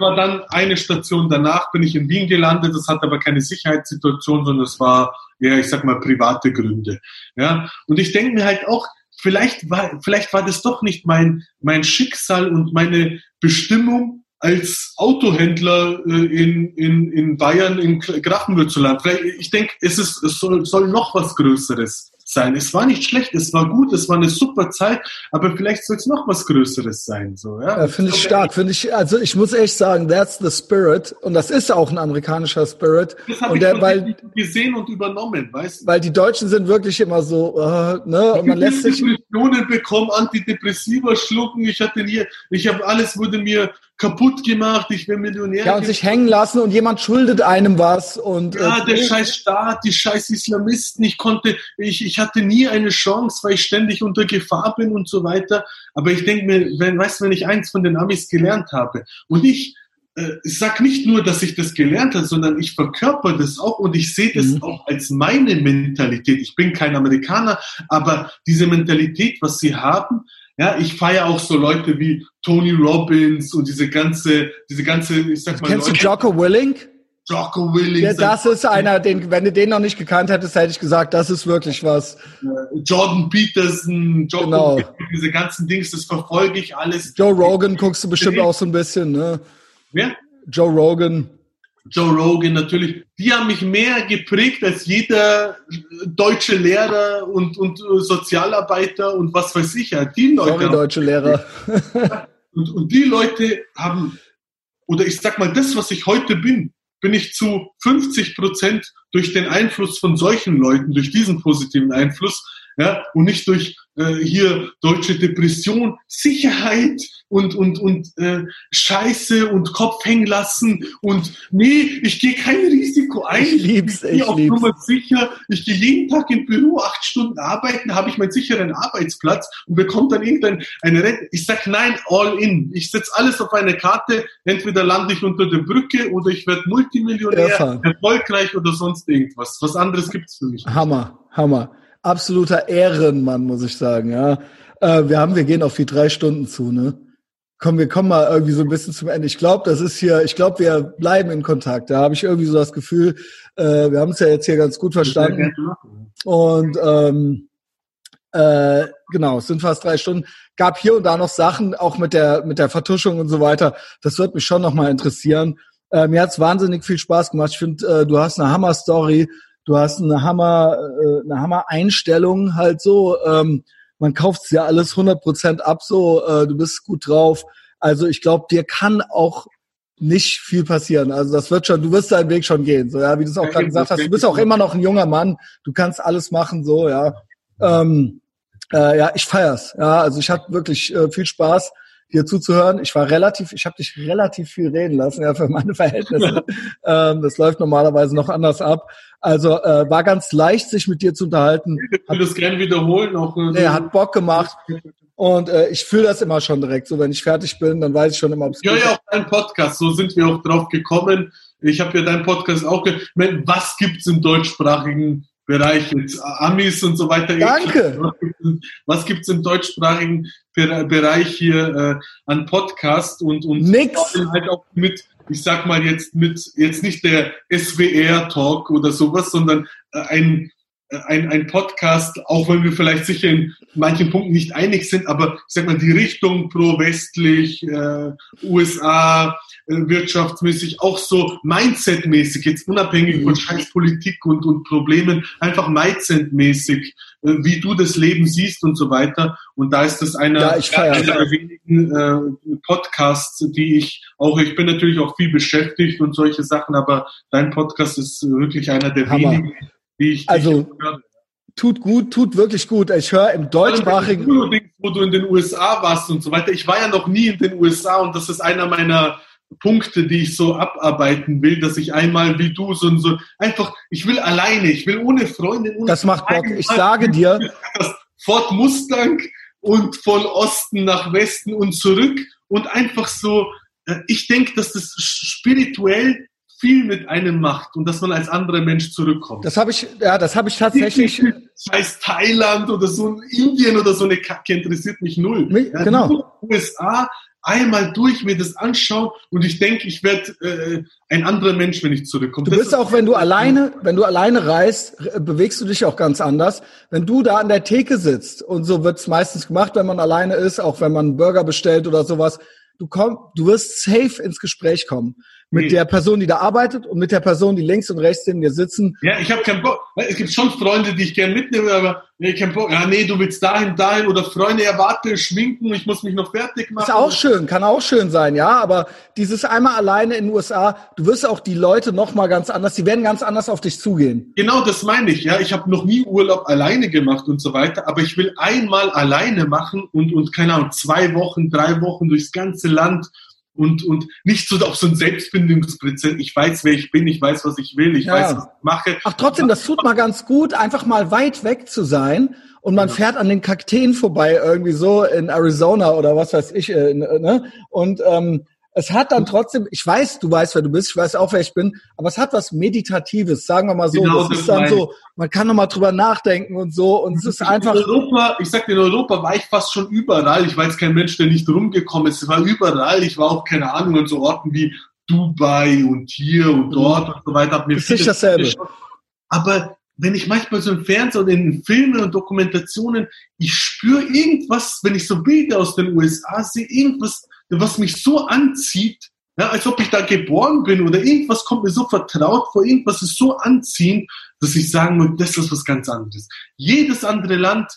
war dann eine Station danach, bin ich in Wien gelandet. Das hat aber keine Sicherheitssituation, sondern es war, ja, ich sag mal, private Gründe. Ja, und ich denke mir halt auch, vielleicht war, vielleicht war das doch nicht mein, mein Schicksal und meine Bestimmung, als Autohändler äh, in, in, in Bayern, in Grafenwürzeland. Ich denke, es, ist, es soll, soll noch was Größeres sein. Es war nicht schlecht, es war gut, es war eine super Zeit, aber vielleicht soll es noch was Größeres sein. So, ja? ja finde ich stark. Finde ich, also ich muss echt sagen, that's the spirit. Und das ist auch ein amerikanischer Spirit. Das habe ich der, weil, gesehen und übernommen, weißt du? Weil die Deutschen sind wirklich immer so, uh, ne? Und man lässt sich. Depressionen bekommen, Antidepressiva schlucken. Ich hatte nie, ich habe alles wurde mir kaputt gemacht, ich bin Millionär. Ja, und sich hängen lassen und jemand schuldet einem was und. Ja, äh, der scheiß Staat, die scheiß Islamisten, ich konnte, ich, ich hatte nie eine Chance, weil ich ständig unter Gefahr bin und so weiter. Aber ich denke mir, wenn, weißt du, wenn ich eins von den Amis gelernt habe und ich, äh, ich sag nicht nur, dass ich das gelernt habe, sondern ich verkörper das auch und ich sehe das mhm. auch als meine Mentalität. Ich bin kein Amerikaner, aber diese Mentalität, was sie haben, ja, ich feiere auch so Leute wie Tony Robbins und diese ganze, diese ganze, ich sag mal. Kennst Leute, du Jocko Willing? Jocko Willing. Ja, das ist einer, den, wenn du den noch nicht gekannt hättest, hätte ich gesagt, das ist wirklich was. Jordan Peterson, Jocko genau. Willing, diese ganzen Dings, das verfolge ich alles. Joe Rogan guckst du bestimmt auch so ein bisschen, ne? Wer? Joe Rogan. Joe Rogan natürlich, die haben mich mehr geprägt als jeder deutsche Lehrer und, und Sozialarbeiter und was weiß ich. Ja, die Leute. Sorry, deutsche Lehrer. und, und die Leute haben, oder ich sag mal, das, was ich heute bin, bin ich zu 50 Prozent durch den Einfluss von solchen Leuten, durch diesen positiven Einfluss, ja, und nicht durch äh, hier deutsche Depression, Sicherheit und und und äh, Scheiße und Kopf hängen lassen und nee, ich gehe kein Risiko ein. Ich lieb's, ich, ich auf lieb's. Nummer sicher. Ich gehe jeden Tag im Büro acht Stunden arbeiten, habe ich meinen sicheren Arbeitsplatz und bekomme dann irgendein eine Rente. Ich sag nein, all in. Ich setze alles auf eine Karte. Entweder lande ich unter der Brücke oder ich werde Multimillionär, Erfahren. erfolgreich oder sonst irgendwas. Was anderes gibt's für mich. Hammer, Hammer absoluter Ehrenmann, muss ich sagen, ja. Äh, wir haben, wir gehen auf die drei Stunden zu, ne? Komm, wir kommen mal irgendwie so ein bisschen zum Ende. Ich glaube, das ist hier, ich glaube, wir bleiben in Kontakt. Da habe ich irgendwie so das Gefühl, äh, wir haben es ja jetzt hier ganz gut verstanden. Und ähm, äh, genau, es sind fast drei Stunden. Gab hier und da noch Sachen, auch mit der mit der Vertuschung und so weiter. Das wird mich schon noch mal interessieren. Äh, mir hat's wahnsinnig viel Spaß gemacht. Ich finde, äh, du hast eine Hammer-Story du hast eine Hammer, äh, eine Hammer-Einstellung halt so. Ähm, man kauft ja alles 100% ab so, äh, du bist gut drauf. Also ich glaube, dir kann auch nicht viel passieren. Also das wird schon, du wirst deinen Weg schon gehen. So, ja, wie du es auch gerade gesagt hast, du bist auch immer noch ein junger Mann, du kannst alles machen, so, ja. Ähm, äh, ja, ich feier's. Ja, also ich hatte wirklich äh, viel Spaß dir zuzuhören. Ich war relativ, ich habe dich relativ viel reden lassen, ja, für meine Verhältnisse. ähm, das läuft normalerweise noch anders ab. Also äh, war ganz leicht, sich mit dir zu unterhalten. Ich würde das gerne wiederholen. Auch, äh, nee, hat Bock gemacht. Und äh, ich fühle das immer schon direkt. So, wenn ich fertig bin, dann weiß ich schon immer, ob es Ja, ja, auch dein Podcast. So sind wir auch drauf gekommen. Ich habe ja deinen Podcast auch. Ge Was gibt's im deutschsprachigen Bereich jetzt Amis und so weiter. Danke. Was gibt's im deutschsprachigen Bereich hier äh, an Podcast und und Nix. halt auch mit, ich sag mal jetzt mit jetzt nicht der SWR Talk oder sowas, sondern äh, ein ein, ein Podcast, auch wenn wir vielleicht sicher in manchen Punkten nicht einig sind, aber ich sag mal, die Richtung pro-westlich, äh, USA, äh, wirtschaftsmäßig, auch so Mindset-mäßig, jetzt unabhängig mhm. von scheiß Politik und, und Problemen, einfach Mindset-mäßig, äh, wie du das Leben siehst und so weiter. Und da ist das einer, ja, ich einer der wenigen äh, Podcasts, die ich auch, ich bin natürlich auch viel beschäftigt und solche Sachen, aber dein Podcast ist wirklich einer der Hammer. wenigen, die ich, also, höre. Tut gut, tut wirklich gut. Ich höre im deutschsprachigen. Wo du in den USA warst und so weiter. Ich war ja noch nie in den USA und das ist einer meiner Punkte, die ich so abarbeiten will, dass ich einmal wie du so, so einfach, ich will alleine, ich will ohne Freundin. Ohne das macht Bock. Ich sage dir. Fort Mustang und von Osten nach Westen und zurück und einfach so, äh, ich denke, dass das spirituell viel mit einem macht und dass man als anderer Mensch zurückkommt. Das habe ich, ja, das habe ich tatsächlich. Scheiß Thailand oder so Indien oder so eine Kacke interessiert mich null. Ja, genau. USA einmal durch mir das anschauen und ich denke, ich werde äh, ein anderer Mensch, wenn ich zurückkomme. Du bist auch, wenn du alleine, wenn du alleine reist, bewegst du dich auch ganz anders. Wenn du da an der Theke sitzt und so wird's meistens gemacht, wenn man alleine ist, auch wenn man einen Burger bestellt oder sowas, du komm, du wirst safe ins Gespräch kommen mit der Person, die da arbeitet und mit der Person, die links und rechts neben dir sitzen. Ja, ich habe keinen Bock. Es gibt schon Freunde, die ich gerne mitnehme, aber nee, keinen Bock. Ja, nee, du willst dahin, dahin oder Freunde, erwarte, schminken, ich muss mich noch fertig machen. Ist auch schön, kann auch schön sein, ja, aber dieses einmal alleine in den USA, du wirst auch die Leute noch mal ganz anders, die werden ganz anders auf dich zugehen. Genau, das meine ich, ja. Ich habe noch nie Urlaub alleine gemacht und so weiter, aber ich will einmal alleine machen und, und keine Ahnung, zwei Wochen, drei Wochen durchs ganze Land und, und nicht so auf so ein Selbstbindungsprozess. Ich weiß, wer ich bin, ich weiß, was ich will, ich ja. weiß, was ich mache. Ach, trotzdem, das tut mal ganz gut, einfach mal weit weg zu sein und man ja. fährt an den Kakteen vorbei irgendwie so in Arizona oder was weiß ich, äh, ne? Und ähm, es hat dann trotzdem, ich weiß, du weißt, wer du bist, ich weiß auch, wer ich bin, aber es hat was Meditatives, sagen wir mal so. Genau, das ist dann so, man kann nochmal drüber nachdenken und so. Und es ist einfach. In Europa, ich sag dir, in Europa war ich fast schon überall. Ich war jetzt kein Mensch, der nicht rumgekommen ist. Ich war überall. Ich war auch, keine Ahnung, an so Orten wie Dubai und hier und mhm. dort mhm. und so weiter. Hab mir ist nicht dasselbe. Aber wenn ich manchmal so im Fernsehen oder in Filmen und Dokumentationen, ich spüre irgendwas, wenn ich so Bilder aus den USA sehe, irgendwas, was mich so anzieht, ja, als ob ich da geboren bin oder irgendwas kommt mir so vertraut vor, irgendwas ist so anziehend, dass ich sagen muss, das ist was ganz anderes. Jedes andere Land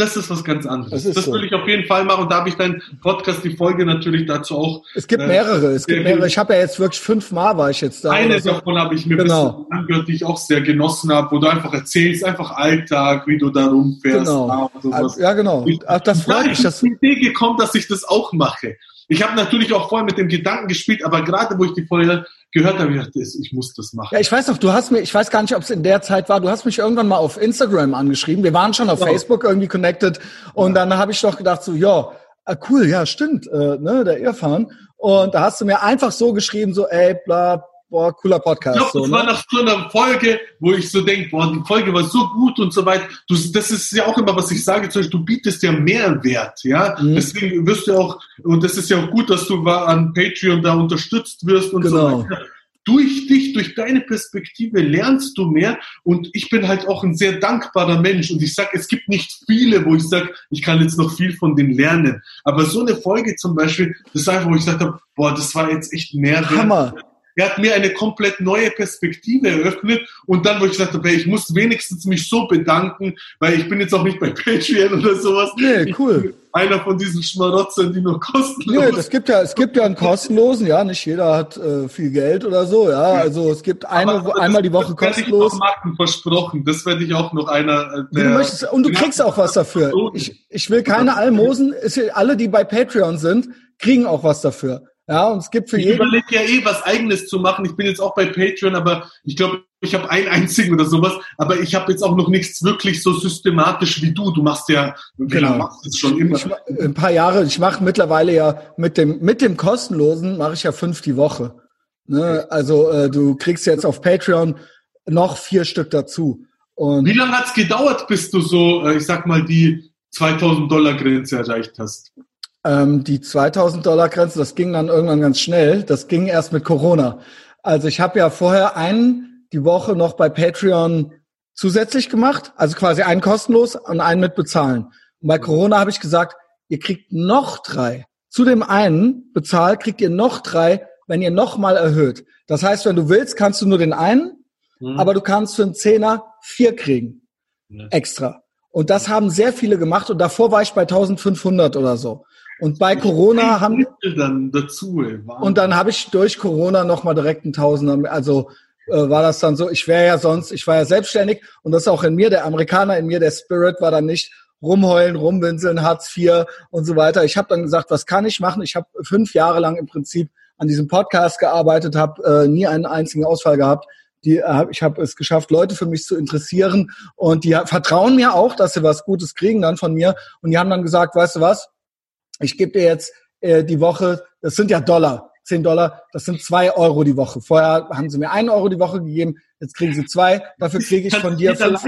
das ist was ganz anderes. Das, das so. will ich auf jeden Fall machen. Und da habe ich deinen Podcast, die Folge natürlich dazu auch. Es gibt äh, mehrere. Es gibt mehrere. Ich habe ja jetzt wirklich fünfmal war ich jetzt da. Eine so. davon habe ich mir genau. angehört, die ich auch sehr genossen habe, wo du einfach erzählst, einfach Alltag, wie du da rumfährst. Genau. Ja, genau. Ach, das freut mich. Dass die Idee gekommen, dass ich das auch mache. Ich habe natürlich auch vorher mit dem Gedanken gespielt, aber gerade wo ich die Folge gehört habe, ich dachte, ich muss das machen. Ja, ich weiß noch, du hast mir, ich weiß gar nicht, ob es in der Zeit war, du hast mich irgendwann mal auf Instagram angeschrieben. Wir waren schon auf ja. Facebook irgendwie connected und ja. dann habe ich doch gedacht so, ja, ah, cool, ja, stimmt, äh, ne, der Irfan. Und da hast du mir einfach so geschrieben, so, ey, bla, boah, cooler Podcast. Ich glaube, so, das ne? war nach so einer Folge, wo ich so denke, boah, die Folge war so gut und so weiter. Du, das ist ja auch immer, was ich sage, zum Beispiel, du bietest ja Mehrwert, ja. Mhm. Deswegen wirst du auch, und das ist ja auch gut, dass du an Patreon da unterstützt wirst und genau. so weiter. Durch dich, durch deine Perspektive lernst du mehr und ich bin halt auch ein sehr dankbarer Mensch und ich sag, es gibt nicht viele, wo ich sag, ich kann jetzt noch viel von denen lernen. Aber so eine Folge zum Beispiel, das ist einfach, wo ich gesagt habe, boah, das war jetzt echt Mehrwert. Hammer. Er hat mir eine komplett neue Perspektive eröffnet und dann, wo ich gesagt habe, ich muss wenigstens mich so bedanken, weil ich bin jetzt auch nicht bei Patreon oder sowas. Nee, cool. Einer von diesen Schmarotzern, die noch kostenlos. Nee, es gibt ja, es gibt ja einen kostenlosen, ja, nicht jeder hat äh, viel Geld oder so, ja. Also es gibt eine, aber, aber einmal das, die Woche das kostenlos. Ich Marken versprochen, das werde ich auch noch einer. Äh, der, du möchtest, und du kriegst auch was dafür. Ich, ich will keine Almosen, alle, die bei Patreon sind, kriegen auch was dafür. Ja, und es gibt für ich jeden. Ich überlege ja eh, was Eigenes zu machen. Ich bin jetzt auch bei Patreon, aber ich glaube, ich habe einen einzigen oder sowas. Aber ich habe jetzt auch noch nichts wirklich so systematisch wie du. Du machst ja, genau, machst es schon immer. Ich, ein paar Jahre. Ich mache mittlerweile ja mit dem mit dem kostenlosen mache ich ja fünf die Woche. Ne? Also äh, du kriegst jetzt auf Patreon noch vier Stück dazu. Und wie lange hat's gedauert, bis du so, äh, ich sag mal, die 2000 Dollar Grenze erreicht hast? Ähm, die 2000 Dollar Grenze, das ging dann irgendwann ganz schnell. Das ging erst mit Corona. Also ich habe ja vorher einen die Woche noch bei Patreon zusätzlich gemacht, also quasi einen kostenlos und einen mit bezahlen. Und bei Corona habe ich gesagt, ihr kriegt noch drei. Zu dem einen bezahlt kriegt ihr noch drei, wenn ihr noch mal erhöht. Das heißt, wenn du willst, kannst du nur den einen, mhm. aber du kannst für einen Zehner vier kriegen. Ja. Extra. Und das haben sehr viele gemacht und davor war ich bei 1500 oder so. Und bei Corona haben dann dazu. Ey, und dann habe ich durch Corona noch mal direkt einen Tausender. Also äh, war das dann so. Ich wäre ja sonst, ich war ja selbstständig und das ist auch in mir der Amerikaner in mir, der Spirit war dann nicht rumheulen, rumwinseln, Hartz IV und so weiter. Ich habe dann gesagt, was kann ich machen? Ich habe fünf Jahre lang im Prinzip an diesem Podcast gearbeitet, habe äh, nie einen einzigen Ausfall gehabt. Die, äh, ich habe es geschafft, Leute für mich zu interessieren und die vertrauen mir auch, dass sie was Gutes kriegen dann von mir. Und die haben dann gesagt, weißt du was? Ich gebe dir jetzt äh, die Woche, das sind ja Dollar, 10 Dollar, das sind zwei Euro die Woche. Vorher haben sie mir einen Euro die Woche gegeben, jetzt kriegen sie zwei. Dafür kriege ich von dir fünf,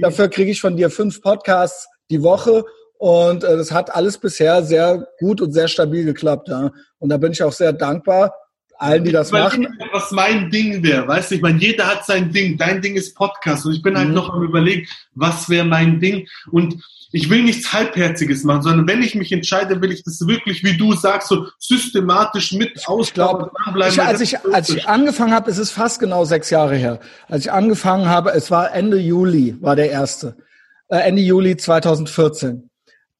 dafür kriege ich von dir fünf Podcasts die Woche und äh, das hat alles bisher sehr gut und sehr stabil geklappt. Ja. Und da bin ich auch sehr dankbar allen, die das machen. Was mein Ding wäre, weißt du, ich meine, jeder hat sein Ding. Dein Ding ist Podcast und ich bin halt mhm. noch am überlegen, was wäre mein Ding und ich will nichts Halbherziges machen, sondern wenn ich mich entscheide, will ich das wirklich, wie du sagst, so systematisch mit ausbleiben. Ich, als, ich, als ich angefangen habe, ist es fast genau sechs Jahre her. Als ich angefangen habe, es war Ende Juli, war der erste. Äh, Ende Juli 2014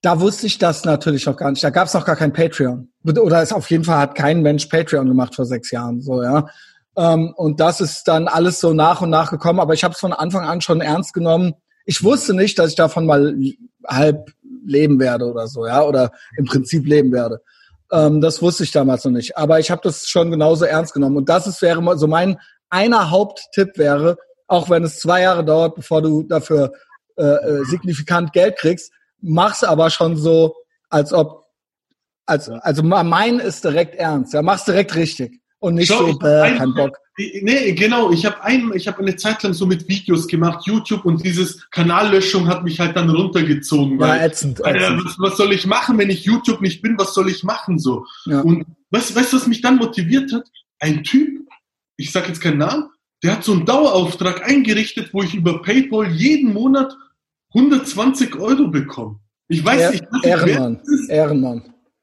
da wusste ich das natürlich noch gar nicht. Da gab es noch gar kein Patreon. Oder es auf jeden Fall hat kein Mensch Patreon gemacht vor sechs Jahren. So, ja. Ähm, und das ist dann alles so nach und nach gekommen. Aber ich habe es von Anfang an schon ernst genommen. Ich wusste nicht, dass ich davon mal halb leben werde oder so, ja, oder im Prinzip leben werde. Ähm, das wusste ich damals noch nicht. Aber ich habe das schon genauso ernst genommen. Und das ist wäre so mein einer Haupttipp wäre, auch wenn es zwei Jahre dauert, bevor du dafür äh, äh signifikant Geld kriegst, mach's aber schon so, als ob, als, also mein ist direkt ernst. Ja, mach's direkt richtig. Und nicht Schau, so, äh, kein Bock. Nee, genau. Ich habe ein, ich habe eine Zeit lang so mit Videos gemacht, YouTube und dieses Kanallöschung hat mich halt dann runtergezogen. Ja, weil, ätzend, weil, ätzend. Was, was, soll ich machen, wenn ich YouTube nicht bin? Was soll ich machen so? Ja. Und weißt, weißt du, was mich dann motiviert hat? Ein Typ, ich sage jetzt keinen Namen, der hat so einen Dauerauftrag eingerichtet, wo ich über PayPal jeden Monat 120 Euro bekommen. Ich weiß nicht, was Ehrenmann, Ehrenmann.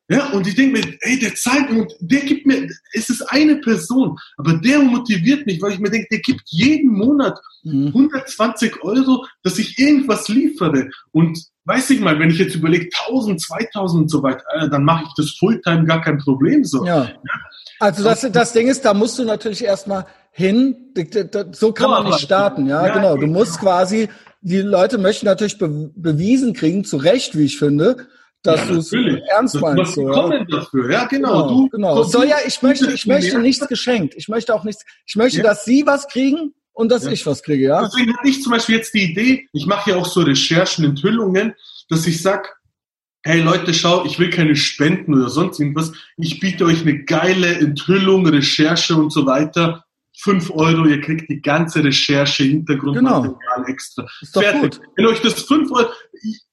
Ja, und ich denke mir, ey, der zahlt und der gibt mir, es ist eine Person, aber der motiviert mich, weil ich mir denke, der gibt jeden Monat mhm. 120 Euro, dass ich irgendwas liefere. Und weiß ich mal, wenn ich jetzt überlege, 1000, 2000 und so weiter, dann mache ich das Fulltime gar kein Problem so. Ja. Also das, das Ding ist, da musst du natürlich erstmal hin, so kann man nicht starten, ja, genau. Du musst quasi die Leute möchten natürlich be bewiesen kriegen, zu Recht, wie ich finde, dass ja, du es ernst meinst. So, ja. dafür. ja, genau. genau du, genau. Soll ja, ich möchte, ich möchte nichts geschenkt. Ich möchte auch nichts. Ich möchte, ja. dass Sie was kriegen und dass ja. ich was kriege, ja. Deswegen hatte ich zum Beispiel jetzt die Idee. Ich mache ja auch so Recherchen, Enthüllungen, dass ich sag, hey Leute, schau, ich will keine Spenden oder sonst irgendwas. Ich biete euch eine geile Enthüllung, Recherche und so weiter 5 Euro, ihr kriegt die ganze Recherche, Hintergrundmaterial genau. extra. Ist Fertig. Gut. Wenn euch das 5 Euro,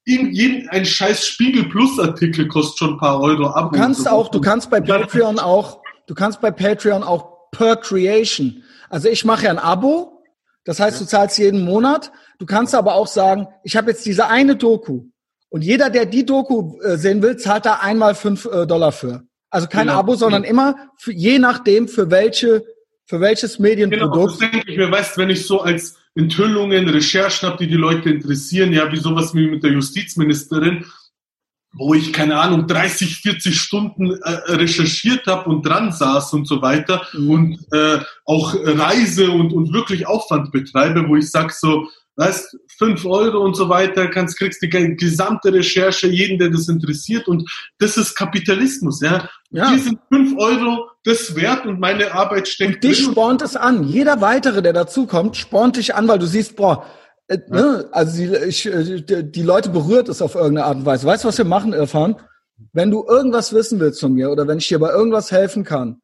jeden, ein scheiß Spiegel Plus Artikel kostet schon ein paar Euro ab. Du kannst auch, du kannst bei Patreon auch, du kannst bei Patreon auch per Creation. Also ich mache ja ein Abo, das heißt, du zahlst jeden Monat. Du kannst aber auch sagen, ich habe jetzt diese eine Doku und jeder, der die Doku äh, sehen will, zahlt da einmal 5 äh, Dollar für. Also kein genau. Abo, sondern immer für, je nachdem, für welche für welches Medienprodukt? Genau, das denke ich mir, weißt wenn ich so als Enthüllungen, Recherchen habe, die die Leute interessieren, ja, wie sowas wie mit der Justizministerin, wo ich, keine Ahnung, 30, 40 Stunden äh, recherchiert habe und dran saß und so weiter mhm. und äh, auch Reise und, und wirklich Aufwand betreibe, wo ich sag so, weißt, fünf Euro und so weiter, kannst, kriegst die gesamte Recherche, jeden, der das interessiert und das ist Kapitalismus, ja. ja. Die sind fünf Euro das wert und meine Arbeit steckt und dich drin. spornt es an. Jeder weitere, der dazukommt, spornt dich an, weil du siehst, boah, äh, ja. ne, also die, ich, äh, die, die Leute berührt es auf irgendeine Art und Weise. Weißt du, was wir machen, Irfan? Wenn du irgendwas wissen willst von mir oder wenn ich dir bei irgendwas helfen kann,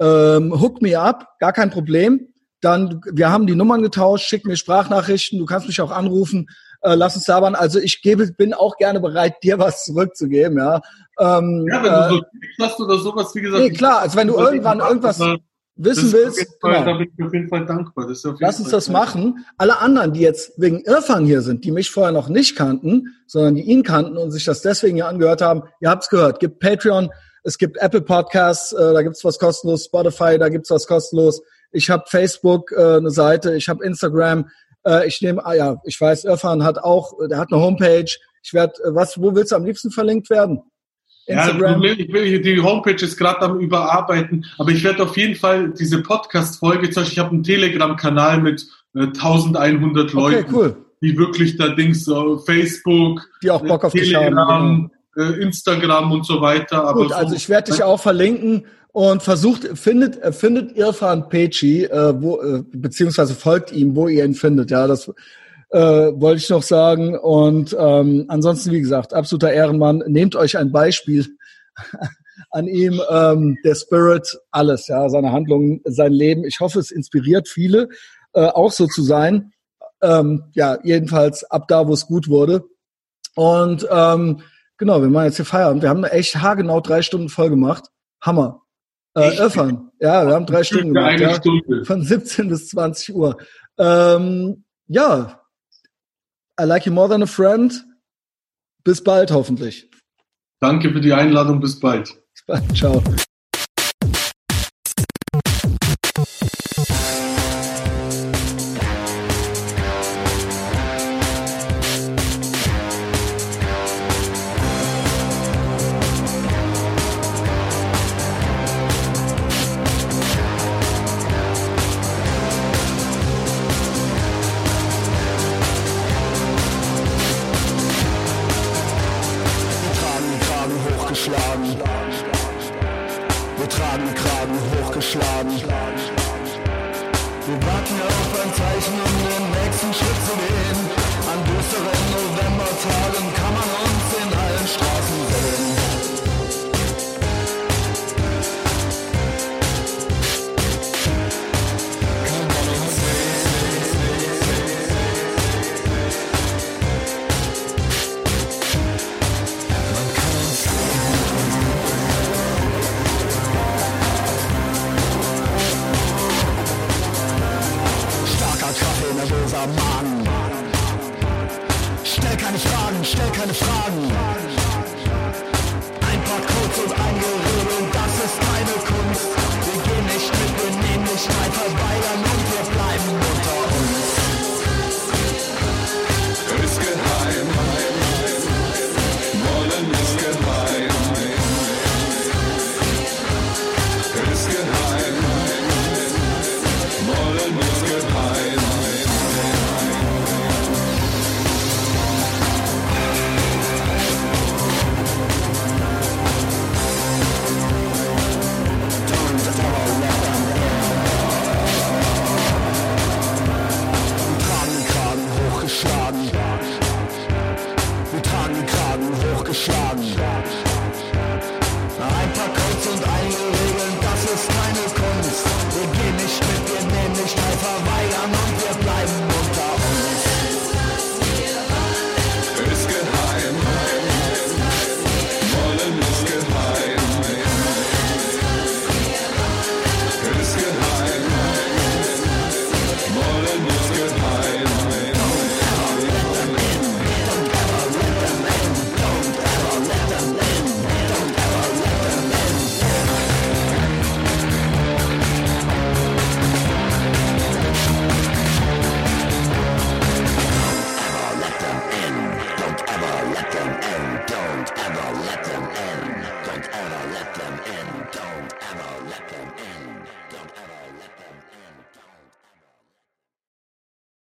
ähm, hook me up, gar kein Problem dann, wir haben die Nummern getauscht, schick mir Sprachnachrichten, du kannst mich auch anrufen, äh, lass uns labern. Also ich gebe, bin auch gerne bereit, dir was zurückzugeben, ja. Ähm, ja, wenn äh, du so Tipps hast oder sowas, wie gesagt. Nee, klar, also wenn du irgendwann irgendwas, wissen willst, Fall, genau. da bin ich auf jeden Fall dankbar. lass uns Fall das toll. machen. Alle anderen, die jetzt wegen Irfan hier sind, die mich vorher noch nicht kannten, sondern die ihn kannten und sich das deswegen hier angehört haben, ihr habt's gehört, gibt Patreon, es gibt Apple Podcasts, äh, da gibt's was kostenlos, Spotify, da gibt's was kostenlos. Ich habe Facebook äh, eine Seite, ich habe Instagram, äh, ich nehme, ah ja, ich weiß, Irfan hat auch, der hat eine Homepage. Ich werde, äh, was, wo willst du am liebsten verlinkt werden? Instagram. Ja, ich will die Homepage ist gerade am Überarbeiten, aber ich werde auf jeden Fall diese Podcast-Folge, zum Beispiel, ich habe einen Telegram-Kanal mit äh, 1100 Leuten, okay, cool. die wirklich da Dings, so Facebook, die auch Bock auf Telegram, haben, äh, Instagram und so weiter. Gut, so, also ich werde dich auch verlinken und versucht, findet, findet Irfan Peci, äh, wo, äh, beziehungsweise folgt ihm, wo ihr ihn findet. Ja, das äh, wollte ich noch sagen. Und ähm, ansonsten, wie gesagt, absoluter Ehrenmann. Nehmt euch ein Beispiel an ihm. Ähm, der Spirit, alles, ja, seine Handlungen, sein Leben. Ich hoffe, es inspiriert viele, äh, auch so zu sein. Ähm, ja, jedenfalls ab da, wo es gut wurde. Und ähm, genau, wir machen jetzt hier Feierabend. Wir haben echt haargenau drei Stunden voll gemacht. Hammer. Äh, Öffern. Ja, wir haben drei Stunden gemacht. Ja, Stunde. Von 17 bis 20 Uhr. Ähm, ja, I like you more than a friend. Bis bald hoffentlich. Danke für die Einladung. Bis bald. Bis bald. Ciao.